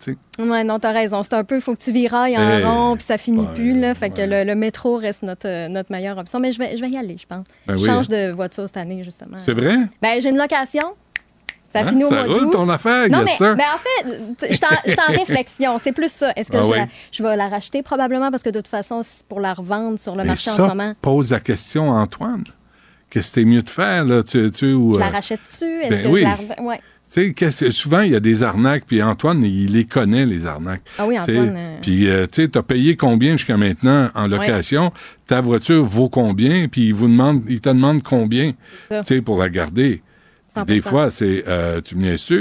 [SPEAKER 6] Ouais, non, t'as raison. C'est un peu, il faut que tu virailles en rond, puis ça finit plus, là. Fait que le, le métro reste notre, euh, notre meilleure option. Mais je vais, je vais y aller, je pense.
[SPEAKER 2] Ben
[SPEAKER 6] je
[SPEAKER 2] oui,
[SPEAKER 6] change
[SPEAKER 2] hein.
[SPEAKER 6] de voiture cette année, justement.
[SPEAKER 2] C'est vrai?
[SPEAKER 6] Ben, j'ai une location. Ça
[SPEAKER 2] Hein?
[SPEAKER 6] finit au
[SPEAKER 2] Ça
[SPEAKER 6] mois d'août.
[SPEAKER 2] ton affaire,
[SPEAKER 6] non,
[SPEAKER 2] yes,
[SPEAKER 6] mais,
[SPEAKER 2] sir.
[SPEAKER 6] ben, en fait, je suis en- réflexion. C'est plus ça. Est-ce que
[SPEAKER 2] Ah
[SPEAKER 6] je,
[SPEAKER 2] oui?
[SPEAKER 6] la- je vais la racheter? Probablement parce que de toute façon, c'est pour la revendre sur le
[SPEAKER 2] Mais
[SPEAKER 6] marché
[SPEAKER 2] ça,
[SPEAKER 6] en ce moment.
[SPEAKER 2] pose la question à Antoine. Qu'est-ce que t'es mieux de faire, là? Tu, tu, ou,
[SPEAKER 6] Je la
[SPEAKER 2] euh,
[SPEAKER 6] rachète-tu? Est-ce
[SPEAKER 2] ben
[SPEAKER 6] que
[SPEAKER 2] oui.
[SPEAKER 6] je la Ouais.
[SPEAKER 2] Tu sais, souvent, il y a des arnaques, puis Antoine, il les connaît, les arnaques.
[SPEAKER 6] Ah oui, Antoine, euh,
[SPEAKER 2] Puis, euh, tu sais, t'as payé combien jusqu'à maintenant en location? Ta voiture vaut combien? Puis, il vous demande, il te demande combien, tu sais, pour la garder. Puis
[SPEAKER 6] 100%.
[SPEAKER 2] Des fois, c'est, euh, tu me niaises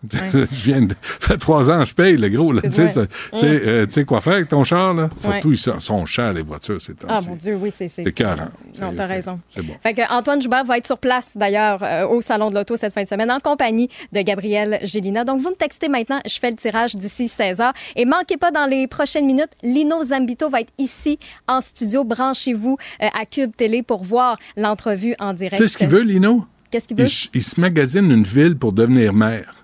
[SPEAKER 2] je viens de, ça fait trois ans, je paye, le gros. Tu sais,
[SPEAKER 6] Ouais.
[SPEAKER 2] sais, euh, quoi faire avec ton char, là? Surtout,
[SPEAKER 6] Ouais.
[SPEAKER 2] ils sont, chers, les voitures, c'est
[SPEAKER 6] Ah mon Dieu, oui, c'est.
[SPEAKER 2] C'est écœurant.
[SPEAKER 6] Non,
[SPEAKER 2] C'est-
[SPEAKER 6] t'as raison.
[SPEAKER 2] C'est bon.
[SPEAKER 6] Fait que Antoine Joubert va être sur place d'ailleurs euh, au Salon de l'Auto cette fin de semaine en compagnie de Gabrielle Gélina. Donc vous me textez maintenant, je fais le tirage d'ici 16 heures. Et manquez pas dans les prochaines minutes, Lino Zambito va être ici en studio. Branchez-vous euh, à Cube Télé pour voir l'entrevue en direct.
[SPEAKER 2] Tu sais ce qu'il veut, Lino?
[SPEAKER 6] Qu'est-ce qu'il veut?
[SPEAKER 2] Il, il se magasine une ville pour devenir maire.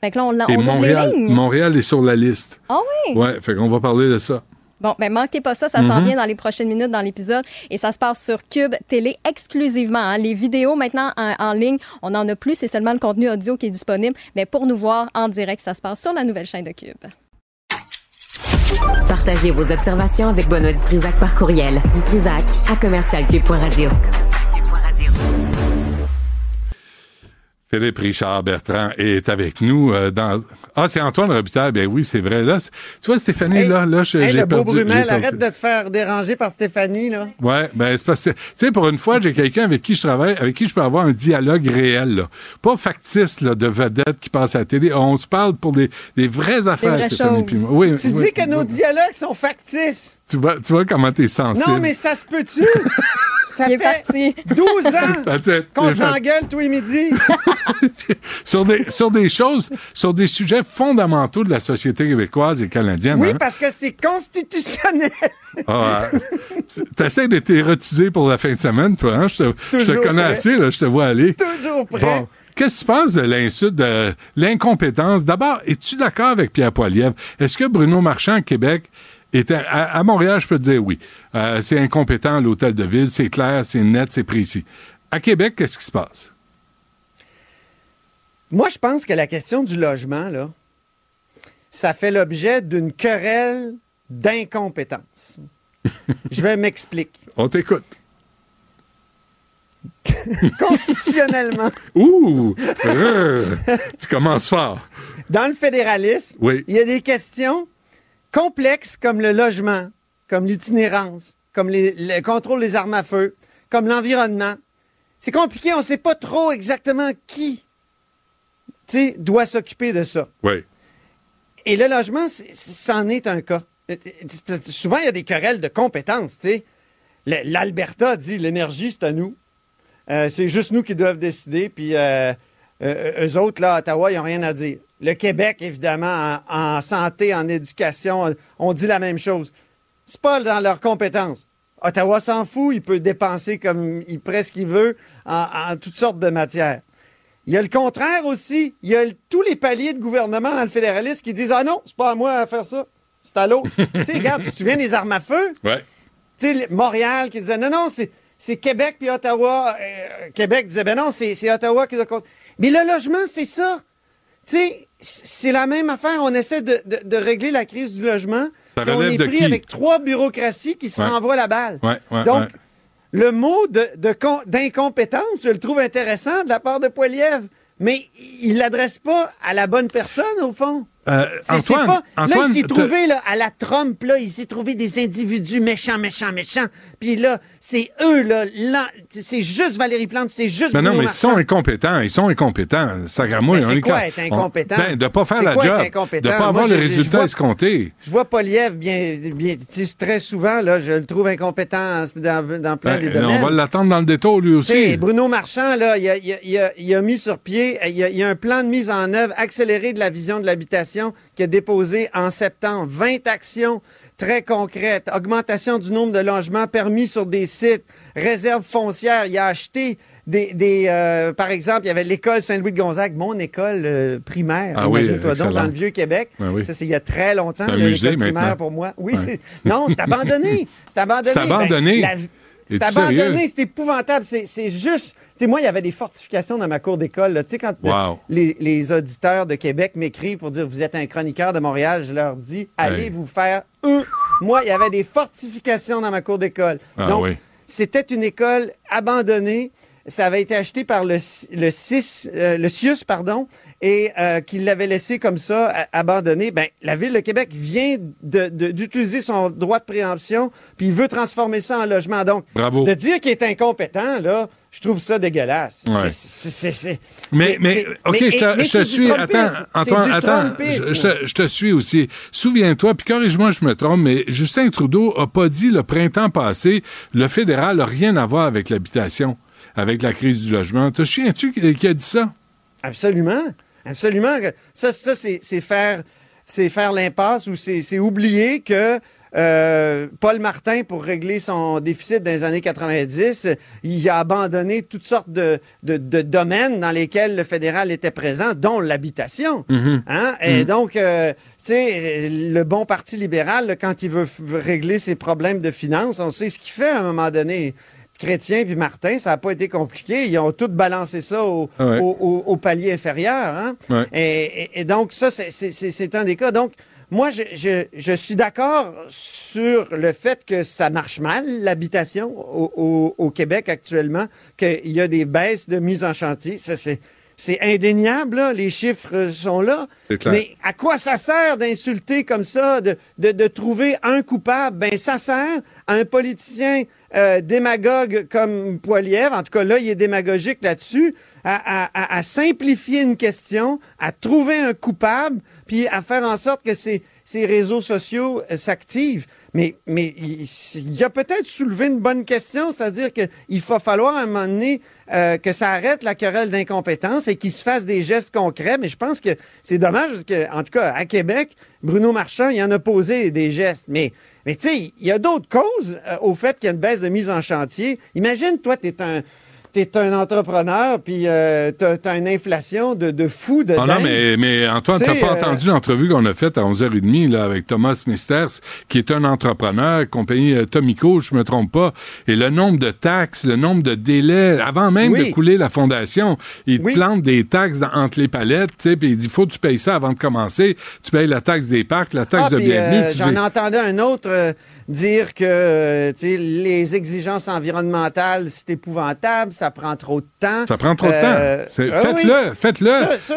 [SPEAKER 6] Fait que là, on, l'a-
[SPEAKER 2] Et
[SPEAKER 6] on
[SPEAKER 2] Montréal,
[SPEAKER 6] lignes.
[SPEAKER 2] Montréal est sur la liste.
[SPEAKER 6] Ah oui?
[SPEAKER 2] Ouais, fait qu'on va parler de ça.
[SPEAKER 6] Bon, ben manquez pas ça, ça s'en
[SPEAKER 2] Mhm.
[SPEAKER 6] vient dans les prochaines minutes dans l'épisode et ça se passe sur Cube Télé exclusivement. hein. Les vidéos maintenant en, en ligne, on n'en a plus, c'est seulement le contenu audio qui est disponible. Mais pour nous voir en direct, ça se passe sur la nouvelle chaîne de Cube.
[SPEAKER 4] Partagez vos observations avec Benoît Dutrisac par courriel. Dutrisac à commercialcube.radio.
[SPEAKER 2] Philippe Richard Bertrand est avec nous euh, dans. Ah, c'est Antoine Robitaille. Ben oui, c'est vrai. Là, tu vois, Stéphanie,
[SPEAKER 12] Hey,
[SPEAKER 2] là, là, je-
[SPEAKER 12] Hey,
[SPEAKER 2] j'ai
[SPEAKER 12] le beau
[SPEAKER 2] perdu. j'ai
[SPEAKER 12] Brumel,
[SPEAKER 2] perdu-
[SPEAKER 12] arrête de te faire déranger par Stéphanie, là.
[SPEAKER 2] Ouais, ben c'est parce que, tu sais, pour une fois, j'ai quelqu'un avec qui je travaille, avec qui je peux avoir un dialogue réel, là. Pas factice, là, de vedettes qui passent à la télé. On se parle pour des, des vraies affaires,
[SPEAKER 12] vraies
[SPEAKER 2] Stéphanie
[SPEAKER 12] choses.
[SPEAKER 2] puis moi. Oui,
[SPEAKER 12] Tu
[SPEAKER 2] oui,
[SPEAKER 12] dis que nos
[SPEAKER 2] oui.
[SPEAKER 12] dialogues sont factices.
[SPEAKER 2] Tu vois, tu vois comment t'es sensible.
[SPEAKER 12] Non, mais ça se peut-tu? Ça
[SPEAKER 6] Il
[SPEAKER 12] fait
[SPEAKER 6] parti.
[SPEAKER 12] 12 ans qu'on s'engueule tous les midis.
[SPEAKER 2] sur, des, sur des choses, sur des sujets fondamentaux de la société québécoise et canadienne.
[SPEAKER 12] Oui,
[SPEAKER 2] hein.
[SPEAKER 12] parce que c'est constitutionnel.
[SPEAKER 2] Ah, tu essaies de t'érotiser pour la fin de semaine, toi. Hein? Je, te, je te
[SPEAKER 12] Toujours
[SPEAKER 2] connais
[SPEAKER 12] prêt.
[SPEAKER 2] assez, là, je te vois aller.
[SPEAKER 12] Toujours prêt.
[SPEAKER 2] Bon. Qu'est-ce que tu penses de l'insulte, de l'incompétence? D'abord, es-tu d'accord avec Pierre Poilievre? Est-ce que Bruno Marchand, à Québec, était, à, à Montréal, je peux te dire oui. Euh, c'est incompétent, l'hôtel de ville, c'est clair, c'est net, c'est précis. À Québec, qu'est-ce qui se passe?
[SPEAKER 12] Moi, je pense que la question du logement, là, ça fait l'objet d'une querelle d'incompétence. je vais m'expliquer.
[SPEAKER 2] On t'écoute.
[SPEAKER 12] Constitutionnellement,
[SPEAKER 2] Ouh! Euh, tu commences fort.
[SPEAKER 12] dans le fédéralisme,
[SPEAKER 2] Oui.
[SPEAKER 12] il y a des questions complexes comme le logement, comme l'itinérance, comme les- le contrôle des armes à feu, comme l'environnement. C'est compliqué, on ne sait pas trop exactement qui doit s'occuper de ça.
[SPEAKER 2] Oui.
[SPEAKER 12] Et le logement, c'en est un cas. Souvent, il y a des querelles de compétences. tu sais. Le- L'Alberta dit l'énergie, c'est à nous. Euh, c'est juste nous qui doivent décider. Puis euh, euh, eux autres, là, à Ottawa, ils n'ont rien à dire. Le Québec, évidemment, en, en santé, en éducation, on dit la même chose. C'est pas dans leurs compétences. Ottawa s'en fout, il peut dépenser comme il presque il veut en, en toutes sortes de matières. Il y a le contraire aussi. Il y a le- tous les paliers de gouvernement dans le fédéralisme qui disent Ah non, c'est pas à moi à faire ça. C'est à l'autre. tu sais, regarde, tu te souviens des armes à feu?
[SPEAKER 2] Ouais.
[SPEAKER 12] Tu sais, Montréal qui disait non, non, c'est, Québec puis Ottawa. Euh, Québec disait ben non, c'est, Ottawa qui doit. Mais le logement, c'est ça. Tu sais, c'est la même affaire. On essaie de, de- de régler la crise du logement.
[SPEAKER 2] Ça
[SPEAKER 12] puis on est
[SPEAKER 2] de
[SPEAKER 12] pris
[SPEAKER 2] qui?
[SPEAKER 12] avec trois bureaucraties qui se
[SPEAKER 2] Ouais.
[SPEAKER 12] renvoient la balle.
[SPEAKER 2] Ouais, ouais,
[SPEAKER 12] Donc, le mot de, de con- d'incompétence, je le trouve intéressant de la part de Poilievre, mais il l'adresse pas à la bonne personne, au fond.
[SPEAKER 2] Euh, Antoine,
[SPEAKER 12] là, il s'est trouvé là, à la Trump, là, il s'est trouvé des individus méchants, méchants, méchants. Puis là, c'est eux, là, là, c'est juste Valérie Plante, c'est juste
[SPEAKER 2] Mais non,
[SPEAKER 12] Bruno
[SPEAKER 2] mais ils sont incompétents. Ils sont incompétents.
[SPEAKER 12] Mais
[SPEAKER 2] on
[SPEAKER 12] c'est
[SPEAKER 2] est
[SPEAKER 12] quoi être incompétent?
[SPEAKER 2] on- ben, de pas faire la
[SPEAKER 12] quoi
[SPEAKER 2] job. De pas
[SPEAKER 12] Moi,
[SPEAKER 2] avoir
[SPEAKER 12] je-
[SPEAKER 2] les résultats
[SPEAKER 12] vois-
[SPEAKER 2] escomptés.
[SPEAKER 12] Je vois Poliev bien, bien très souvent, là, je le trouve incompétent dans, dans plein
[SPEAKER 2] Ben,
[SPEAKER 12] des domaines.
[SPEAKER 2] on va l'attendre dans le détour, lui aussi.
[SPEAKER 12] Bruno Marchand, là, il a, il a- il a- il a mis sur pied, il y a, il y a un plan de mise en œuvre accéléré de la vision de l'habitation qui a déposé en septembre 20 actions très concrètes. Augmentation du nombre de logements permis sur des sites, réserve foncière. Il a acheté des, des, euh, par exemple, il y avait l'école Saint-Louis de Gonzague, mon école euh, primaire,
[SPEAKER 2] Ah oui,
[SPEAKER 12] imagine-toi donc,
[SPEAKER 2] excellent.
[SPEAKER 12] dans le Vieux-Québec.
[SPEAKER 2] Ben oui.
[SPEAKER 12] Ça, c'est il y a très longtemps,
[SPEAKER 2] C'est un musée
[SPEAKER 12] primaire pour moi. Oui,
[SPEAKER 2] Ouais.
[SPEAKER 12] c'est- non, c'est abandonné. C'est abandonné.
[SPEAKER 2] C'est abandonné?
[SPEAKER 12] Ben, la- c'est abandonné, c'est épouvantable. C'est juste. Tu sais, moi, il y avait des fortifications dans ma cour d'école. Tu sais, quand
[SPEAKER 2] Wow.
[SPEAKER 12] les, les auditeurs de Québec m'écrivent pour dire vous êtes un chroniqueur de Montréal, je leur dis allez
[SPEAKER 2] Hey.
[SPEAKER 12] vous faire eux. Moi, il y avait des fortifications dans ma cour d'école.
[SPEAKER 2] Ah
[SPEAKER 12] Donc,
[SPEAKER 2] oui.
[SPEAKER 12] c'était une école abandonnée. Ça avait été acheté par le, le, CIS, euh, le CIUS, pardon, et euh, qu'il l'avait laissé comme ça, abandonné. Ben, la Ville de Québec vient de- de- d'utiliser son droit de préemption, puis il veut transformer ça en logement. Donc,
[SPEAKER 2] Bravo.
[SPEAKER 12] de dire qu'il est incompétent, là, je trouve ça dégueulasse.
[SPEAKER 2] Ouais.
[SPEAKER 12] C'est-
[SPEAKER 2] Mais, mais, OK,
[SPEAKER 12] mais-
[SPEAKER 2] je te, je suis. Attends, Antoine, attends. Je, je te, je te suis aussi. Souviens-toi, puis corrige-moi, je me trompe, mais Justin Trudeau a pas dit le printemps passé, le fédéral n'a rien à voir avec l'habitation, avec la crise du logement. Te souviens-tu qui a dit ça?
[SPEAKER 12] Absolument. Absolument. Ça, ça c'est faire, c'est faire l'impasse ou c'est oublier que euh, Paul Martin, pour régler son déficit dans les années 90, il a abandonné toutes sortes de, de- de domaines dans lesquels le fédéral était présent, dont l'habitation.
[SPEAKER 2] Mhm.
[SPEAKER 12] Hein? Et donc, euh, tu sais, le bon parti libéral, quand il veut régler ses problèmes de finances, on sait ce qu'il fait à un moment donné. Chrétien puis Martin, ça n'a pas été compliqué. Ils ont tous balancé ça au,
[SPEAKER 2] Ouais.
[SPEAKER 12] au- au- au palier inférieur. hein.
[SPEAKER 2] Ouais.
[SPEAKER 12] Et, et- et donc, ça, c'est- un des cas. Donc, moi, je, je- je suis d'accord sur le fait que ça marche mal, l'habitation au, au- au Québec actuellement, qu'il y a des baisses de mise en chantier. Ça, c'est. C'est indéniable, là, les chiffres sont là.
[SPEAKER 2] Clair.
[SPEAKER 12] Mais à quoi ça sert d'insulter comme ça, de, de, de trouver un coupable? Ben, ça sert à un politicien euh, démagogue comme Poilievre, en tout cas là, il est démagogique là-dessus, à, à- à simplifier une question, à trouver un coupable, puis à faire en sorte que ces, ces réseaux sociaux euh, s'activent. Mais, mais il, il a peut-être soulevé une bonne question, c'est-à-dire qu'il va falloir à un moment donné euh, que ça arrête la querelle d'incompétence et qu'il se fasse des gestes concrets. Mais je pense que c'est dommage parce que, en tout cas, à Québec, Bruno Marchand, il en a posé des gestes. Mais, mais tu sais, il y a d'autres causes euh, au fait qu'il y a une baisse de mise en chantier. Imagine, toi, tu es un. T'es un entrepreneur, puis euh, t'as as une inflation de, de fou de
[SPEAKER 2] Ah non, mais, mais Antoine,
[SPEAKER 12] Tu
[SPEAKER 2] pas
[SPEAKER 12] euh,
[SPEAKER 2] entendu l'entrevue qu'on a faite à 11h30 là, avec Thomas Misters, qui est un entrepreneur, compagnie euh, Tomico, je me trompe pas. Et le nombre de taxes, le nombre de délais, avant même
[SPEAKER 12] Oui.
[SPEAKER 2] de couler la fondation, il te plante des taxes dans- entre les palettes, tu puis il dit, faut que tu payes ça avant de commencer. Tu payes la taxe des parcs, la taxe
[SPEAKER 12] Ah,
[SPEAKER 2] de bienvenue.
[SPEAKER 12] euh,
[SPEAKER 2] tu
[SPEAKER 12] J'en
[SPEAKER 2] dis-
[SPEAKER 12] entendais un autre euh, dire que euh, les exigences environnementales, c'est épouvantable, ça prend trop de temps.
[SPEAKER 2] Ça prend trop de
[SPEAKER 12] Euh,
[SPEAKER 2] temps. C'est-
[SPEAKER 12] ah
[SPEAKER 2] faites-le,
[SPEAKER 12] oui.
[SPEAKER 2] faites-le.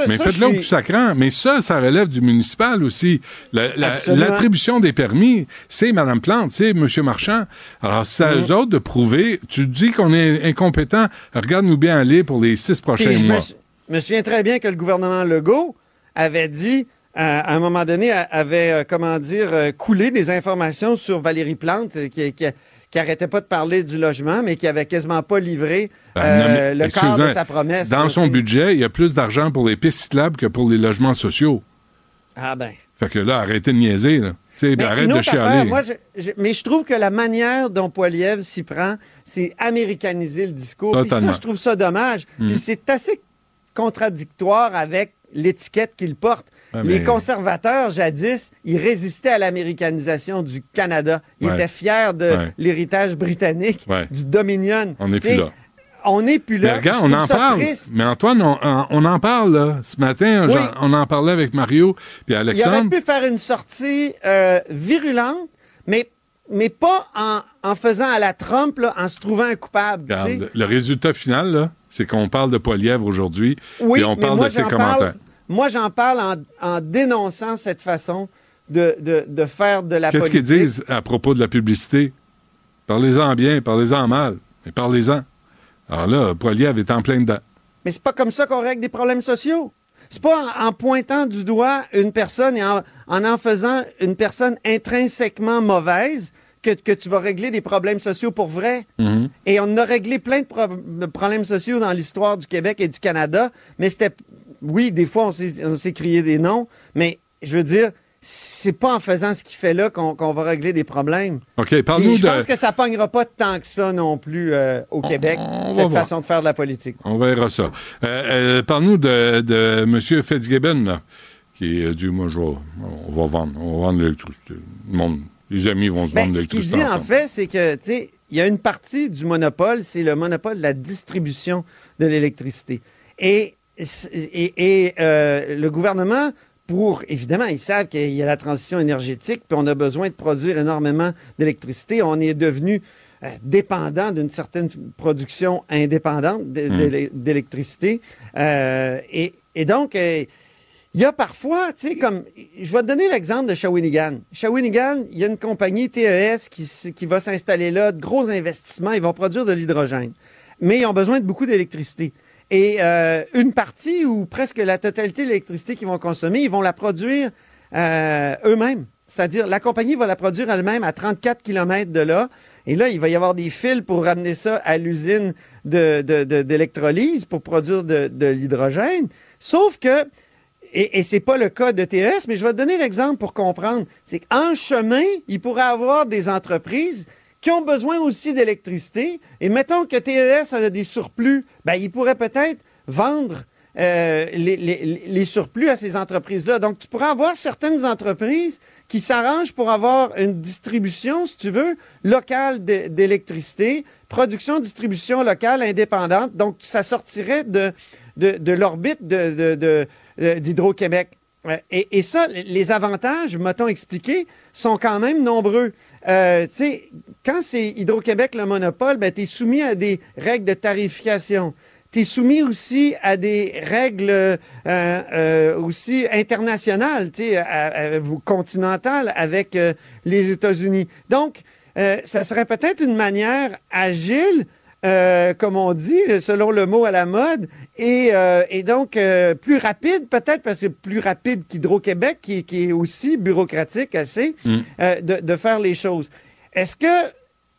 [SPEAKER 2] Mais faites-le
[SPEAKER 12] je
[SPEAKER 2] au
[SPEAKER 12] suis-
[SPEAKER 2] plus sacrant. Mais ça, ça relève du municipal aussi. La- la-
[SPEAKER 12] Absolument.
[SPEAKER 2] L'attribution des permis, c'est Mme Plante, c'est M. Marchand. Alors, c'est à
[SPEAKER 12] Mhm.
[SPEAKER 2] eux autres de prouver. Tu dis qu'on est incompétent. Regarde-nous bien aller pour les six prochains
[SPEAKER 12] je me,
[SPEAKER 2] mois.
[SPEAKER 12] sou- me souviens très bien que le gouvernement Legault avait dit, euh, à un moment donné, avait, euh, comment dire, euh, coulé des informations sur Valérie Plante, euh, qui, qui, qui arrêtait pas de parler du logement, mais qui avait quasiment pas livré
[SPEAKER 2] Ben,
[SPEAKER 12] euh,
[SPEAKER 2] non,
[SPEAKER 12] le quart de sa promesse.
[SPEAKER 2] Dans son budget, il y a plus d'argent pour les pistes cyclables que pour les logements sociaux.
[SPEAKER 12] Ah ben.
[SPEAKER 2] Fait que là, arrêtez de niaiser. Là. Tu sais,
[SPEAKER 12] Mais
[SPEAKER 2] arrête de
[SPEAKER 12] autre affaire,
[SPEAKER 2] chialer.
[SPEAKER 12] moi, je- je- mais je trouve que la manière dont Poiliev s'y prend, c'est américaniser le discours. Puis ça, je trouve ça dommage.
[SPEAKER 2] Mm.
[SPEAKER 12] Puis c'est assez contradictoire avec l'étiquette qu'il porte.
[SPEAKER 2] Ouais,
[SPEAKER 12] Les
[SPEAKER 2] mais-
[SPEAKER 12] conservateurs, jadis, ils résistaient à l'américanisation du Canada. Ils
[SPEAKER 2] Ouais.
[SPEAKER 12] étaient fiers de
[SPEAKER 2] Ouais.
[SPEAKER 12] l'héritage britannique, du Dominion.
[SPEAKER 2] On n'est plus là.
[SPEAKER 12] On n'est plus
[SPEAKER 2] Mais
[SPEAKER 12] là.
[SPEAKER 2] regarde,
[SPEAKER 12] Je
[SPEAKER 2] on en parle.
[SPEAKER 12] triste.
[SPEAKER 2] Mais Antoine, on, en parle, là. Ce matin,
[SPEAKER 12] Oui.
[SPEAKER 2] on en parlait avec Mario puis
[SPEAKER 12] Il aurait
[SPEAKER 2] Alexandre.
[SPEAKER 12] pu faire une sortie euh, virulente, mais, mais pas en, en faisant à la Trump, là, en se trouvant un coupable.
[SPEAKER 2] Regarde, le résultat final, c'est qu'on parle de Poilièvre aujourd'hui,
[SPEAKER 12] Oui,
[SPEAKER 2] et on
[SPEAKER 12] mais
[SPEAKER 2] parle
[SPEAKER 12] moi,
[SPEAKER 2] de ses commentaires.
[SPEAKER 12] parle- moi, j'en parle en, en dénonçant cette façon de, de, de faire de la
[SPEAKER 2] Qu'est-ce qu'ils disent à propos de la publicité? Parlez-en bien, parlez-en mal, mais parlez-en. Alors là, Poilièvre est en plein dedans.
[SPEAKER 12] Mais c'est pas comme ça qu'on règle des problèmes sociaux. C'est pas en, en pointant du doigt une personne et en, en en faisant une personne intrinsèquement mauvaise que, que tu vas régler des problèmes sociaux pour vrai.
[SPEAKER 2] Mhm.
[SPEAKER 12] Et on a réglé plein de, pro- de problèmes sociaux dans l'histoire du Québec et du Canada, mais c'était... Oui, des fois, on s'est crié des noms, mais je veux dire, c'est pas en faisant ce qu'il fait là qu'on va régler des problèmes.
[SPEAKER 2] OK, parle-nous
[SPEAKER 12] je
[SPEAKER 2] de...
[SPEAKER 12] pense que ça pognera pas tant que ça non plus euh, au Québec,
[SPEAKER 2] on
[SPEAKER 12] cette
[SPEAKER 2] voir.
[SPEAKER 12] façon de faire de la politique.
[SPEAKER 2] On verra ça. Euh, euh, Parle-nous de, de M. Fitzgibbon, là, qui a dit, moi, je vais- on va vendre, on va vendre l'électricité. Le monde, les amis vont se
[SPEAKER 12] Ben,
[SPEAKER 2] vendre
[SPEAKER 12] ce qu'il dit, en fait, c'est que, tu sais, il y a une partie du monopole, c'est le monopole de la distribution de l'électricité. Et, et, et, euh, le gouvernement, pour, évidemment, ils savent qu'il y a la transition énergétique, puis on a besoin de produire énormément d'électricité. On est devenu euh, dépendant d'une certaine production indépendante
[SPEAKER 2] Hmm.
[SPEAKER 12] d'électricité. Euh, et, et donc, il y a parfois, tu sais, comme, je vais te donner l'exemple de Shawinigan. Shawinigan, il y a une compagnie TES qui, va s'installer là, de gros investissements, ils vont produire de l'hydrogène. Mais ils ont besoin de beaucoup d'électricité. Et euh, une partie ou presque la totalité de l'électricité qu'ils vont consommer, ils vont la produire euh, eux-mêmes. C'est-à-dire, la compagnie va la produire elle-même à 34 km de là. Et là, il va y avoir des fils pour ramener ça à l'usine d'électrolyse pour produire de l'hydrogène. Sauf que, et, et c'est pas le cas de TES, mais je vais te donner l'exemple pour comprendre. C'est qu'en chemin, il pourrait avoir des entreprises qui ont besoin aussi d'électricité. Et mettons que TES a des surplus, ben, il pourrait peut-être vendre euh, les, les- les surplus à ces entreprises-là. Donc, tu pourrais avoir certaines entreprises qui s'arrangent pour avoir une distribution, si tu veux, locale d'électricité, production, distribution locale indépendante. Donc, ça sortirait de, de, l'orbite d'Hydro-Québec. Euh, Et, ça, les avantages, mettons expliqué, sont quand même nombreux. Euh, quand c'est Hydro-Québec le monopole, ben, tu es soumis à des règles de tarification. Tu es soumis aussi à des règles euh, euh, aussi internationales, à- à- continentales avec les États-Unis. Donc, ça serait peut-être une manière agile, euh, comme on dit, selon le mot à la mode, et, euh, et donc euh, plus rapide, peut-être, parce que plus rapide qu'Hydro-Québec, qui, qui est aussi bureaucratique assez,
[SPEAKER 2] Mm.
[SPEAKER 12] de, de faire les choses. Est-ce que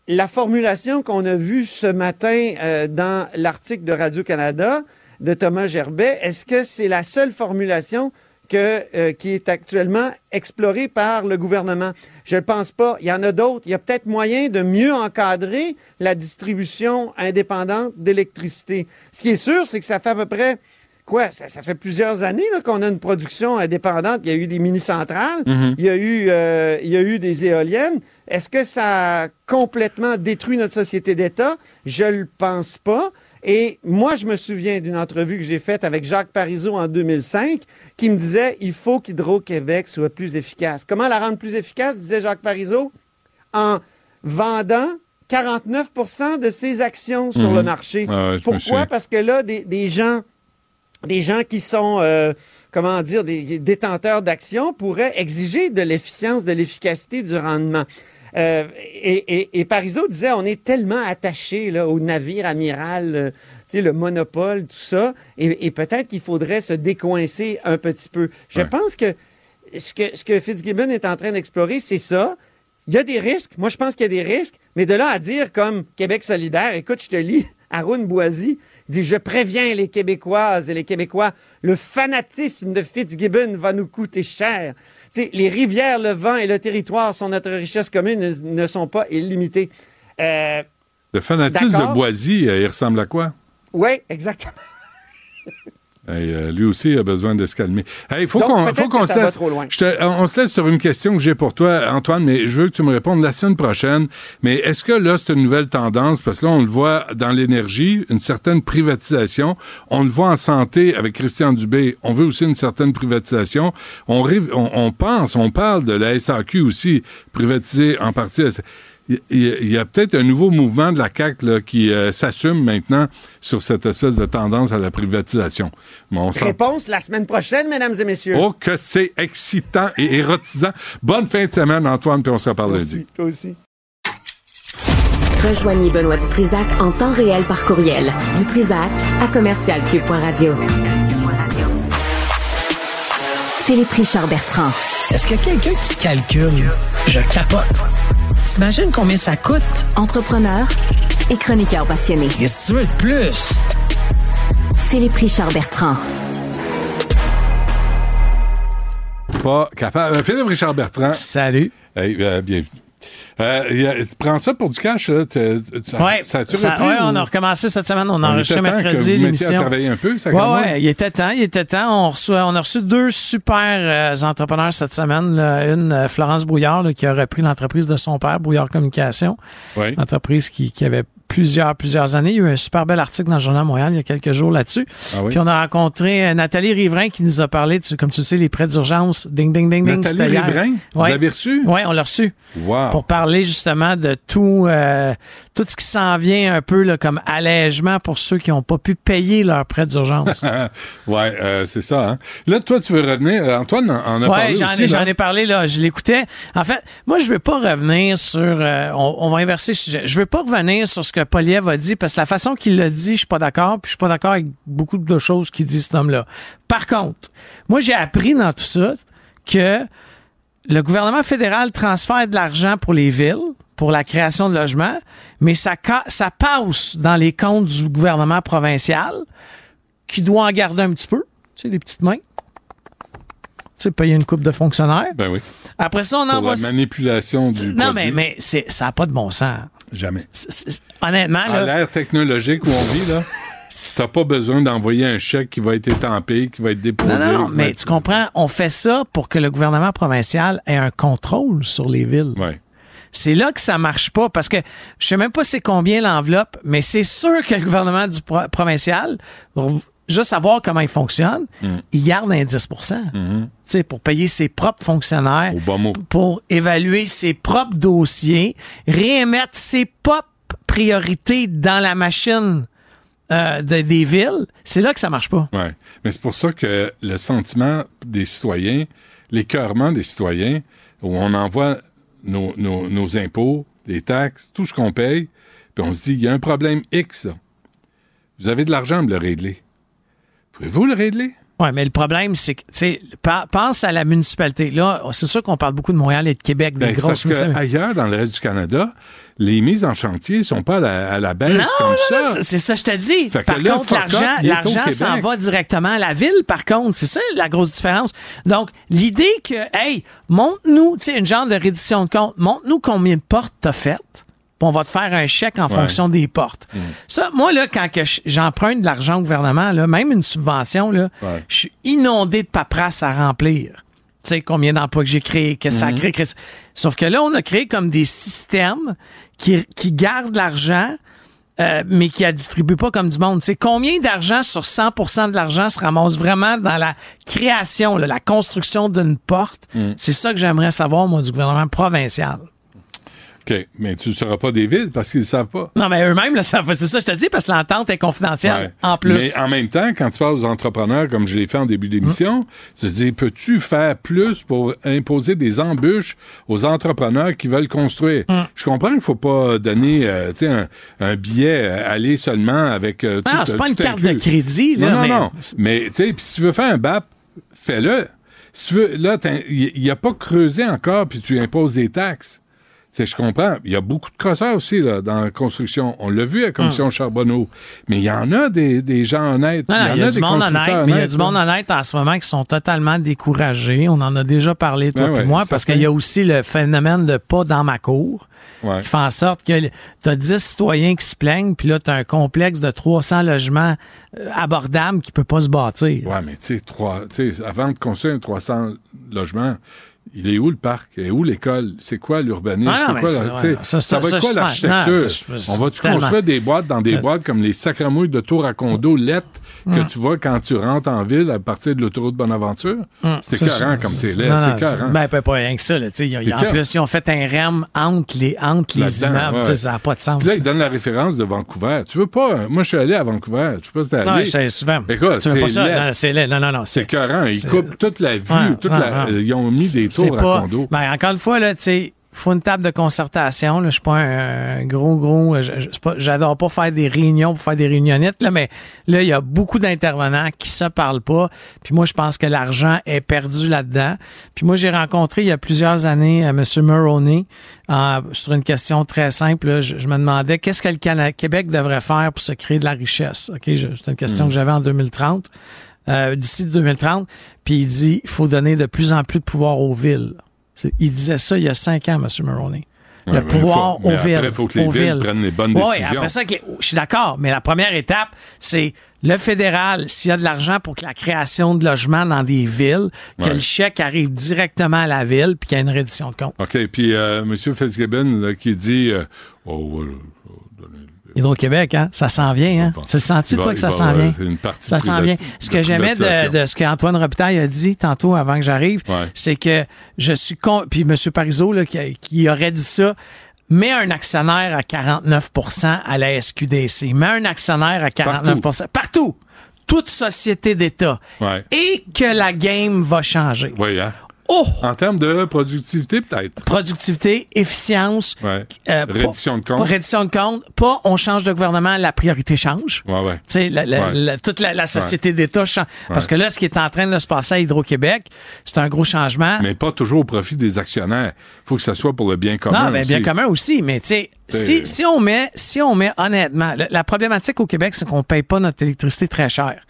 [SPEAKER 12] la formulation qu'on a vue ce matin dans l'article de Radio-Canada de Thomas Gerbet, est-ce que c'est la seule formulation que, euh, qui est actuellement explorée par le gouvernement? Je ne pense pas. Il y en a d'autres. Il y a peut-être moyen de mieux encadrer la distribution indépendante d'électricité. Ce qui est sûr, c'est que ça fait à peu près quoi? Ça, ça fait plusieurs années qu'on a une production indépendante. Il y a eu des mini-centrales,
[SPEAKER 2] Mhm.
[SPEAKER 12] il, y a eu, euh, il y a eu des éoliennes. Est-ce que ça a complètement détruit notre société d'État? Je le pense pas. Et moi, je me souviens d'une entrevue que j'ai faite avec Jacques Parizeau en 2005 qui me disait il faut qu'Hydro-Québec soit plus efficace. Comment la rendre plus efficace, disait Jacques Parizeau? En vendant 49% de ses actions sur
[SPEAKER 2] Mhm.
[SPEAKER 12] le marché.
[SPEAKER 2] Ah
[SPEAKER 12] Pourquoi? Parce que là, des, des gens des gens qui sont, euh, comment dire, des détenteurs d'actions pourraient exiger de l'efficience, de l'efficacité du rendement. Euh, et, et, et Parizeau disait, on est tellement attaché là, au navire amiral, euh, le monopole, tout ça, et, et peut-être qu'il faudrait se décoincer un petit peu. Je
[SPEAKER 2] Ouais.
[SPEAKER 12] pense que ce, que ce que Fitzgibbon est en train d'explorer, c'est ça. Il y a des risques. Moi, je pense qu'il y a des risques. Mais de là à dire comme Québec solidaire, écoute, je te lis, Arun Boisy dit Je préviens les Québécoises et les Québécois, le fanatisme de Fitzgibbon va nous coûter cher. Les rivières, le vent et le territoire sont notre richesse commune, ne, ne sont pas illimités. Euh,
[SPEAKER 2] Le fanatisme de Boisy, euh, il ressemble à quoi?
[SPEAKER 12] oui, exactement.
[SPEAKER 2] Hey, euh, lui aussi a besoin de se calmer. Il faut
[SPEAKER 12] Donc,
[SPEAKER 2] qu'on
[SPEAKER 12] peut-être
[SPEAKER 2] faut qu'on
[SPEAKER 12] que
[SPEAKER 2] se laisse. te- on se laisse sur une question que j'ai pour toi, Antoine, mais je veux que tu me répondes la semaine prochaine. Mais est-ce que là, c'est une nouvelle tendance? Parce que là, on le voit dans l'énergie, une certaine privatisation. On le voit en santé avec Christian Dubé. On veut aussi une certaine privatisation. On, on, on pense, on parle de la SAQ aussi, privatisée en partie. Il y a, il y a peut-être un nouveau mouvement de la CAQ là, qui euh, s'assume maintenant sur cette espèce de tendance à la privatisation. Mais on s'en
[SPEAKER 12] Réponse la semaine prochaine, mesdames et messieurs.
[SPEAKER 2] Oh, que c'est excitant et érotisant. Bonne fin de semaine, Antoine, puis on se reparle lundi.
[SPEAKER 12] toi aussi.
[SPEAKER 4] Rejoignez Benoît Dutrisac en temps réel par courriel. Dutrisac à commercialcube.radio. Philippe Richard Bertrand.
[SPEAKER 8] Est-ce qu'il y a quelqu'un qui calcule? Je capote. T'imagines combien ça coûte?
[SPEAKER 4] Entrepreneur et chroniqueur passionné.
[SPEAKER 8] Qu'est-ce que tu veux de plus?
[SPEAKER 4] Philippe Richard Bertrand.
[SPEAKER 2] Pas capable. Euh, Philippe Richard Bertrand.
[SPEAKER 8] Salut.
[SPEAKER 2] Hey, euh, bienvenue. Euh, a- prends ça pour du cash, là?
[SPEAKER 13] Ouais,
[SPEAKER 2] ça
[SPEAKER 13] ça- ouais,
[SPEAKER 2] ou-
[SPEAKER 13] on a recommencé cette semaine. On a enregistré mercredi l'émission.
[SPEAKER 2] un peu, ça,
[SPEAKER 13] ouais, ouais, il était temps, il était temps. On, reçoit, on a reçu deux super euh, entrepreneurs cette semaine. là. Une, euh, Florence Brouillard, là, qui a repris l'entreprise de son père, Brouillard Communication.
[SPEAKER 2] Oui.
[SPEAKER 13] Entreprise qui, qui avait plusieurs, plusieurs années. Il y a eu un super bel article dans le Journal Montréal il y a quelques jours là-dessus.
[SPEAKER 2] Ah oui?
[SPEAKER 13] Puis on a rencontré euh, Nathalie Riverain qui nous a parlé, comme tu sais, les prêts d'urgence. Ding, ding, ding, ding.
[SPEAKER 2] Nathalie
[SPEAKER 13] c'était hier.
[SPEAKER 2] Riverain? Vous
[SPEAKER 13] Ouais.
[SPEAKER 2] l'avez reçu?
[SPEAKER 13] Oui, on l'a reçu
[SPEAKER 2] Wow.
[SPEAKER 13] pour parler justement de tout, euh, tout ce qui s'en vient un peu là, comme allègement pour ceux qui n'ont pas pu payer leur prêt d'urgence.
[SPEAKER 2] ouais, euh, c'est ça. Hein? Là, toi, tu veux revenir. euh, Antoine en a
[SPEAKER 13] Ouais,
[SPEAKER 2] parlé
[SPEAKER 13] j'en ai, j'en ai parlé là, je l'écoutais. En fait, moi je veux pas revenir sur euh, on, on va inverser le sujet. Je veux pas revenir sur ce que Poliev a dit parce que la façon qu'il l'a dit, je suis pas d'accord, puis je suis pas d'accord avec beaucoup de choses qu'il dit cet homme-là. Par contre, moi j'ai appris dans tout ça que le gouvernement fédéral transfère de l'argent pour les villes, pour la création de logements, mais ça, ça passe dans les comptes du gouvernement provincial qui doit en garder un petit peu, tu sais, les petites mains. Tu sais, payer une coupe de fonctionnaires.
[SPEAKER 2] Ben oui.
[SPEAKER 13] Après ça, on
[SPEAKER 2] Pour
[SPEAKER 13] envoie.
[SPEAKER 2] la manipulation du
[SPEAKER 13] Non,
[SPEAKER 2] produit.
[SPEAKER 13] mais, mais c'est, ça n'a pas de bon sens.
[SPEAKER 2] Jamais.
[SPEAKER 13] Honnêtement,
[SPEAKER 2] À
[SPEAKER 13] là,
[SPEAKER 2] l'ère technologique où on vit, là, t'as pas besoin d'envoyer un chèque qui va être étampé, qui va être déposé.
[SPEAKER 13] non, non, mais
[SPEAKER 2] être-
[SPEAKER 13] tu comprends, on fait ça pour que le gouvernement provincial ait un contrôle sur les villes.
[SPEAKER 2] Ouais.
[SPEAKER 13] C'est là que ça marche pas parce que je sais même pas c'est combien l'enveloppe, mais c'est sûr que le gouvernement du pro- provincial, juste savoir comment il fonctionne,
[SPEAKER 2] Mm.
[SPEAKER 13] il garde un 10
[SPEAKER 2] Mm-hmm.
[SPEAKER 13] Tu sais, pour payer ses propres fonctionnaires,
[SPEAKER 2] Au bon mot.
[SPEAKER 13] pour évaluer ses propres dossiers, réémettre ses propres priorités dans la machine euh, de- des villes. C'est là que ça marche pas.
[SPEAKER 2] Ouais. Mais c'est pour ça que le sentiment des citoyens, l'écœurement des citoyens, où on envoie nos, impôts, les taxes, tout ce qu'on paye, puis on se dit, il y a un problème X. Vous avez de l'argent pour le régler. Pouvez-vous le régler?
[SPEAKER 13] Oui, mais le problème, c'est que, tu sais, pense à la municipalité. Là, c'est sûr qu'on parle beaucoup de Montréal et de Québec, des
[SPEAKER 2] Ben,
[SPEAKER 13] grosses
[SPEAKER 2] parce
[SPEAKER 13] municipalités.
[SPEAKER 2] qu'ailleurs, dans le reste du Canada, les mises en chantier sont pas à la, à la baisse
[SPEAKER 13] Non,
[SPEAKER 2] comme
[SPEAKER 13] non,
[SPEAKER 2] ça.
[SPEAKER 13] c'est ça, je te dis.
[SPEAKER 2] Fait que
[SPEAKER 13] Par
[SPEAKER 2] là,
[SPEAKER 13] contre, l'argent, l'argent s'en va directement à la ville, par contre. C'est ça la grosse différence. Donc, l'idée que, hey, montre-nous, tu sais, une genre de reddition de compte, montre-nous combien de portes t'as faites, puis on va te faire un chèque en
[SPEAKER 2] Ouais.
[SPEAKER 13] fonction des portes. Ça, moi, là, quand j'emprunte de l'argent au gouvernement, là, même une subvention, là,
[SPEAKER 2] Ouais.
[SPEAKER 13] je suis inondé de paperasse à remplir. Tu sais, combien d'emplois que j'ai créés, que ça a créé, que- Sauf que là, on a créé comme des systèmes qui, qui gardent l'argent, euh, mais qui la distribuent pas comme du monde. Tu sais, combien d'argent sur 100% de l'argent se ramasse vraiment dans la création, là, la construction d'une porte? C'est ça que j'aimerais savoir, moi, du gouvernement provincial.
[SPEAKER 2] OK, mais tu ne seras pas des villes parce qu'ils ne savent pas.
[SPEAKER 13] Non, mais eux-mêmes, là, ça- c'est ça je te dis, parce que l'entente est confidentielle,
[SPEAKER 2] Ouais.
[SPEAKER 13] en plus.
[SPEAKER 2] Mais en même temps, quand tu parles aux entrepreneurs, comme je l'ai fait en début d'émission, tu te dis, peux-tu faire plus pour imposer des embûches aux entrepreneurs qui veulent construire? Je comprends qu'il ne faut pas donner euh, un, un billet euh, aller seulement avec euh,
[SPEAKER 13] Ah,
[SPEAKER 2] tout,
[SPEAKER 13] c'est pas
[SPEAKER 2] tout
[SPEAKER 13] une carte
[SPEAKER 2] inclus.
[SPEAKER 13] de crédit, là,
[SPEAKER 2] Non, non,
[SPEAKER 13] mais-
[SPEAKER 2] non. Mais, tu sais, puis si tu veux faire un BAP, fais-le. Si tu veux, là, il n'y a pas creusé encore, puis tu imposes des taxes. Sais, je comprends. Il y a beaucoup de crosseurs aussi là, dans la construction. On l'a vu à la commission Charbonneau. Mais il y en a des, des gens honnêtes.
[SPEAKER 13] Non, non, il y
[SPEAKER 2] en
[SPEAKER 13] a, du
[SPEAKER 2] des
[SPEAKER 13] monde honnête, mais il y a du monde honnête en ce moment qui sont totalement découragés. On en a déjà parlé, toi
[SPEAKER 2] Ben
[SPEAKER 13] et
[SPEAKER 2] ouais,
[SPEAKER 13] moi, parce qu'il y a aussi le phénomène de pas dans ma cour.
[SPEAKER 2] Ouais.
[SPEAKER 13] qui fait en sorte que tu as 10 citoyens qui se plaignent, puis là, tu as un complexe de 300 logements euh, abordables qui peut pas se bâtir.
[SPEAKER 2] Ouais, mais tu sais, trois- tu sais, avant de construire un 300 logements, il est où le parc? Est où l'école? C'est quoi l'urbanisme?
[SPEAKER 13] Ah
[SPEAKER 2] c'est quoi, la-
[SPEAKER 13] ouais, ça,
[SPEAKER 2] ça,
[SPEAKER 13] ça,
[SPEAKER 2] va être quoi l'architecture? On va-tu construire des boîtes dans des boîtes comme les sacramouilles de tour à condo lettres que tu vois quand tu rentres en ville à partir de l'autoroute Bonaventure? Écœurant
[SPEAKER 13] ça,
[SPEAKER 2] comme c'est laid. C'est
[SPEAKER 13] non,
[SPEAKER 2] écœurant.
[SPEAKER 13] Ben, pas, pas rien que ça. Là, y a- y a- en plus, ils ont fait un REM entre les, entre les immeubles.
[SPEAKER 2] ouais.
[SPEAKER 13] Ça n'a pas de sens.
[SPEAKER 2] Puis là, il donne la référence de Vancouver. Tu veux pas. euh, Moi, je suis allé à Vancouver. Je sais pas si t'es allé.
[SPEAKER 13] non, je souvent.
[SPEAKER 2] Écoute, c'est laid.
[SPEAKER 13] Non. Non, non.
[SPEAKER 2] C'est écœurant. Ils coupent toute la vue.
[SPEAKER 13] Ouais, ouais, ouais.
[SPEAKER 2] euh, Ils ont mis des
[SPEAKER 13] C'est pas-. Ben, encore une fois, là, tu sais, faut une table de concertation. Là. Je suis pas un, un gros, gros. euh, c'est pas- J'adore pas faire des réunions pour faire des réunionnettes, là, mais là, il y a beaucoup d'intervenants qui se parlent pas. Puis moi, je pense que l'argent est perdu là-dedans. Puis moi, j'ai rencontré il y a plusieurs années euh, M. Mulroney euh, sur une question très simple. là. je, je me demandais qu'est-ce que le Québec devrait faire pour se créer de la richesse. Ok, C'est une question
[SPEAKER 2] Mm.
[SPEAKER 13] que j'avais en 2030. Euh, d'ici 2030, puis il dit il faut donner de plus en plus de pouvoir aux villes. Il disait ça il y a cinq ans, M.
[SPEAKER 2] Ouais,
[SPEAKER 13] le pouvoir
[SPEAKER 2] faut-
[SPEAKER 13] aux villes.
[SPEAKER 2] après, faut que les villes
[SPEAKER 13] villes.
[SPEAKER 2] prennent les bonnes
[SPEAKER 13] Ouais,
[SPEAKER 2] décisions.
[SPEAKER 13] après ça, je suis d'accord, mais la première étape, c'est le fédéral, s'il y a de l'argent pour que la création de logements dans des villes, que le chèque arrive directement à la ville, puis qu'il y a une reddition de compte.
[SPEAKER 2] OK. Puis euh, M. Fitzgibbon là, qui dit euh, oh,
[SPEAKER 13] Hydro-Québec, hein? Ça s'en vient, hein? Tu le sens-tu,
[SPEAKER 2] va-
[SPEAKER 13] toi, que ça s'en vient?
[SPEAKER 2] une partie
[SPEAKER 13] Ça s'en vient. Ce que j'aimais de, de ce qu'Antoine Robitaille a dit tantôt avant que j'arrive,
[SPEAKER 2] Ouais.
[SPEAKER 13] c'est que je suis con. Puis M. Parizeau, là, qui, qui aurait dit ça, met un actionnaire à 49% à la SQDC. Met un actionnaire à 49% Partout. Toute société d'État.
[SPEAKER 2] Ouais.
[SPEAKER 13] Et que la game va changer.
[SPEAKER 2] Hein?
[SPEAKER 13] Oh!
[SPEAKER 2] En termes de productivité, peut-être.
[SPEAKER 13] Productivité, efficience,
[SPEAKER 2] Ouais.
[SPEAKER 13] euh,
[SPEAKER 2] Reddition de compte.
[SPEAKER 13] pas reddition de compte, pas on change de gouvernement, la priorité change.
[SPEAKER 2] Ouais, ouais.
[SPEAKER 13] Tu sais, la- la-
[SPEAKER 2] Ouais.
[SPEAKER 13] la- toute la, société d'État change. Parce que là, ce qui est en train de se passer à Hydro-Québec, c'est un gros changement.
[SPEAKER 2] Mais pas toujours au profit des actionnaires. Il faut que ça soit pour le bien commun.
[SPEAKER 13] non, ben, bien
[SPEAKER 2] aussi.
[SPEAKER 13] commun aussi, mais tu sais, si, si on met, si on met honnêtement, la, la problématique au Québec, c'est qu'on paye pas notre électricité très cher.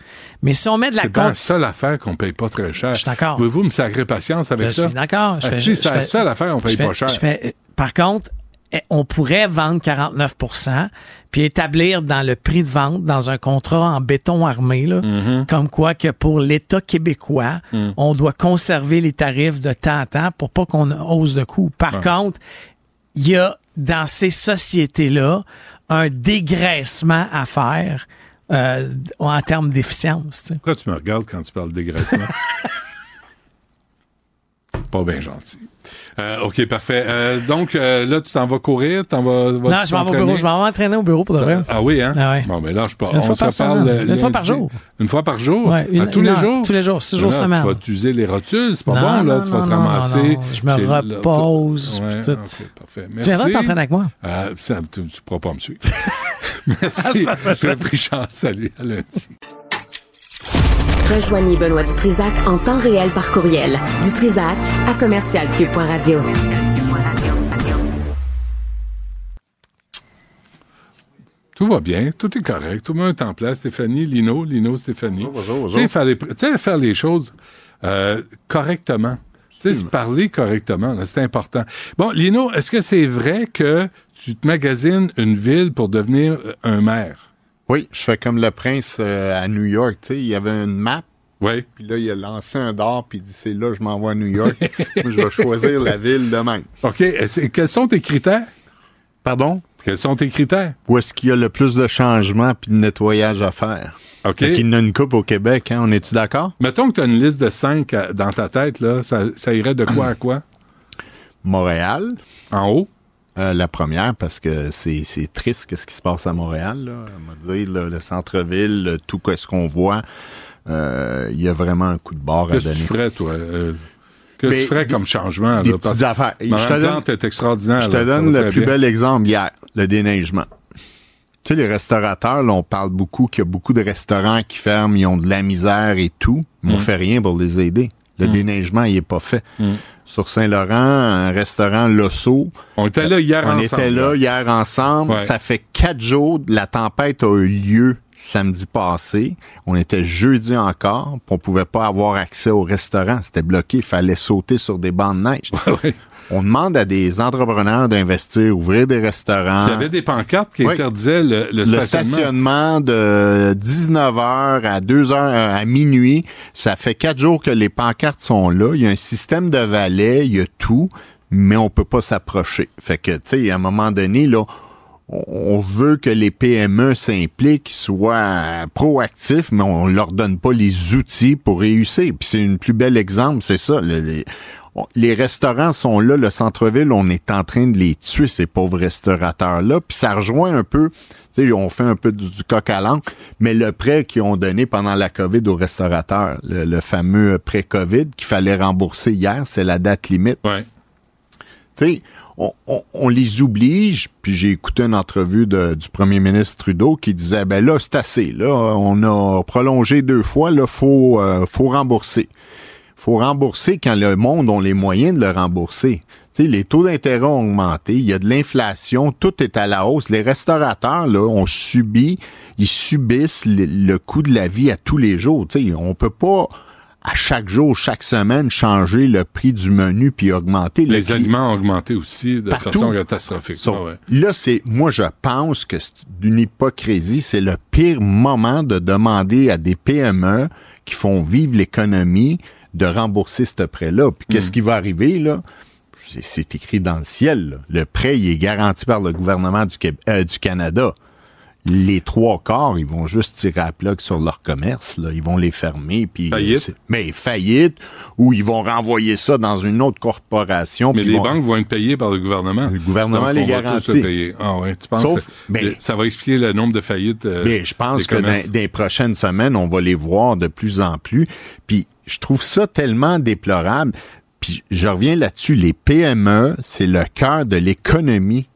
[SPEAKER 13] Mais si on met de la
[SPEAKER 2] C'est la seule affaire qu'on paye pas très cher.
[SPEAKER 13] Je suis d'accord.
[SPEAKER 2] Pouvez-vous me sacrer patience avec
[SPEAKER 13] Je
[SPEAKER 2] ça?
[SPEAKER 13] suis d'accord. Je fais-
[SPEAKER 2] c'est la seule affaire qu'on paye
[SPEAKER 13] fais-
[SPEAKER 2] pas cher.
[SPEAKER 13] je fais- euh, par contre, eh, on pourrait vendre 49% puis établir dans le prix de vente, dans un contrat en béton armé, là,
[SPEAKER 2] Mm-hmm.
[SPEAKER 13] comme quoi que pour l'État québécois,
[SPEAKER 2] Mm.
[SPEAKER 13] on doit conserver les tarifs de temps en temps pour pas qu'on hausse de coût. Par contre, il y a dans ces sociétés-là un dégraissement à faire euh, en termes d'efficience. tu sais.
[SPEAKER 2] Pourquoi tu me regardes quand tu parles dégraissement? Pas bien gentil. Euh, OK, parfait. Euh, donc, euh, là, tu t'en vas courir? T'en vas, vas-tu
[SPEAKER 13] Non, je m'en vais au bureau. Je m'en vais m'entraîner au bureau pour de vrai.
[SPEAKER 2] Ah oui, hein?
[SPEAKER 13] Ah ouais.
[SPEAKER 2] Bon, mais là, je pas.
[SPEAKER 13] Une
[SPEAKER 2] on se
[SPEAKER 13] Une fois par jour.
[SPEAKER 2] Une fois par jour?
[SPEAKER 13] Ouais, une-
[SPEAKER 2] À tous les jours?
[SPEAKER 13] tous les jours, six jours
[SPEAKER 2] Là,
[SPEAKER 13] semaine.
[SPEAKER 2] Tu vas utiliser les rotules, c'est pas
[SPEAKER 13] Non,
[SPEAKER 2] bon, là.
[SPEAKER 13] non,
[SPEAKER 2] tu vas te ramasser.
[SPEAKER 13] Je me repose,
[SPEAKER 2] Ouais,
[SPEAKER 13] tout.
[SPEAKER 2] OK, parfait.
[SPEAKER 13] Tu avec moi?
[SPEAKER 2] Ça, tu ne pourras pas me suivre. Merci. pris chance. Salut, à lundi.
[SPEAKER 4] Rejoignez Benoît Dutrisac en temps réel par courriel. Dutrisac à commercialcube.radio.
[SPEAKER 2] Tout va bien, tout est correct, tout le monde est en place. Stéphanie, Lino, Lino, Stéphanie. Tu sais, faire les, tu sais, faire les choses euh, correctement. Tu sais, se parler correctement, c'est important. Bon, Lino, est-ce que c'est vrai que tu te magasines une ville pour devenir euh, un maire?
[SPEAKER 14] Oui, je fais comme le prince euh, à New York. Tu sais, il y avait une map.
[SPEAKER 2] Oui.
[SPEAKER 14] Puis là, il a lancé un d'or, puis il dit c'est là, je m'en vais à New York. Moi, je vais choisir la ville de même.
[SPEAKER 2] OK. Quels sont tes critères?
[SPEAKER 14] Pardon?
[SPEAKER 2] Quels sont tes critères?
[SPEAKER 14] Où est-ce qu'il y a le plus de changements puis de nettoyage à faire?
[SPEAKER 2] OK.
[SPEAKER 14] Fait qu'il y en a une coupe au Québec, hein? On est-tu d'accord?
[SPEAKER 2] Mettons que tu as une liste de cinq euh, dans ta tête, là, ça, ça irait de quoi à quoi?
[SPEAKER 14] Montréal.
[SPEAKER 2] En haut?
[SPEAKER 14] Euh, la première, parce que c'est triste ce qui se passe à Montréal. Là. On va dire, là, le centre-ville, le- tout ce qu'on voit, euh, il y a vraiment un coup de barre à
[SPEAKER 2] Qu'est-ce que
[SPEAKER 14] donner.
[SPEAKER 2] tu ferais, toi? Euh, Qu'est-ce que tu ferais comme changement?
[SPEAKER 14] des
[SPEAKER 2] là?
[SPEAKER 14] petites affaires. Je te donne-
[SPEAKER 2] est extraordinaire.
[SPEAKER 14] Je te donne le plus
[SPEAKER 2] bien.
[SPEAKER 14] bel exemple hier, le déneigement. Tu sais, les restaurateurs, là, on parle beaucoup qu'il y a beaucoup de restaurants qui ferment, ils ont de la misère et tout, mais on
[SPEAKER 2] Mm.
[SPEAKER 14] fait rien pour les aider. Le
[SPEAKER 2] Mm.
[SPEAKER 14] déneigement, il est pas fait.
[SPEAKER 2] Mm.
[SPEAKER 14] Sur Saint-Laurent, un restaurant Losso.
[SPEAKER 2] On était là hier
[SPEAKER 14] On
[SPEAKER 2] ensemble,
[SPEAKER 14] était là hier ensemble.
[SPEAKER 2] Ouais.
[SPEAKER 14] Ça fait quatre jours. La tempête a eu lieu samedi passé. On était jeudi encore. On pouvait pas avoir accès au restaurant. C'était bloqué. Il fallait sauter sur des bancs de neige. On demande à des entrepreneurs d'investir, ouvrir des restaurants.
[SPEAKER 2] Il y avait des pancartes qui
[SPEAKER 14] Oui.
[SPEAKER 2] interdisaient le, le
[SPEAKER 14] Le
[SPEAKER 2] stationnement.
[SPEAKER 14] stationnement de 19h à 2h à minuit, ça fait quatre jours que les pancartes sont là. Il y a un système de valets, il y a tout, mais on peut pas s'approcher. Fait que, tu sais, à un moment donné, là, on- veut que les PME s'impliquent, soient proactifs, mais on leur donne pas les outils pour réussir. Puis c'est une plus bel exemple, c'est ça. le- les, on- les restaurants sont là, le centre-ville, on est en train de les tuer, ces pauvres restaurateurs-là. Puis ça rejoint un peu, tu sais, on fait un peu du, du coq à l'âne, mais le prêt qu'ils ont donné pendant la COVID aux restaurateurs, le, le fameux prêt COVID qu'il fallait rembourser hier, c'est la date limite. Tu sais, on, on- on les oblige, puis j'ai écouté une entrevue de- du premier ministre Trudeau qui disait, ben là, c'est assez, là, on a prolongé deux fois, là, faut, euh, faut rembourser. Faut rembourser quand le monde a les moyens de le rembourser. Tu sais, les taux d'intérêt ont augmenté, il y a de l'inflation, tout est à la hausse. Les restaurateurs, là, ont subi, ils subissent le, le coût de la vie à tous les jours. Tu sais, on peut pas à chaque jour, chaque semaine, changer le prix du menu puis augmenter le
[SPEAKER 2] Les
[SPEAKER 14] cli-
[SPEAKER 2] aliments ont augmenté aussi de
[SPEAKER 14] Partout.
[SPEAKER 2] façon catastrophique.
[SPEAKER 14] So,
[SPEAKER 2] Ah ouais.
[SPEAKER 14] Là, c'est, moi, je pense que c'est d'une hypocrisie. C'est le pire moment de demander à des PME qui font vivre l'économie de rembourser ce prêt-là. Puis qu'est-ce qui va arriver, là? C'est, c'est écrit dans le ciel. là. Le prêt, il est garanti par le gouvernement du, Québec- euh, du Canada. Les trois quarts, ils vont juste tirer à plug sur leur commerce. Là. Ils vont les fermer. Puis,
[SPEAKER 2] Faillite.
[SPEAKER 14] c'est- Mais faillite, ou ils vont renvoyer ça dans une autre corporation.
[SPEAKER 2] Mais les
[SPEAKER 14] vont-
[SPEAKER 2] banques vont être payées par le gouvernement. Le
[SPEAKER 14] gouvernement les garantit.
[SPEAKER 2] Ah ouais, tu penses
[SPEAKER 14] Sauf- mais-
[SPEAKER 2] ça va expliquer le nombre de faillites euh,
[SPEAKER 14] Mais je pense
[SPEAKER 2] des
[SPEAKER 14] que dans, les prochaines semaines, on va les voir de plus en plus. Puis je trouve ça tellement déplorable. Puis je reviens là-dessus, les PME, c'est le cœur de l'économie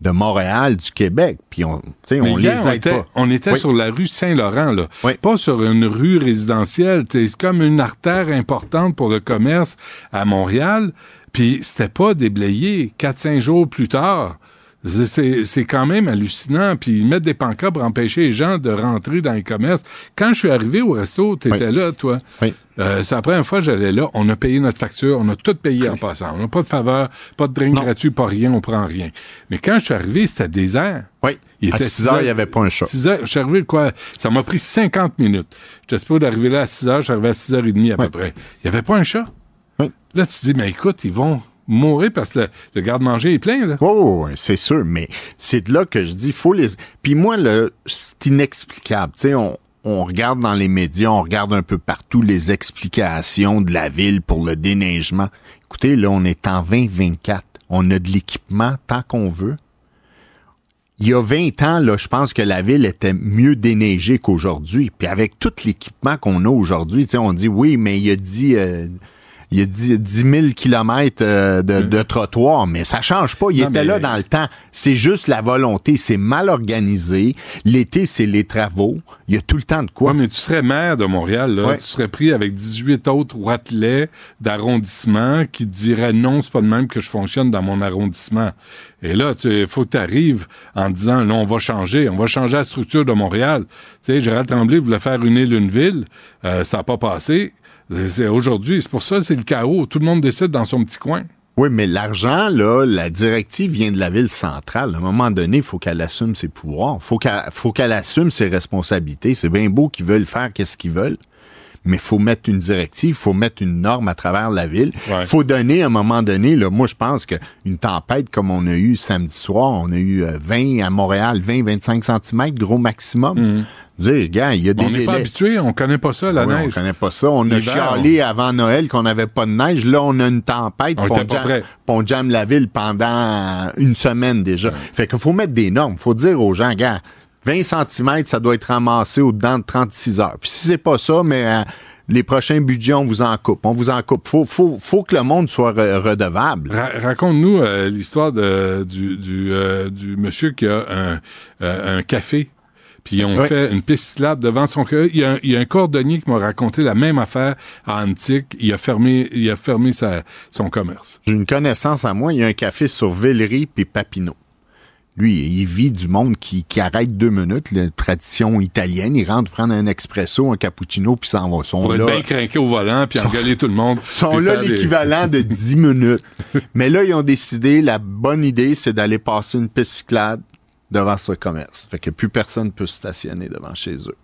[SPEAKER 14] de Montréal, du Québec. Puis on, tu sais,
[SPEAKER 2] Mais
[SPEAKER 14] on les
[SPEAKER 2] on était,
[SPEAKER 14] pas.
[SPEAKER 2] on était
[SPEAKER 14] Oui.
[SPEAKER 2] sur la rue Saint-Laurent, là. Pas sur une rue résidentielle. C'est comme une artère importante pour le commerce à Montréal. Puis c'était pas déblayé. Quatre, cinq jours plus tard. C'est- quand même hallucinant. Puis ils mettent des pancartes pour empêcher les gens de rentrer dans les commerces. Quand je suis arrivé au resto, tu étais là, toi. Euh, c'est la première fois que j'allais là. On a payé notre facture. On a tout payé en passant. On n'a pas de faveur, pas de drink gratuit, pas rien. On prend rien. Mais quand je suis arrivé, c'était désert.
[SPEAKER 14] Oui.
[SPEAKER 2] Il
[SPEAKER 14] À
[SPEAKER 2] était
[SPEAKER 14] 6 heures, il n'y avait pas un chat.
[SPEAKER 2] 6 heures, je suis arrivé, quoi, ça m'a pris 50 minutes. J'étais supposé d'arriver là à 6 heures, je suis arrivé à 6 heures et demie à peu près. Il n'y avait pas un chat? Là, tu te dis, mais écoute, ils vont mourir parce que le, garde-manger est plein, là.
[SPEAKER 14] Oh, c'est sûr, mais c'est de là que je dis, faut les. Puis moi, c'est inexplicable. Tu sais, on, on regarde dans les médias, on regarde un peu partout les explications de la ville pour le déneigement. Écoutez, là, on est en 2024. On a de l'équipement tant qu'on veut. Il y a 20 ans, là, je pense que la ville était mieux déneigée qu'aujourd'hui. Puis avec tout l'équipement qu'on a aujourd'hui, on dit oui, mais il a dit... euh, il y a 10, 10 000 kilomètres euh, de, de trottoir, mais ça change pas. Il
[SPEAKER 2] Non,
[SPEAKER 14] était
[SPEAKER 2] mais-
[SPEAKER 14] là dans le temps. C'est juste la volonté. C'est mal organisé. L'été, c'est les travaux. Il y a tout le temps de quoi.
[SPEAKER 2] Ouais, mais tu serais maire de Montréal, là.
[SPEAKER 14] Ouais.
[SPEAKER 2] Tu serais pris avec 18 autres watelets d'arrondissement qui te diraient non, c'est pas de même que je fonctionne dans mon arrondissement. Et là, il faut que tu arrives en disant, non, on va changer, on va changer la structure de Montréal. Tu sais, Gérald Tremblay voulait faire une île, une ville. Euh, ça n'a pas passé. Aujourd'hui, c'est pour ça, c'est le chaos. Tout le monde décide dans son petit coin.
[SPEAKER 14] Oui, mais l'argent, là, la directive vient de la ville centrale. À un moment donné, il faut qu'elle assume ses pouvoirs. qu'elle faut qu'elle assume ses responsabilités. C'est bien beau qu'ils veulent faire qu'est-ce qu'ils veulent. Mais il faut mettre une directive, il faut mettre une norme à travers la ville. Il
[SPEAKER 2] Ouais.
[SPEAKER 14] faut donner à un moment donné, là, moi je pense qu'une tempête comme on a eu samedi soir, on a eu euh, 20 à Montréal, 20-25 cm, gros maximum. Dire, gars, il y a des
[SPEAKER 2] On n'est pas habitué, on connaît pas ça, la
[SPEAKER 14] Oui,
[SPEAKER 2] neige.
[SPEAKER 14] On connaît pas ça. On a chialé avant Noël qu'on n'avait pas de neige. Là, on a une tempête.
[SPEAKER 2] On
[SPEAKER 14] jam- on jamme la ville pendant une semaine déjà. Fait qu'il faut mettre des normes. faut dire aux gens, gars, 20 cm, ça doit être ramassé au-dedans de 36 heures. Puis si c'est pas ça, mais euh, les prochains budgets, on vous en coupe. On vous en coupe. Faut, faut, faut que le monde soit re- redevable.
[SPEAKER 2] Ra- Raconte-nous euh, l'histoire de, du, du, euh, du monsieur qui a un, euh, un café. Puis
[SPEAKER 14] Ouais.
[SPEAKER 2] fait une piste cyclable devant son. Il y a, un- il y a un cordonnier qui m'a raconté la même affaire à Antique. Il a fermé, il a fermé sa, son commerce.
[SPEAKER 14] J'ai une connaissance à moi, il y a un café sur Villery puis Papineau. Lui, il vit du monde qui, qui arrête deux minutes, la tradition italienne. Il rentre prendre un expresso, un cappuccino, puis s'en va. Ils sont
[SPEAKER 2] Pour être
[SPEAKER 14] là,
[SPEAKER 2] bien craqué au volant, puis engueuler tout le monde.
[SPEAKER 14] ils sont là
[SPEAKER 2] des-
[SPEAKER 14] l'équivalent de 10 minutes. Mais là, ils ont décidé, la bonne idée, c'est d'aller passer une piste cyclable devant ce commerce. Fait que plus personne peut stationner devant chez eux.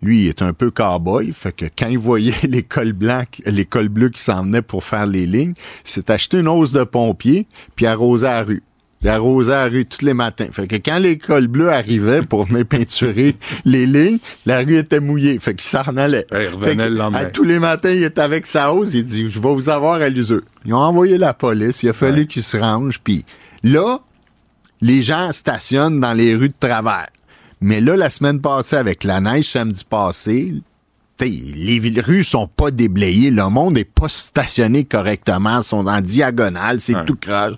[SPEAKER 14] Lui, il est un peu cow-boy, fait que quand il voyait les cols blancs, les cols bleus qui s'en venaient pour faire les lignes, il s'est acheté une hausse de pompier, puis arrosé la rue. Il arrosait la rue tous les matins. Fait que quand les cols bleus arrivaient pour venir peinturer les lignes, la rue était mouillée. Fait qu'il s'en allait.
[SPEAKER 2] Ouais, il revenait
[SPEAKER 14] que,
[SPEAKER 2] le lendemain.
[SPEAKER 14] à tous les matins, il était avec sa hausse. Il dit, je vais vous avoir à l'usure. Ils ont envoyé la police. Il a fallu qu'ils se rangent. Puis là, les gens stationnent dans les rues de travers. Mais là, la semaine passée, avec la neige samedi passé, les villes- rues sont pas déblayées. Le monde n'est pas stationné correctement. Ils sont en diagonale. C'est tout croche.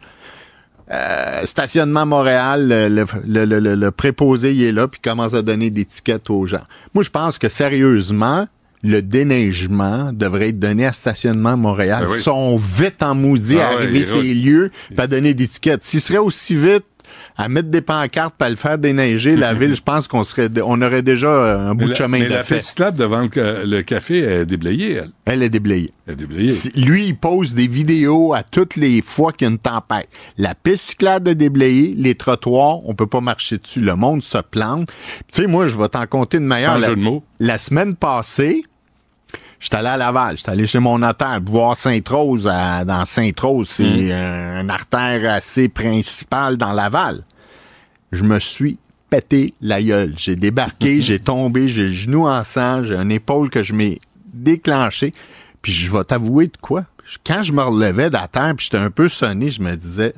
[SPEAKER 14] Euh, stationnement Montréal, le, le, le- le- le- le préposé, il est là, puis commence à donner des tickets aux gens. Moi, je pense que sérieusement, le déneigement devrait être donné à Stationnement Montréal.
[SPEAKER 2] Ben oui.
[SPEAKER 14] Ils sont vite en maudit
[SPEAKER 2] Ah
[SPEAKER 14] à
[SPEAKER 2] ouais,
[SPEAKER 14] arriver ces lieux, à donner des tickets. S'ils seraient aussi vite à mettre des pancartes, à le faire déneiger, la ville, je pense qu'on serait, on aurait déjà un bout de chemin
[SPEAKER 2] mais
[SPEAKER 14] de
[SPEAKER 2] la
[SPEAKER 14] fait.
[SPEAKER 2] cyclable devant le, ca- le café est déblayée, elle.
[SPEAKER 14] Elle est déblayée.
[SPEAKER 2] Elle est déblayée.
[SPEAKER 14] Si- Lui, il pose des vidéos à toutes les fois qu'il y a une tempête. La piste cyclable est déblayée, les trottoirs, on peut pas marcher dessus. Le monde se plante. Tu sais, moi, je vais t'en compter de meilleur.
[SPEAKER 2] Pas un
[SPEAKER 14] La,
[SPEAKER 2] jeu de mots.
[SPEAKER 14] la semaine passée, j'étais allé à Laval. J'étais allé chez mon notaire, boire Sainte-Rose. à- dans Sainte-Rose, c'est
[SPEAKER 2] Mm.
[SPEAKER 14] euh, une artère assez principale dans Laval. Je me suis pété la gueule. J'ai débarqué, j'ai tombé, j'ai le genou en sang, j'ai une épaule que je m'ai déclenché. Puis je vais t'avouer de quoi? Quand je me relevais de la terre, puis j'étais un peu sonné, je me disais,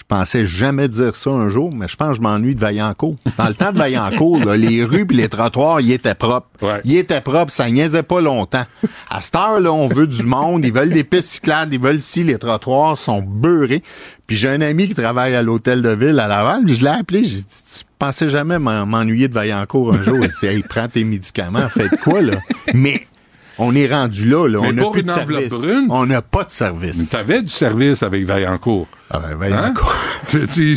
[SPEAKER 14] je pensais jamais dire ça un jour, mais je pense que je m'ennuie de Vaillancourt. Dans le temps de Vaillancourt, là, les rues puis les trottoirs, ils étaient propres.
[SPEAKER 2] Ouais.
[SPEAKER 14] Ils étaient propres, ça niaisait pas longtemps. À cette heure-là, on veut du monde, ils veulent des pistes cyclables, ils veulent si les trottoirs sont beurrés. Puis j'ai un ami qui travaille à l'hôtel de ville à Laval, puis je l'ai appelé, j'ai dit, tu pensais jamais m'en- m'ennuyer de Vaillancourt un jour? Il dit, hey, prends tes médicaments, faites quoi, là? Mais on est rendu là, là.
[SPEAKER 2] Mais
[SPEAKER 14] on n'a plus de service.
[SPEAKER 2] brune?
[SPEAKER 14] On n'a pas de service.
[SPEAKER 2] T'avais du service avec Vaillancourt.
[SPEAKER 14] Ah ben, Vaillancourt.
[SPEAKER 2] tu, tu,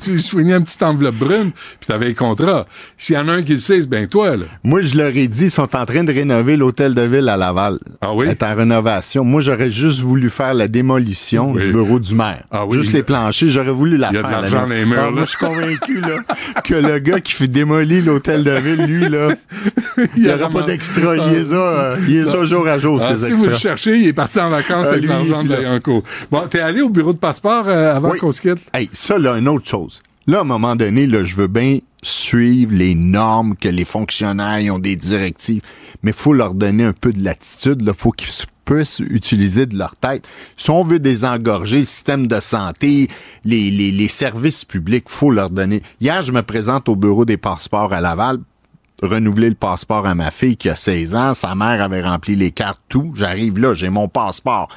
[SPEAKER 2] tu soignais une petite enveloppe brune, puis t'avais le contrat. S'il y en a un qui le sait, c'est bien toi, là.
[SPEAKER 14] Moi, je leur ai dit, ils sont en train de rénover l'hôtel de ville à Laval.
[SPEAKER 2] Ah oui?
[SPEAKER 14] est en rénovation. Moi, j'aurais juste voulu faire la démolition
[SPEAKER 2] Oui.
[SPEAKER 14] du bureau du maire.
[SPEAKER 2] Ah oui,
[SPEAKER 14] juste les planchers, j'aurais voulu la
[SPEAKER 2] il y a de
[SPEAKER 14] faire.
[SPEAKER 2] l'argent dans les murs,
[SPEAKER 14] Ah,
[SPEAKER 2] là.
[SPEAKER 14] moi, je suis convaincu là, que le gars qui fait démolir l'hôtel de ville, lui, là, il n'y aura pas d'extra. Il est ça, euh, il est ça jour à jour,
[SPEAKER 2] Ah,
[SPEAKER 14] ces
[SPEAKER 2] si vous le cherchez, il est parti en vacances
[SPEAKER 14] Ah,
[SPEAKER 2] avec l'argent de. Bon, t'es allé au bureau de passeport? Euh, avant
[SPEAKER 14] Oui.
[SPEAKER 2] qu'on se quitte?
[SPEAKER 14] Hey, ça, là, une autre chose. Là, à un moment donné, là, je veux bien suivre les normes, que les fonctionnaires ont des directives, mais faut leur donner un peu de latitude. Il faut qu'ils puissent utiliser de leur tête. Si on veut désengorger le système de santé, les, les, les services publics, faut leur donner. Hier, je me présente au bureau des passeports à Laval renouveler le passeport à ma fille qui a 16 ans. Sa mère avait rempli les cartes, tout. J'arrive là, j'ai mon passeport.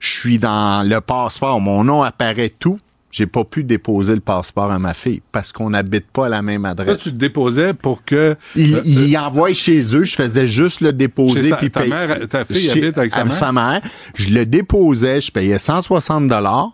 [SPEAKER 14] Je suis dans le passeport, mon nom apparaît tout. J'ai pas pu déposer le passeport à ma fille parce qu'on n'habite pas à la même adresse.
[SPEAKER 2] Là, tu te déposais pour que...
[SPEAKER 14] Il,
[SPEAKER 2] euh,
[SPEAKER 14] il envoie chez eux, je faisais juste le déposer. Puis
[SPEAKER 2] ta mère- ta fille
[SPEAKER 14] Chez-
[SPEAKER 2] habite avec sa mère?
[SPEAKER 14] Je le déposais, je payais 160 dollars.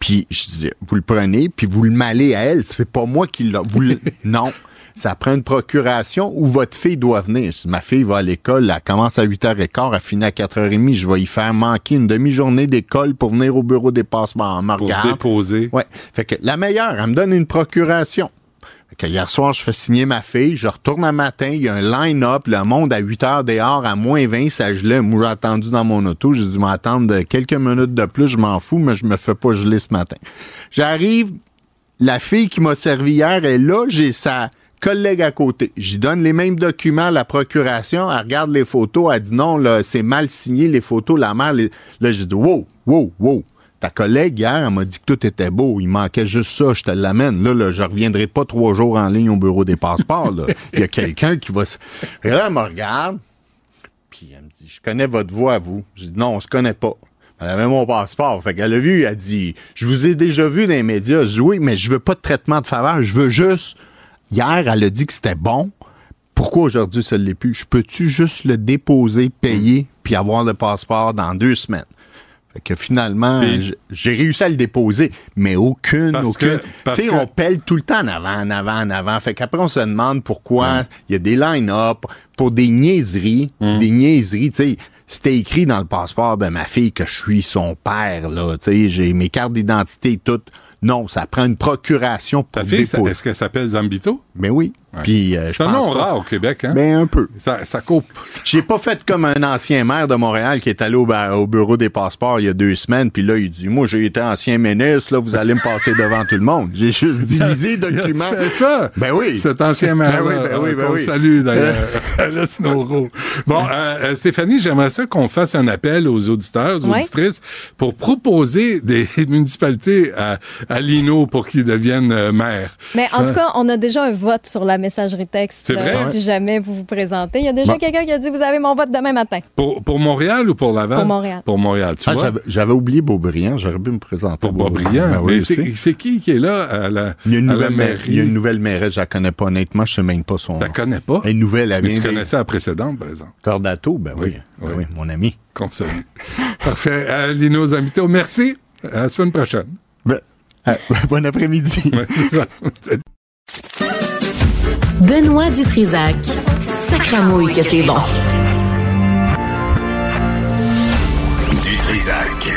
[SPEAKER 14] Puis je disais, vous le prenez, puis vous le malez à elle. C'est pas moi qui l'a. Vous le- non. Ça prend une procuration où votre fille doit venir. Ma fille va à l'école, elle commence à 8h15, elle finit à 4h30. Je vais y faire manquer une demi-journée d'école pour venir au bureau des passeports.
[SPEAKER 2] Pour
[SPEAKER 14] regarde.
[SPEAKER 2] déposer.
[SPEAKER 14] Ouais. Fait que la meilleure, elle me donne une procuration. Fait que hier soir, je fais signer ma fille, je retourne un matin, il y a un line-up, le monde à 8 heures dehors, à moins 20, ça gelait. Moi, j'ai attendu dans mon auto, j'ai dit, m'attendre quelques minutes de plus, je m'en fous, mais je me fais pas geler ce matin. J'arrive, la fille qui m'a servi hier est là, j'ai sa collègue à côté. J'y donne les mêmes documents à la procuration, elle regarde les photos, elle dit non, là, c'est mal signé, les photos, la mère, les- là, j'ai dit, wow, wow, wow. Ta collègue hier, elle m'a dit que tout était beau. Il manquait juste ça, je te l'amène. Là, là, je reviendrai pas trois jours en ligne au bureau des passeports. là. Il y a quelqu'un qui va... se- Et là, elle me regarde, puis elle me dit, je connais votre voix vous. Je dis, non, on se connaît pas. Elle avait mon passeport. Fait qu'elle a vu, elle dit, je vous ai déjà vu dans les médias. Je dis, oui, mais je veux pas de traitement de faveur. Je veux juste... Hier, elle a dit que c'était bon. Pourquoi aujourd'hui ça ne l'est plus? Je peux-tu juste le déposer, payer, puis avoir le passeport dans deux semaines? Fait que finalement,
[SPEAKER 2] Puis-
[SPEAKER 14] j'ai réussi à le déposer, mais aucune,
[SPEAKER 2] Parce
[SPEAKER 14] aucune. Tu sais,
[SPEAKER 2] que-
[SPEAKER 14] on pèle tout le temps en avant, en avant, en avant. Fait qu'après, on se demande pourquoi il y a des line-up pour des niaiseries,
[SPEAKER 2] Hum.
[SPEAKER 14] des niaiseries, tu sais. C'était écrit dans le passeport de ma fille que je suis son père, là. Tu sais, j'ai mes cartes d'identité et tout. Non, ça prend une procuration pour
[SPEAKER 2] Ta fille,
[SPEAKER 14] déposer.
[SPEAKER 2] est-ce qu'elle s'appelle Zambito?
[SPEAKER 14] Ben oui. Puis, euh,
[SPEAKER 2] C'est un nom
[SPEAKER 14] pas-
[SPEAKER 2] rare au Québec, hein?
[SPEAKER 14] Ben un peu.
[SPEAKER 2] Ça, ça coupe.
[SPEAKER 14] J'ai pas fait comme un ancien maire de Montréal qui est allé au, au bureau des passeports il y a deux semaines, puis là, il dit, moi, j'ai été ancien ministre, là, vous allez me passer devant tout le monde. J'ai juste dit, lisez le document.
[SPEAKER 2] Tu fais ça?
[SPEAKER 14] Ben oui.
[SPEAKER 2] Cet ancien maire.
[SPEAKER 14] Ben oui, ben oui, ben oui.
[SPEAKER 2] Salut d'ailleurs. Bon, euh, euh, Stéphanie, j'aimerais ça qu'on fasse un appel aux auditeurs, aux
[SPEAKER 6] Ouais.
[SPEAKER 2] auditrices, pour proposer des municipalités à, à Lino pour qu'ils deviennent euh, maires.
[SPEAKER 6] Mais en tout cas, on a déjà un vote sur la messagerie texte.
[SPEAKER 2] Vrai?
[SPEAKER 6] Si jamais vous vous présentez. Il y a déjà
[SPEAKER 2] Bon.
[SPEAKER 6] quelqu'un qui a dit Vous avez mon vote demain matin.
[SPEAKER 2] Pour, pour Montréal ou pour Laval?
[SPEAKER 6] Pour Montréal.
[SPEAKER 2] Pour Montréal, tu
[SPEAKER 14] Ah,
[SPEAKER 2] vois?
[SPEAKER 14] j'avais- J'avais oublié Beaubriand, j'aurais pu me présenter.
[SPEAKER 2] Pour Boisbriand.
[SPEAKER 14] Ben oui,
[SPEAKER 2] Mais c'est qui qui est là à la,
[SPEAKER 14] Il y a une
[SPEAKER 2] à la
[SPEAKER 14] nouvelle maire-
[SPEAKER 2] mairie?
[SPEAKER 14] il y a une nouvelle mairesse, je la connais pas honnêtement, je sais même pas son
[SPEAKER 2] Tu
[SPEAKER 14] nom.
[SPEAKER 2] la connais pas?
[SPEAKER 14] Elle est nouvelle, elle
[SPEAKER 2] Mais
[SPEAKER 14] vient
[SPEAKER 2] tu connaissais la précédente, par exemple.
[SPEAKER 14] Cordato, ben oui.
[SPEAKER 2] Oui,
[SPEAKER 14] Ben
[SPEAKER 2] oui.
[SPEAKER 14] oui, mon ami.
[SPEAKER 2] Salue. Parfait. Euh, Lino Zamito, merci. À la semaine prochaine.
[SPEAKER 14] Ben, euh, bon après-midi.
[SPEAKER 4] Benoît Dutrisac. Sacramouille que c'est bon.
[SPEAKER 1] Du Trisac.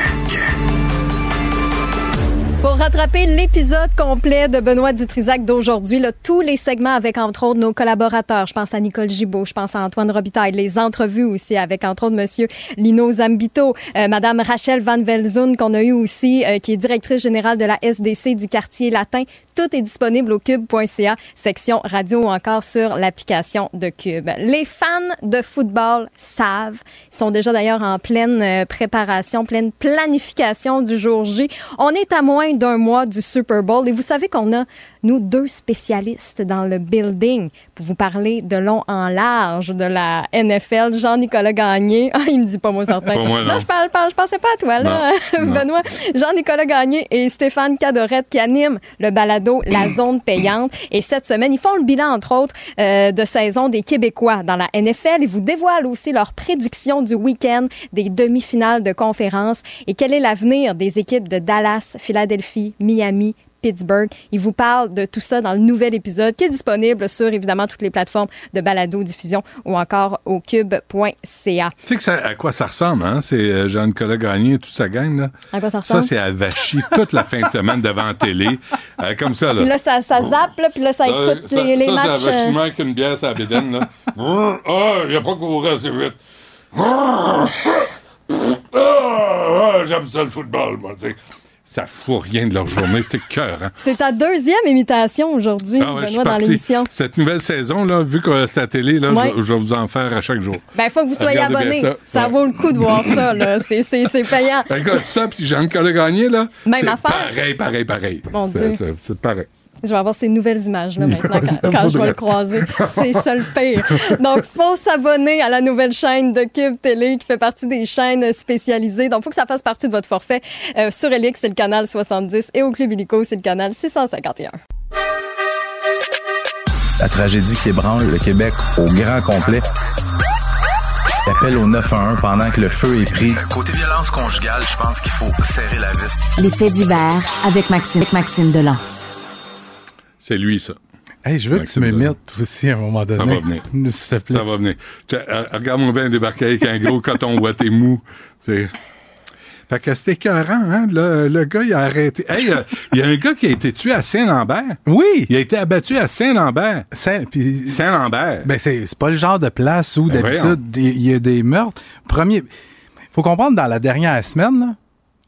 [SPEAKER 6] Pour rattraper l'épisode complet de Benoît Dutrisac d'aujourd'hui, là, tous les segments avec entre autres nos collaborateurs, je pense à Nicole Gibault, je pense à Antoine Robitaille, les entrevues aussi avec entre autres Monsieur Lino Zambito, euh, Madame Rachel Van Velzoun qu'on a eu aussi, euh, qui est directrice générale de la SDC du quartier latin. Tout est disponible au cube.ca, section radio ou encore sur l'application de Cube. Les fans de football savent, ils sont déjà d'ailleurs en pleine euh, préparation, pleine planification du jour J. On est à moins d'un mois du Super Bowl et vous savez qu'on a, nous, deux spécialistes dans le building pour vous parler de long en large de la NFL. Jean-Nicolas Gagné. Ah, il me dit pas moi certain.
[SPEAKER 2] Pas moi, non.
[SPEAKER 6] je parle pas, je pensais pas à toi, là,
[SPEAKER 2] non.
[SPEAKER 6] Benoît. Jean-Nicolas Gagné et Stéphane Cadorette qui animent le balado La Zone Payante. Et cette semaine, ils font le bilan, entre autres, euh, de saison des Québécois dans la NFL. Ils vous dévoilent aussi leurs prédictions du week-end des demi-finales de conférence et quel est l'avenir des équipes de Dallas, Philadelphie, Miami, Pittsburgh. Ils vous parlent de tout ça dans le nouvel épisode qui est disponible sur évidemment toutes les plateformes de balado diffusion ou encore au cube.ca.
[SPEAKER 2] Tu sais que ça, à quoi ça ressemble, hein? C'est euh, Jean-Nicolas Gagné et toute sa gang, là.
[SPEAKER 6] À quoi ça
[SPEAKER 2] Ça,
[SPEAKER 6] ressemble?
[SPEAKER 2] c'est à Vachy toute la fin de semaine devant la télé. Euh, comme ça, là.
[SPEAKER 6] Puis là, ça, ça zappe, là, puis là, ça
[SPEAKER 2] Euh,
[SPEAKER 6] écoute
[SPEAKER 2] ça,
[SPEAKER 6] les, les
[SPEAKER 2] ça,
[SPEAKER 6] matchs.
[SPEAKER 2] c'est à
[SPEAKER 6] euh,
[SPEAKER 2] Vachy avec une bière la bédaine, là. Ah, il n'y a pas couru assez vite. Ah, J'aime ça le football, moi, tu sais. Ça fout rien de leur journée, c'est cœur. Hein?
[SPEAKER 6] C'est ta deuxième imitation aujourd'hui,
[SPEAKER 2] Ah ouais,
[SPEAKER 6] Benoît, dans l'émission.
[SPEAKER 2] Cette nouvelle saison, là, vu que c'est la télé, là,
[SPEAKER 6] Ouais.
[SPEAKER 2] je, je vais vous en faire à chaque jour.
[SPEAKER 6] Ben, faut que vous soyez abonné. Ça,
[SPEAKER 2] ça. Ouais.
[SPEAKER 6] vaut le coup de voir ça, là. C'est, payant.
[SPEAKER 2] Regarde ça, puis Jean-Claude gagné, là.
[SPEAKER 6] Même affaire.
[SPEAKER 2] pareil, pareil, pareil.
[SPEAKER 6] Mon Dieu.
[SPEAKER 2] C'est pareil.
[SPEAKER 6] Je vais avoir ces nouvelles images-là maintenant quand, quand je vais le croiser. C'est ça le pire. Donc, faut s'abonner à la nouvelle chaîne de Cube Télé qui fait partie des chaînes spécialisées. Donc, faut que ça fasse partie de votre forfait. Euh, sur Elix, c'est le canal 70 et au Club Illico, c'est le canal 651.
[SPEAKER 15] La tragédie qui ébranle le Québec au grand complet. Appel au 911 pendant que le feu est pris.
[SPEAKER 1] Côté violence conjugale, je pense qu'il faut serrer la vis.
[SPEAKER 4] Les faits divers avec Maxime, avec Maxime Delan.
[SPEAKER 2] C'est lui, ça.
[SPEAKER 16] Hey, je veux que tu m'imites aussi à un moment donné.
[SPEAKER 2] Ça va venir.
[SPEAKER 16] S'il te plaît.
[SPEAKER 2] Ça va venir. Euh, Regarde-moi bien débarquer avec un gros coton ouaté mou. C'est- Fait que c'était écœurant, hein? Le, le gars, il a arrêté. Hey, euh, il y a un gars qui a été tué à Saint-Lambert.
[SPEAKER 16] Oui!
[SPEAKER 2] Il a été abattu à Saint-Lambert.
[SPEAKER 16] Saint,
[SPEAKER 2] Saint-Lambert.
[SPEAKER 16] Ben, c'est c'est pas le genre de place où,
[SPEAKER 2] Ben
[SPEAKER 16] d'habitude, il y a des meurtres. Premier. faut comprendre, dans la dernière semaine, là,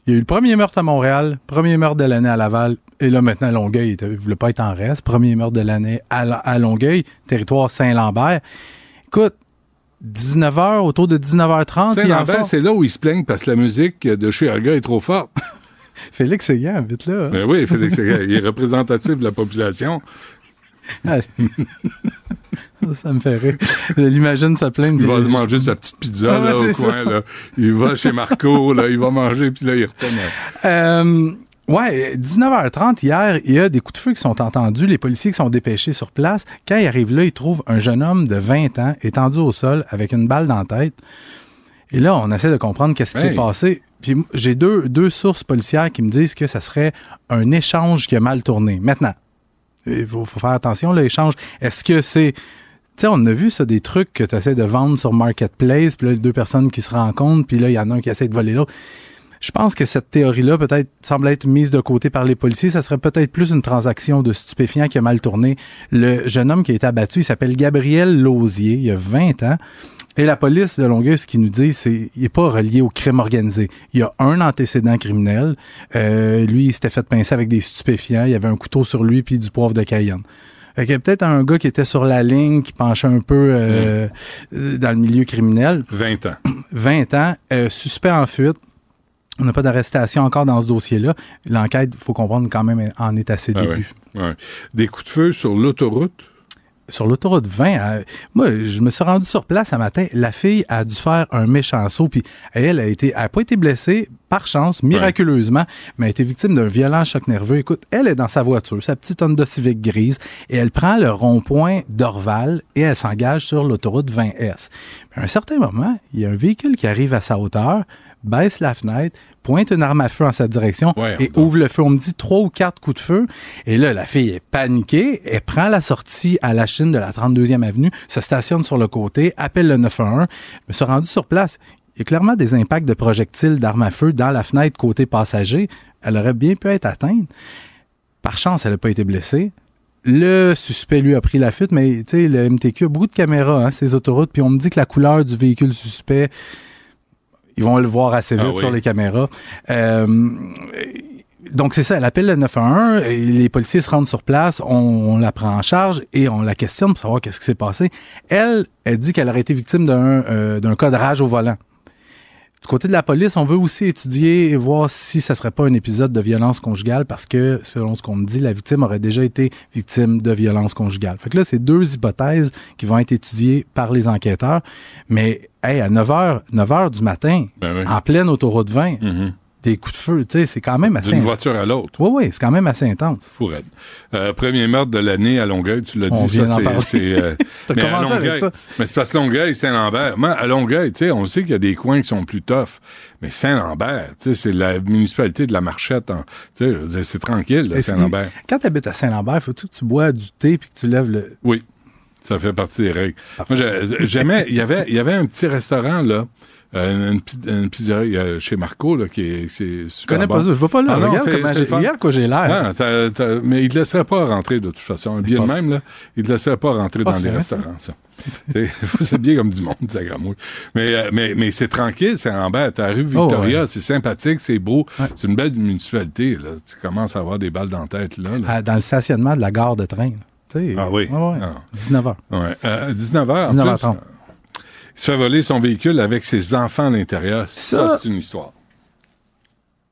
[SPEAKER 16] il y a eu le premier meurtre à Montréal, premier meurtre de l'année à Laval, et là, maintenant, Longueuil, il ne voulait pas être en reste. Premier meurtre de l'année à, Longueuil, territoire Saint-Lambert. Écoute, 19h, autour de 19h30, il en
[SPEAKER 2] Saint-Lambert, c'est là où ils se plaignent parce que la musique de chez Arga est trop forte.
[SPEAKER 16] Félix Séguin habite là. hein?
[SPEAKER 2] Ben oui, Félix, Séguin, il est représentatif de la population.
[SPEAKER 16] Allez. ça me fait rire. L'imagine ça plaindre.
[SPEAKER 2] Il va
[SPEAKER 16] des-
[SPEAKER 2] manger sa petite pizza
[SPEAKER 16] Ah
[SPEAKER 2] là, au coin. Là. Il va chez Marco, là, il va manger, puis là, il retourne.
[SPEAKER 16] Euh, ouais, 19h30 hier, il y a des coups de feu qui sont entendus, les policiers qui sont dépêchés sur place. Quand ils arrivent là, ils trouvent un jeune homme de 20 ans étendu au sol avec une balle dans la tête. Et là, on essaie de comprendre qu'est-ce qui
[SPEAKER 2] Hey.
[SPEAKER 16] s'est passé. Puis j'ai deux, deux sources policières qui me disent que ça serait un échange qui a mal tourné. Maintenant, il faut, faut faire attention, l'échange. Est-ce que c'est... Tu sais, on a vu ça, des trucs que tu essaies de vendre sur Marketplace, puis là, deux personnes qui se rencontrent, puis là, il y en a un qui essaie de voler l'autre. Je pense que cette théorie-là peut-être semble être mise de côté par les policiers. Ça serait peut-être plus une transaction de stupéfiants qui a mal tourné. Le jeune homme qui a été abattu, il s'appelle Gabriel Lausier, il a 20 ans. Et la police de Longueuil, ce qu'il nous dit, c'est qu'il n'est pas relié au crime organisé. Il y a un antécédent criminel. Euh, lui, il s'était fait pincer avec des stupéfiants. Il y avait un couteau sur lui puis du poivre de Cayenne. Fait qu'il y a peut-être un gars qui était sur la ligne, qui penchait un peu euh, euh, dans le milieu criminel.
[SPEAKER 2] 20 ans.
[SPEAKER 16] 20 ans, euh, suspect en fuite. On n'a pas d'arrestation encore dans ce dossier-là. L'enquête, il faut comprendre, quand même, en est à ses
[SPEAKER 2] Ah
[SPEAKER 16] débuts.
[SPEAKER 2] ouais, ouais. Des coups de feu sur l'autoroute?
[SPEAKER 16] Sur l'autoroute 20, euh, moi, je me suis rendu sur place un matin. La fille a dû faire un méchant saut, puis elle a été, elle a pas été blessée par chance, miraculeusement, mais a été victime d'un violent choc nerveux. Écoute, elle est dans sa voiture, sa petite Honda Civic grise, et elle prend le rond-point d'Orval et elle s'engage sur l'autoroute 20S. Mais à un certain moment, il y a un véhicule qui arrive à sa hauteur, baisse la fenêtre, pointe une arme à feu en sa direction et ouvre le feu. On me dit trois ou quatre coups de feu. Et là, la fille est paniquée. Elle prend la sortie à la Chine de la 32e avenue, se stationne sur le côté, appelle le 911. Je me suis rendu sur place. Il y a clairement des impacts de projectiles d'armes à feu dans la fenêtre côté passager. Elle aurait bien pu être atteinte. Par chance, elle n'a pas été blessée. Le suspect, lui, a pris la fuite, mais tu sais, le MTQ a beaucoup de caméras, hein, ces autoroutes, puis on me dit que la couleur du véhicule suspect, ils vont le voir assez
[SPEAKER 2] Ah
[SPEAKER 16] vite
[SPEAKER 2] oui.
[SPEAKER 16] sur les caméras. Euh, donc, c'est ça, elle appelle le 911, et les policiers se rendent sur place, on, on la prend en charge et on la questionne pour savoir qu'est-ce qui s'est passé. Elle, elle dit qu'elle aurait été victime d'un euh, d'un cas de rage au volant. Du côté de la police, on veut aussi étudier et voir si ça serait pas un épisode de violence conjugale parce que, selon ce qu'on me dit, la victime aurait déjà été victime de violence conjugale. Fait que là, c'est deux hypothèses qui vont être étudiées par les enquêteurs. Mais, hey, à 9 h, 9 heures du matin, en pleine autoroute 20, des coups de feu, tu sais, c'est quand même assez
[SPEAKER 2] D'une voiture à l'autre.
[SPEAKER 16] Oui, oui, c'est quand même assez intense.
[SPEAKER 2] Fou raide. Euh, premier meurtre de l'année à Longueuil, tu l'as dit,
[SPEAKER 16] vient
[SPEAKER 2] ça, c'est... euh, mais à
[SPEAKER 16] commencé avec
[SPEAKER 2] Longueuil-
[SPEAKER 16] ça.
[SPEAKER 2] Mais c'est parce que Longueuil, Saint-Lambert. Moi, à Longueuil, tu sais, on sait qu'il y a des coins qui sont plus tough. Mais Saint-Lambert, tu sais, c'est la municipalité de la Marchette. en- Tu sais, je veux dire, c'est tranquille, Saint-Lambert.
[SPEAKER 16] Quand tu habites à Saint-Lambert, faut-tu que tu bois du thé puis que tu lèves le.
[SPEAKER 2] Oui, ça fait partie des règles. Moi, j'ai- j'aimais, il y avait, il y avait un petit restaurant, là, Euh, une, une pizzeria chez Marco, là, qui est, c'est super
[SPEAKER 16] connais
[SPEAKER 2] bon.
[SPEAKER 16] pas ça. Je vais pas là.
[SPEAKER 2] Ah non,
[SPEAKER 16] Regarde
[SPEAKER 2] c'est-
[SPEAKER 16] comment j'ai- regarde quoi j'ai l'air.
[SPEAKER 2] Ah, t'as- t'as- mais il te laisserait pas rentrer de toute façon. Bien de même, là, il te laisserait pas rentrer
[SPEAKER 16] Pas
[SPEAKER 2] dans les
[SPEAKER 16] fait,
[SPEAKER 2] restaurants, ça. c'est c'est bien comme du monde, ça gramouille. Mais, euh, mais, mais c'est tranquille, c'est en bas, t'as la rue Victoria,
[SPEAKER 16] Oh, ouais.
[SPEAKER 2] c'est sympathique, c'est beau. C'est une belle municipalité, là. Tu commences à avoir des balles dans la tête, là. là.
[SPEAKER 16] À- dans le stationnement de la gare de train.
[SPEAKER 2] Ah oui.
[SPEAKER 16] ouais, ouais.
[SPEAKER 2] Ah.
[SPEAKER 16] 19h.
[SPEAKER 2] Ouais. Euh, 19h.
[SPEAKER 16] 19h30.
[SPEAKER 2] Il se fait voler son véhicule avec ses enfants à l'intérieur. Ça,
[SPEAKER 16] Ça-
[SPEAKER 2] c'est une histoire.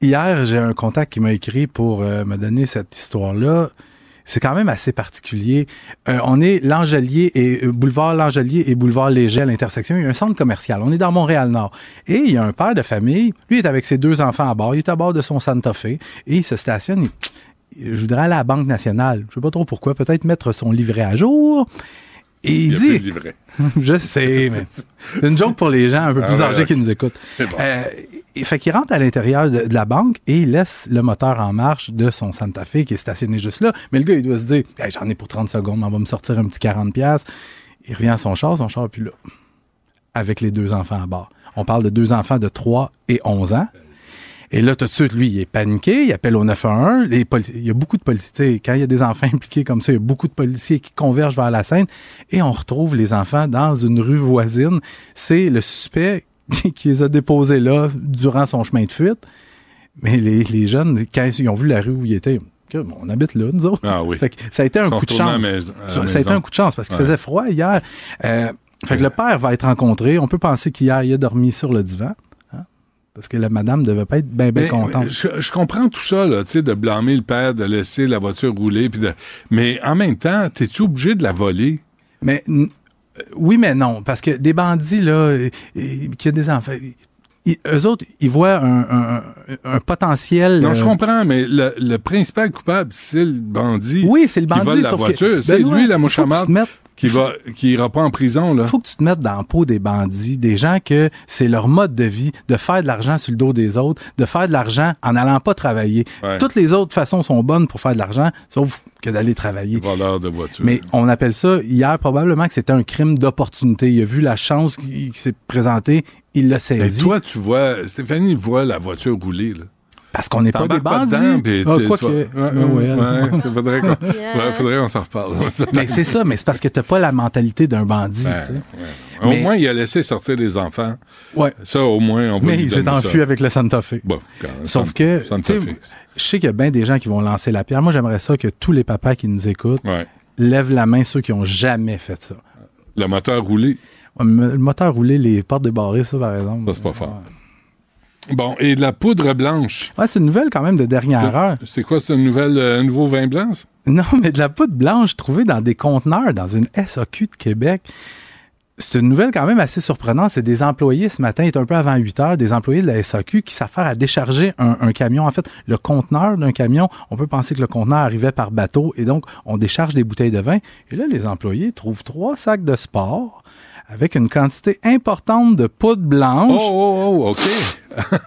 [SPEAKER 16] Hier, j'ai un contact qui m'a écrit pour euh, me donner cette histoire-là. C'est quand même assez particulier. Euh, on est L'Angelier et euh, boulevard L'Angelier et boulevard Léger à l'intersection. Il y a un centre commercial. On est dans Montréal-Nord. Et il y a un père de famille. Lui est avec ses deux enfants à bord. Il est à bord de son Santa Fe. Et il se stationne. Il- je voudrais aller à la Banque nationale. Je sais pas trop pourquoi. Peut-être mettre son livret à jour. Et il, dit. je sais, mais c'est une joke pour les gens un peu
[SPEAKER 2] Ah
[SPEAKER 16] plus
[SPEAKER 2] ouais,
[SPEAKER 16] âgés qui nous écoutent.
[SPEAKER 2] Bon.
[SPEAKER 16] Euh, il fait qu'il rentre à l'intérieur de, de la banque et il laisse le moteur en marche de son Santa Fe qui est stationné juste là. Mais le gars, il doit se dire Hey, j'en ai pour 30 secondes, on va me sortir un petit 40$. piastres. Il revient à son char, son char n'est plus là. Avec les deux enfants à bord. On parle de deux enfants de 3 et 11 ans. Et là, tout de suite, lui, il est paniqué, il appelle au 911. Les polici- il y a beaucoup de policiers. Quand il y a des enfants impliqués comme ça, il y a beaucoup de policiers qui convergent vers la scène. Et on retrouve les enfants dans une rue voisine. C'est le suspect qui, les a déposés là durant son chemin de fuite. Mais les, les jeunes, quand ils ont vu la rue où il était, on habite là, nous autres.
[SPEAKER 2] Ah oui.
[SPEAKER 16] Fait que ça a été un coup de chance. ça a été un coup de chance parce qu'il
[SPEAKER 2] Ouais.
[SPEAKER 16] faisait froid hier. Euh, fait que le père va être rencontré. On peut penser qu'hier, il a dormi sur le divan. Parce que la madame devait pas être bien, bien
[SPEAKER 2] Mais,
[SPEAKER 16] contente.
[SPEAKER 2] Je, je comprends tout ça, là, tu sais, de blâmer le père, de laisser la voiture rouler, puis de... mais en même temps, t'es-tu obligé de la voler?
[SPEAKER 16] Mais euh, oui, mais non. Parce que des bandits, là, qui a des enfants, ils- eux autres, ils voient un, un- un potentiel.
[SPEAKER 2] Non, je
[SPEAKER 16] euh,
[SPEAKER 2] comprends, mais le, le principal coupable, c'est le bandit.
[SPEAKER 16] Oui, c'est le
[SPEAKER 2] Qui
[SPEAKER 16] bandit,
[SPEAKER 2] vole la
[SPEAKER 16] sauf que-
[SPEAKER 2] voiture. C'est lui, la mouche à marde, qui va, qui ira pas en prison, là.
[SPEAKER 16] faut que tu te mettes dans la peau des bandits, des gens que c'est leur mode de vie, de faire de l'argent sur le dos des autres, de faire de l'argent en n'allant pas travailler.
[SPEAKER 2] Ouais.
[SPEAKER 16] Toutes les autres façons sont bonnes pour faire de l'argent, sauf que d'aller travailler.
[SPEAKER 2] De voiture.
[SPEAKER 16] Mais on appelle ça, hier, probablement que c'était un crime d'opportunité. Il a vu la chance qui, qui s'est présentée, il l'a
[SPEAKER 2] Mais
[SPEAKER 16] saisi.
[SPEAKER 2] toi, tu vois, Stéphanie voit la voiture rouler, là.
[SPEAKER 16] Parce qu'on n'est pas des bandits. Ah, quoi que-
[SPEAKER 2] Ouais,
[SPEAKER 16] ouais,
[SPEAKER 2] ouais, faudrait qu'on ouais, faudrait qu'on s'en reparle.
[SPEAKER 16] mais c'est ça, mais c'est parce que t'as pas la mentalité d'un bandit.
[SPEAKER 2] Au
[SPEAKER 16] Mais-
[SPEAKER 2] moins, il a laissé sortir les enfants.
[SPEAKER 16] Ouais.
[SPEAKER 2] Ça, au moins, on va
[SPEAKER 16] Mais il s'est enfui
[SPEAKER 2] ça.
[SPEAKER 16] avec le Santa Fe.
[SPEAKER 2] Bon, quand même,
[SPEAKER 16] Sauf que, je sais qu'il y a bien des gens qui vont lancer la pierre. Moi, j'aimerais ça que tous les papas qui nous écoutent
[SPEAKER 2] Ouais.
[SPEAKER 16] lèvent la main ceux qui ont jamais fait ça.
[SPEAKER 2] Le moteur roulé,
[SPEAKER 16] Le moteur roulé, les portes débarrées, ça, par exemple.
[SPEAKER 2] ça, c'est pas fort. Bon, et de la poudre blanche?
[SPEAKER 16] Ouais, c'est une nouvelle quand même de dernière heure.
[SPEAKER 2] C'est quoi, c'est une nouvelle, euh, un nouveau vin blanc? ça?
[SPEAKER 16] Non, mais de la poudre blanche trouvée dans des conteneurs dans une SAQ de Québec. C'est une nouvelle quand même assez surprenante. C'est des employés ce matin, il est un peu avant 8 heures, des employés de la SAQ qui s'affairent à décharger un, un camion. En fait, le conteneur d'un camion, on peut penser que le conteneur arrivait par bateau et donc on décharge des bouteilles de vin. Et là, les employés trouvent trois sacs de sport avec une quantité importante de poudre blanche.
[SPEAKER 2] Oh, oh, oh, OK.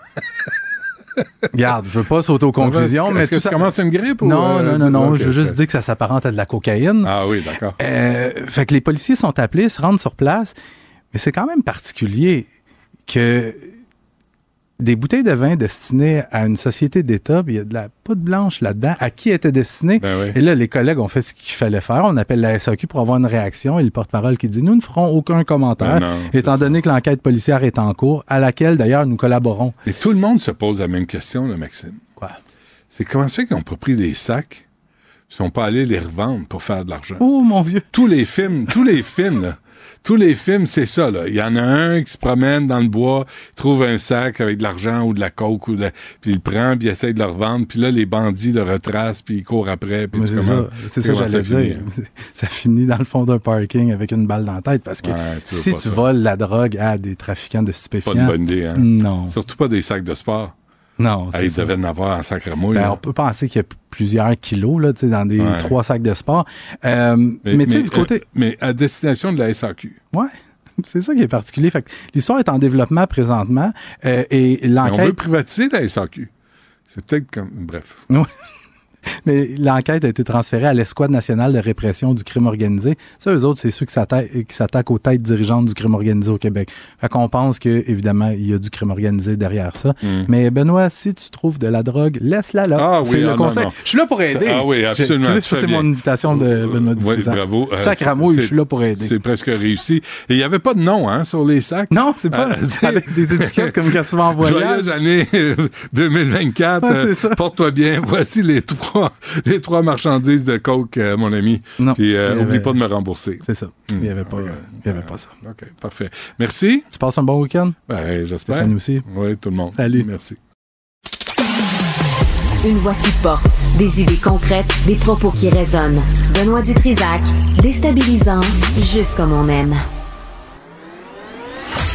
[SPEAKER 16] Regarde, je veux pas sauter aux conclusions, mais
[SPEAKER 2] Est-ce que
[SPEAKER 16] tout
[SPEAKER 2] ça commence une grippe ou,
[SPEAKER 16] Non,
[SPEAKER 2] euh,
[SPEAKER 16] non, non, non. je veux juste dire que ça s'apparente à de la cocaïne.
[SPEAKER 2] Ah oui, d'accord.
[SPEAKER 16] Euh, fait que les policiers sont appelés, se rendent sur place, mais c'est quand même particulier que des bouteilles de vin destinées à une société d'État, puis il y a de la poudre blanche là-dedans. À qui était destiné?
[SPEAKER 2] Ben oui.
[SPEAKER 16] Et là, les collègues ont fait ce qu'il fallait faire. On appelle la SAQ pour avoir une réaction et le porte-parole qui dit Nous ne ferons aucun commentaire,
[SPEAKER 2] Ben non,
[SPEAKER 16] étant donné que l'enquête policière est en cours, à laquelle d'ailleurs nous collaborons.
[SPEAKER 2] Et tout le monde se pose la même question, là, Maxime.
[SPEAKER 16] Quoi?
[SPEAKER 2] C'est comment ça qu'ils n'ont pas pris des sacs, ils sont pas allés les revendre pour faire de l'argent?
[SPEAKER 16] Oh mon vieux!
[SPEAKER 2] Tous les films, tous les films, là, tous les films, c'est ça. Là. Il y en a un qui se promène dans le bois, trouve un sac avec de l'argent ou de la coke, ou de- puis il le prend, puis il essaie de le revendre, puis là, les bandits le retracent, puis ils courent après. Puis
[SPEAKER 16] C'est ça, c'est ça j'allais dire.
[SPEAKER 2] hein?
[SPEAKER 16] Ça finit dans le fond d'un parking avec une balle dans la tête parce que
[SPEAKER 2] Ouais, tu veux
[SPEAKER 16] si
[SPEAKER 2] pas
[SPEAKER 16] tu
[SPEAKER 2] ça.
[SPEAKER 16] voles la drogue à des trafiquants de
[SPEAKER 2] Pas
[SPEAKER 16] stupéfiants.
[SPEAKER 2] une bonne idée, hein?
[SPEAKER 16] Non.
[SPEAKER 2] Surtout pas des sacs de sport.
[SPEAKER 16] Non,
[SPEAKER 2] Ah, ils devaient en avoir en sacremouille.
[SPEAKER 16] Ben, on peut penser qu'il y a plusieurs kilos là, tu sais, dans des
[SPEAKER 2] Ouais.
[SPEAKER 16] trois sacs de sport. Euh, mais tu sais, du côté.
[SPEAKER 2] euh, mais à destination de la SAQ.
[SPEAKER 16] Ouais. C'est ça qui est particulier. Fait l'histoire est en développement présentement euh, et
[SPEAKER 2] Mais on veut
[SPEAKER 16] l'enquête.
[SPEAKER 2] privatiser la SAQ. C'est peut-être comme. Bref.
[SPEAKER 16] Ouais. Mais l'enquête a été transférée à l'Escouade nationale de répression du crime organisé. Ça, eux autres, c'est ceux qui s'attaquent, aux têtes dirigeantes du crime organisé au Québec. Fait qu'on pense que, évidemment, il y a du crime organisé derrière ça.
[SPEAKER 2] Mm.
[SPEAKER 16] Mais Benoît, si tu trouves de la drogue, laisse-la là.
[SPEAKER 2] Ah oui,
[SPEAKER 16] c'est
[SPEAKER 2] ah
[SPEAKER 16] le
[SPEAKER 2] non,
[SPEAKER 16] conseil.
[SPEAKER 2] non.
[SPEAKER 16] Je suis là pour aider.
[SPEAKER 2] Ah oui, absolument,
[SPEAKER 16] c'est mon invitation de Benoît
[SPEAKER 2] Oui, bravo. Euh,
[SPEAKER 16] Sacramouille, je suis là pour aider.
[SPEAKER 2] C'est presque réussi. Et il n'y avait pas de nom hein, sur les sacs?
[SPEAKER 16] Non, c'est pas
[SPEAKER 2] Euh,
[SPEAKER 16] avec des étiquettes comme quand tu vas en voyage.
[SPEAKER 2] Joyeuse année euh, 2024.
[SPEAKER 16] Ouais,
[SPEAKER 2] Euh. Porte-toi bien. Voici les trois, les trois marchandises de coke, euh, mon ami.
[SPEAKER 16] Non.
[SPEAKER 2] Puis euh, oublie
[SPEAKER 16] avait-
[SPEAKER 2] pas de me rembourser.
[SPEAKER 16] C'est ça. Il n'y avait pas, il y avait pas ça.
[SPEAKER 2] OK, parfait. Merci.
[SPEAKER 16] Tu passes un bon week-end?
[SPEAKER 2] Ben, j'espère.
[SPEAKER 16] Stéphane aussi.
[SPEAKER 2] Oui, tout le monde.
[SPEAKER 16] Salut.
[SPEAKER 2] Merci.
[SPEAKER 4] Une voix qui porte, des idées concrètes, des propos qui résonnent. Benoît Dutrisac, déstabilisant, juste comme on aime.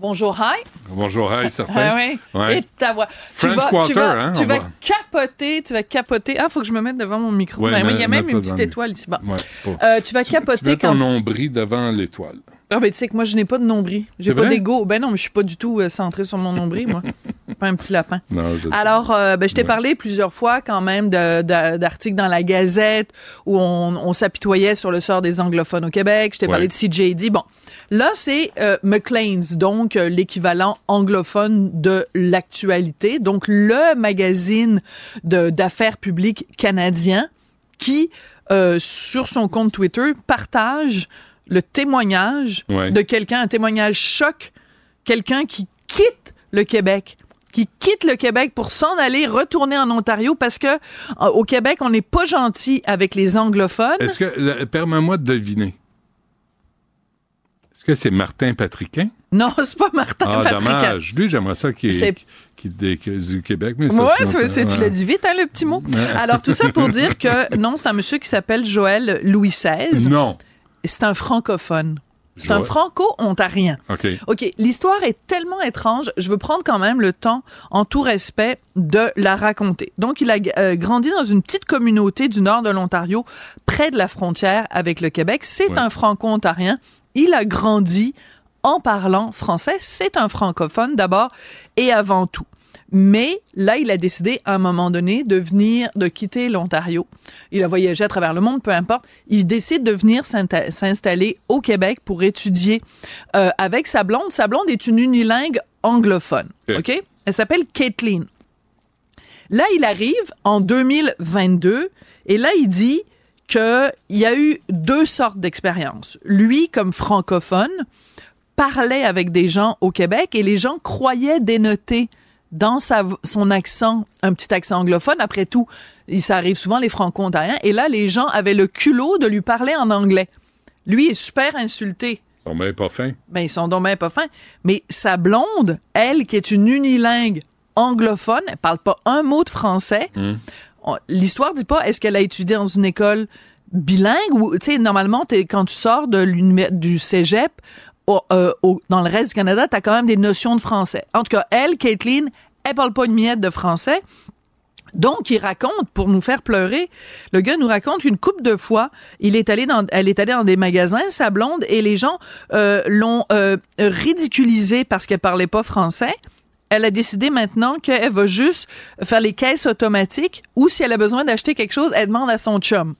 [SPEAKER 17] Bonjour, hi.
[SPEAKER 2] Bonjour, hi, certain.
[SPEAKER 17] Ah oui.
[SPEAKER 2] Ouais.
[SPEAKER 17] Et ta voix.
[SPEAKER 2] French
[SPEAKER 17] tu vas,
[SPEAKER 2] Quarter,
[SPEAKER 17] tu vas,
[SPEAKER 2] hein,
[SPEAKER 17] tu vas
[SPEAKER 2] va-
[SPEAKER 17] capoter, tu vas capoter. Ah, faut que je me mette devant mon micro.
[SPEAKER 2] Ouais,
[SPEAKER 17] Ben il y a même une petite étoile ici. Bon.
[SPEAKER 2] Ouais,
[SPEAKER 17] Euh, tu vas
[SPEAKER 2] Tu
[SPEAKER 17] capoter
[SPEAKER 2] mets ton
[SPEAKER 17] quand.
[SPEAKER 2] nombril devant l'étoile.
[SPEAKER 17] Ah, ben, tu sais que moi, je n'ai pas de nombril. J'ai pas d'ego. Ben non, mais je suis pas du tout euh, centré sur mon nombril, moi. pas un petit lapin.
[SPEAKER 2] Non, je.
[SPEAKER 17] Alors, euh, ben, je t'ai parlé plusieurs fois quand même d'articles dans la Gazette où on, on s'apitoyait sur le sort des anglophones au Québec. Je t'ai
[SPEAKER 2] Ouais.
[SPEAKER 17] parlé de CJD. Bon, là, c'est euh, Maclean's, donc euh, l'équivalent anglophone de l'actualité. Donc, le magazine d'affaires publiques canadien qui, euh, sur son compte Twitter, partage le témoignage
[SPEAKER 2] Ouais.
[SPEAKER 17] de quelqu'un, un témoignage choc, quelqu'un qui quitte le Québec qui quitte le Québec pour s'en aller retourner en Ontario parce que euh, au Québec on n'est pas gentil avec les anglophones.
[SPEAKER 2] Est-ce que, le- permets-moi de deviner. Est-ce que c'est Martin Patriquin?
[SPEAKER 17] Non, c'est pas Martin
[SPEAKER 2] Ah, dommage. Lui, j'aimerais ça qui
[SPEAKER 17] C'est-
[SPEAKER 2] est, qui décrit du Québec. Mais ça,
[SPEAKER 17] Ouais, tu, l'as dit vite, hein, le petit mot. Alors, tout ça pour dire que non, c'est un monsieur qui s'appelle Joël Louis XVI.
[SPEAKER 2] Non.
[SPEAKER 17] C'est un francophone. C'est un franco-ontarien.
[SPEAKER 2] OK.
[SPEAKER 17] OK, l'histoire est tellement étrange, je veux prendre quand même le temps, en tout respect, de la raconter. Donc, il a euh, grandi dans une petite communauté du nord de l'Ontario, près de la frontière avec le Québec. C'est
[SPEAKER 18] Ouais.
[SPEAKER 17] un franco-ontarien. Il a grandi en parlant français. C'est un francophone d'abord et avant tout. Mais là, il a décidé à un moment donné de venir, de quitter l'Ontario. Il a voyagé à travers le monde, peu importe. Il décide de venir s'installer au Québec pour étudier euh, avec sa blonde. Sa blonde est une unilingue anglophone. OK? Elle s'appelle Caitlin. Là, il arrive en 2022 et là, il dit qu'il y a eu deux sortes d'expériences. Lui, comme francophone, parlait avec des gens au Québec et les gens croyaient dénoter dans sa, son accent, un petit accent anglophone. Après tout, il- ça arrive souvent les franco-ontariens. Et là, les gens avaient le culot de lui parler en anglais. Lui est super insulté.
[SPEAKER 2] Ils sont bien pas fins.
[SPEAKER 17] Ben, ils sont donc bien pas fins. Mais sa blonde, elle, qui est une unilingue anglophone, elle parle pas un mot de français. On- L'histoire dit pas est-ce qu'elle a étudié dans une école bilingue ou, tu sais, normalement, quand tu sors de du cégep, euh, dans le reste du Canada, tu as quand même des notions de français. En tout cas, elle, Caitlin, elle parle pas une miette de français. Donc, il raconte, pour nous faire pleurer, le gars nous raconte une couple de fois, il est allé dans, elle est allée dans des magasins, sa blonde, et les gens euh, l'ont euh, ridiculisée parce qu'elle parlait pas français. Elle a décidé maintenant qu'elle va juste faire les caisses automatiques ou si elle a besoin d'acheter quelque chose, elle demande à son chum.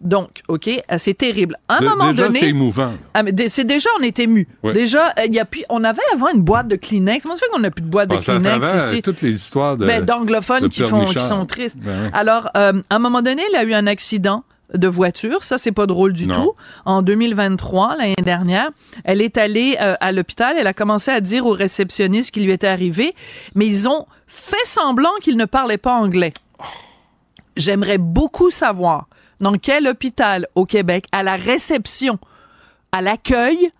[SPEAKER 17] Donc, OK, euh, c'est terrible. À un
[SPEAKER 2] Dé-
[SPEAKER 17] moment
[SPEAKER 2] déjà,
[SPEAKER 17] donné...
[SPEAKER 2] c'est émouvant.
[SPEAKER 17] Ah, c'est déjà, on est ému. Déjà, euh, il y a plus, on avait avant une boîte de Kleenex. Comment ça fait qu'on n'a plus de boîte de Kleenex ici?
[SPEAKER 2] toutes les histoires de,
[SPEAKER 17] Ben, d'anglophones
[SPEAKER 2] de
[SPEAKER 17] qui font, qui sont tristes.
[SPEAKER 2] Ben oui.
[SPEAKER 17] Alors, euh, à un moment donné, il a eu un accident de voiture. Ça, c'est pas drôle du
[SPEAKER 2] Non.
[SPEAKER 17] tout. En 2023, l'année dernière, elle est allée euh, à l'hôpital. Elle a commencé à dire aux réceptionnistes ce qui lui était arrivé, mais ils ont fait semblant qu'ils ne parlaient pas anglais. J'aimerais beaucoup savoir dans quel hôpital au Québec, à la réception, à l'accueil,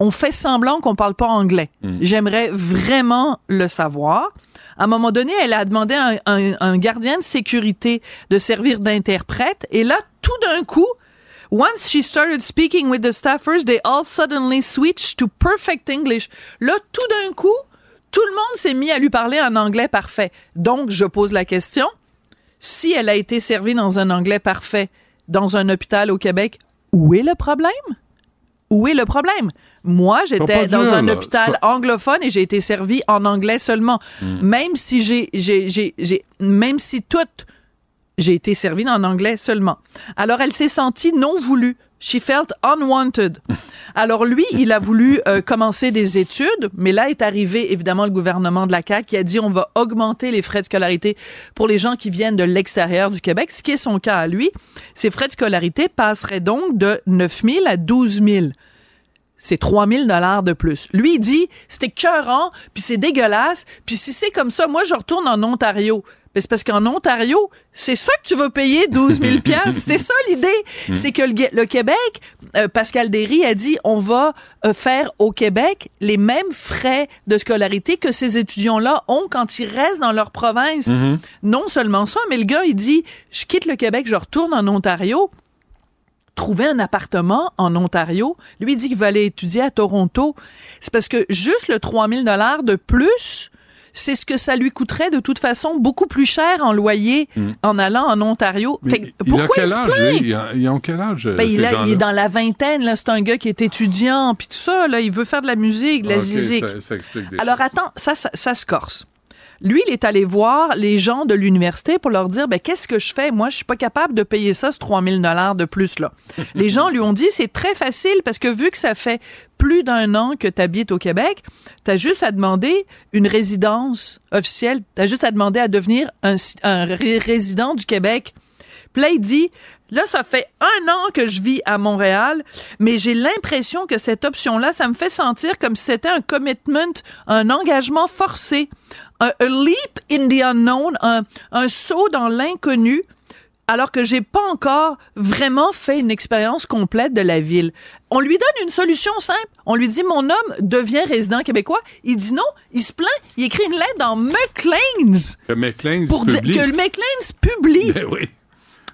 [SPEAKER 17] on fait semblant qu'on parle pas anglais? J'aimerais vraiment le savoir. À un moment donné, elle a demandé à un, un- un gardien de sécurité de servir d'interprète. Et là, tout d'un coup, Once she started speaking with the staffers, they all suddenly switched to perfect English. Là, tout d'un coup, tout le monde s'est mis à lui parler en anglais parfait. Donc, je pose la question, si elle a été servie dans un anglais parfait dans un hôpital au Québec, où est le problème? Où est le problème? Moi, j'étais dans un
[SPEAKER 2] là.
[SPEAKER 17] hôpital
[SPEAKER 2] Ça-
[SPEAKER 17] anglophone et j'ai été servi en anglais seulement.
[SPEAKER 2] Hmm.
[SPEAKER 17] Même si j'ai, j'ai, j'ai, j'ai- même si toute, j'ai été servi en anglais seulement. Alors, elle s'est sentie non voulue. She felt unwanted. Alors, lui, il a voulu euh, commencer des études, mais là est arrivé, évidemment, le gouvernement de la CAQ qui a dit on va augmenter les frais de scolarité pour les gens qui viennent de l'extérieur du Québec, ce qui est son cas à lui. Ses frais de scolarité passeraient donc de 9 000 à 12 000 c'est 3000 dollars de plus. Lui, il dit, c'est écœurant, puis c'est dégueulasse, puis si c'est comme ça, moi, je retourne en Ontario. Mais c'est parce qu'en Ontario, c'est ça que tu vas payer 12 000 piastres. C'est ça l'idée.
[SPEAKER 18] Mm.
[SPEAKER 17] C'est que le, Québec, euh, Pascal Derry a dit, on va euh, faire au Québec les mêmes frais de scolarité que ces étudiants-là ont quand ils restent dans leur province.
[SPEAKER 18] Mhm.
[SPEAKER 17] Non seulement ça, mais le gars, il dit, je quitte le Québec, je retourne en Ontario trouver un appartement en Ontario. Lui, il dit qu'il veut aller étudier à Toronto. C'est parce que juste le 3000 dollars de plus, c'est ce que ça lui coûterait de toute façon beaucoup plus cher en loyer
[SPEAKER 2] Mm.
[SPEAKER 17] en allant en Ontario. Fait que
[SPEAKER 2] il a
[SPEAKER 17] pourquoi
[SPEAKER 2] quel
[SPEAKER 17] il se
[SPEAKER 2] âge,
[SPEAKER 17] plaint?
[SPEAKER 2] lui? Il a- ont quel âge,
[SPEAKER 17] Ben,
[SPEAKER 2] ces
[SPEAKER 17] il, a- il est dans la vingtaine, là. C'est un gars qui est étudiant, puis tout ça, là. Il veut faire de la musique, de la
[SPEAKER 2] Ok,
[SPEAKER 17] zizik.
[SPEAKER 2] ça- ça explique des
[SPEAKER 17] Alors, attends, ça, ça, ça se corse. Lui, il est allé voir les gens de l'université pour leur dire, ben, qu'est-ce que je fais? Moi, je suis pas capable de payer ça, ce 3000 dollars de plus, là. les gens lui ont dit, c'est très facile parce que vu que ça fait plus d'un an que tu habites au Québec, tu as juste à demander une résidence officielle. Tu as juste à demander à devenir un, un ré- résident du Québec. Puis là, il dit, là, ça fait un an que je vis à Montréal, mais j'ai l'impression que cette option-là, ça me fait sentir comme si c'était un commitment, un engagement forcé, un a leap in the unknown, un, un saut dans l'inconnu, alors que j'ai pas encore vraiment fait une expérience complète de la ville. On lui donne une solution simple. On lui dit, mon homme devient résident québécois. Il dit non, il se plaint, il écrit une lettre dans McLean's
[SPEAKER 2] Que McLean
[SPEAKER 17] pour dire
[SPEAKER 2] publie.
[SPEAKER 17] que le McLean's publie.
[SPEAKER 2] Ben oui.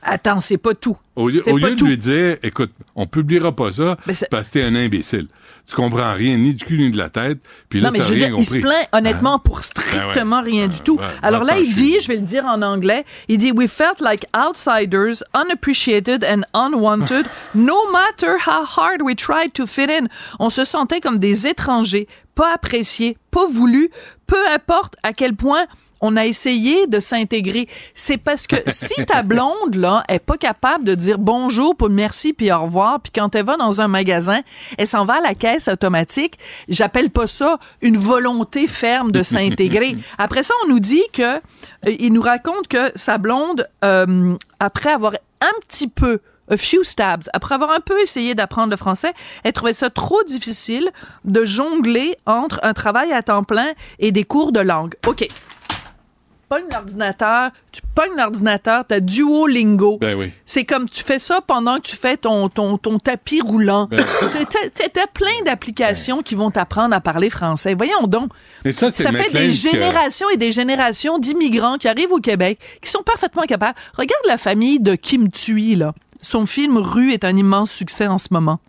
[SPEAKER 17] Attends, c'est pas tout.
[SPEAKER 2] Au lieu, au de
[SPEAKER 17] tout.
[SPEAKER 2] lui dire, écoute, on publiera pas ça parce que t'es un imbécile. Tu comprends rien, ni du cul ni de la tête. Puis là,
[SPEAKER 17] non, mais je veux dire, il se plaint honnêtement
[SPEAKER 2] Hein?
[SPEAKER 17] pour strictement
[SPEAKER 2] Ben ouais.
[SPEAKER 17] rien du tout.
[SPEAKER 2] ouais,
[SPEAKER 17] Alors là,
[SPEAKER 2] attends,
[SPEAKER 17] il dit, je vais le dire en anglais, il dit We felt like outsiders, unappreciated and unwanted, no matter how hard we tried to fit in. On se sentait comme des étrangers, pas appréciés, pas voulus, peu importe à quel point on a essayé de s'intégrer. C'est parce que si ta blonde, là, est pas capable de dire bonjour, puis merci, puis au revoir, puis quand elle va dans un magasin, elle s'en va à la caisse automatique, j'appelle pas ça une volonté ferme de s'intégrer. Après ça, on nous dit que, euh, il nous raconte que sa blonde, euh, après avoir un petit peu a few stabs. Après avoir un peu essayé d'apprendre le français, elle trouvait ça trop difficile de jongler entre un travail à temps plein et des cours de langue. OK. Pogne l'ordinateur, tu pognes l'ordinateur, t'as Duolingo.
[SPEAKER 2] Ben oui.
[SPEAKER 17] C'est comme tu fais ça pendant que tu fais ton, ton, ton tapis roulant.
[SPEAKER 2] Ben
[SPEAKER 17] T'as- plein d'applications qui vont t'apprendre à parler français. Voyons donc.
[SPEAKER 2] Mais ça,
[SPEAKER 17] Ça fait des
[SPEAKER 2] que-
[SPEAKER 17] générations et des générations d'immigrants qui arrivent au Québec, qui sont parfaitement capables. Regarde la famille de Kim Thuy, là. Son film Rue est un immense succès en ce moment.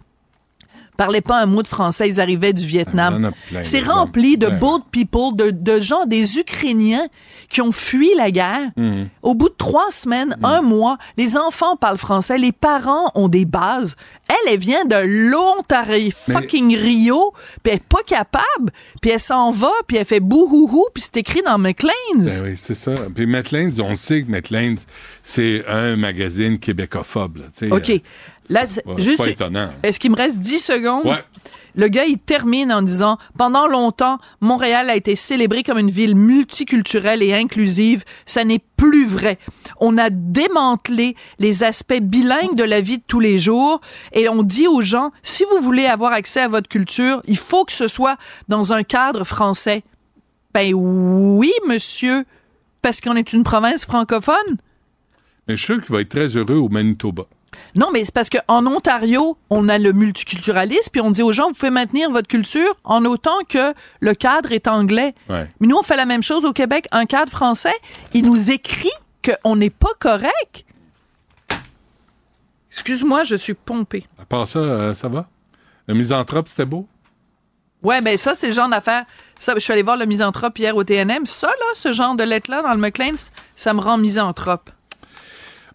[SPEAKER 17] Parlaient pas un mot de français, ils arrivaient du Vietnam. C'est rempli de bold people, de, de gens, des Ukrainiens qui ont fui la guerre.
[SPEAKER 2] Mhm.
[SPEAKER 17] Au bout de trois semaines, un mois, les enfants parlent français, les parents ont des bases. Elle, elle vient de l'Ontario, fucking Rio, puis elle est pas capable, puis elle s'en va, puis elle fait bouhouhou, puis c'est écrit dans McLean's.
[SPEAKER 2] Ben oui, c'est ça. Puis McLean's, on sait que McLean's, c'est un magazine québécophone. Là,
[SPEAKER 17] OK.
[SPEAKER 2] euh,
[SPEAKER 17] Là, juste.
[SPEAKER 2] pas étonnant.
[SPEAKER 17] Est-ce qu'il me reste 10 secondes?
[SPEAKER 2] Ouais.
[SPEAKER 17] Le gars, il termine en disant Pendant longtemps, Montréal a été célébré comme une ville multiculturelle et inclusive. Ça n'est plus vrai. On a démantelé les aspects bilingues de la vie de tous les jours et on dit aux gens si vous voulez avoir accès à votre culture, il faut que ce soit dans un cadre français. Ben oui, monsieur, parce qu'on est une province francophone.
[SPEAKER 2] Mais je suis sûr qu'il va être très heureux au Manitoba.
[SPEAKER 17] Non, mais c'est parce qu'en Ontario, on a le multiculturalisme, puis on dit aux gens, vous pouvez maintenir votre culture en autant que le cadre est anglais.
[SPEAKER 2] Ouais.
[SPEAKER 17] Mais nous, on fait la même chose au Québec. Un cadre français, il nous écrit qu'on n'est pas correct. Excuse-moi, je suis pompée.
[SPEAKER 2] À part ça, euh, ça va? Le misanthrope, c'était beau?
[SPEAKER 17] Ouais, ben ça, c'est le genre d'affaire. Ça, je suis allé voir le misanthrope hier au TNM. Ça, là, ce genre de lettre-là dans le McLean's, ça me rend misanthrope.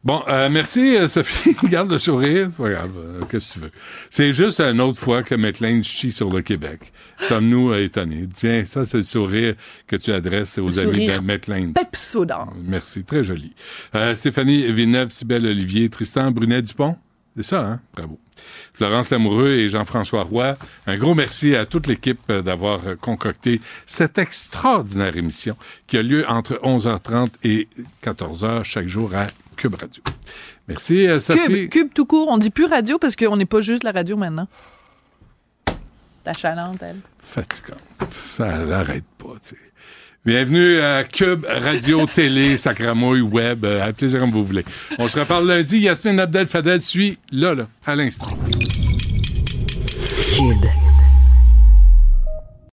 [SPEAKER 2] Bon, euh, merci euh, Sophie. Garde le sourire. C'est pas grave. euh, Qu'est-ce que tu veux? C'est juste une autre fois que McLean chie sur le Québec. Sommes-nous euh, étonnés? Tiens, ça, c'est le sourire que tu adresses aux
[SPEAKER 17] Le
[SPEAKER 2] amis de McLean.
[SPEAKER 17] Pepsodent.
[SPEAKER 2] Merci, très joli. Euh, Stéphanie Villeneuve, Sybelle Olivier, Tristan Brunet-Dupont. C'est ça, hein? Bravo. Florence Lamoureux et Jean-François Roy, un gros merci à toute l'équipe d'avoir concocté cette extraordinaire émission qui a lieu entre 11h30 et 14h chaque jour à Cube Radio. Merci, euh, Sophie.
[SPEAKER 17] Cube, cube tout court. On dit plus radio parce qu'on n'est pas juste la radio maintenant. La chalante, elle.
[SPEAKER 2] Fatigante. Ça n'arrête pas, tu sais. Bienvenue à Cube Radio Télé, Sacramouille Web, euh, à plaisir comme vous voulez. On se reparle lundi. Yasmine Abdel Fadel suit là, là, à l'instant.
[SPEAKER 4] Cube.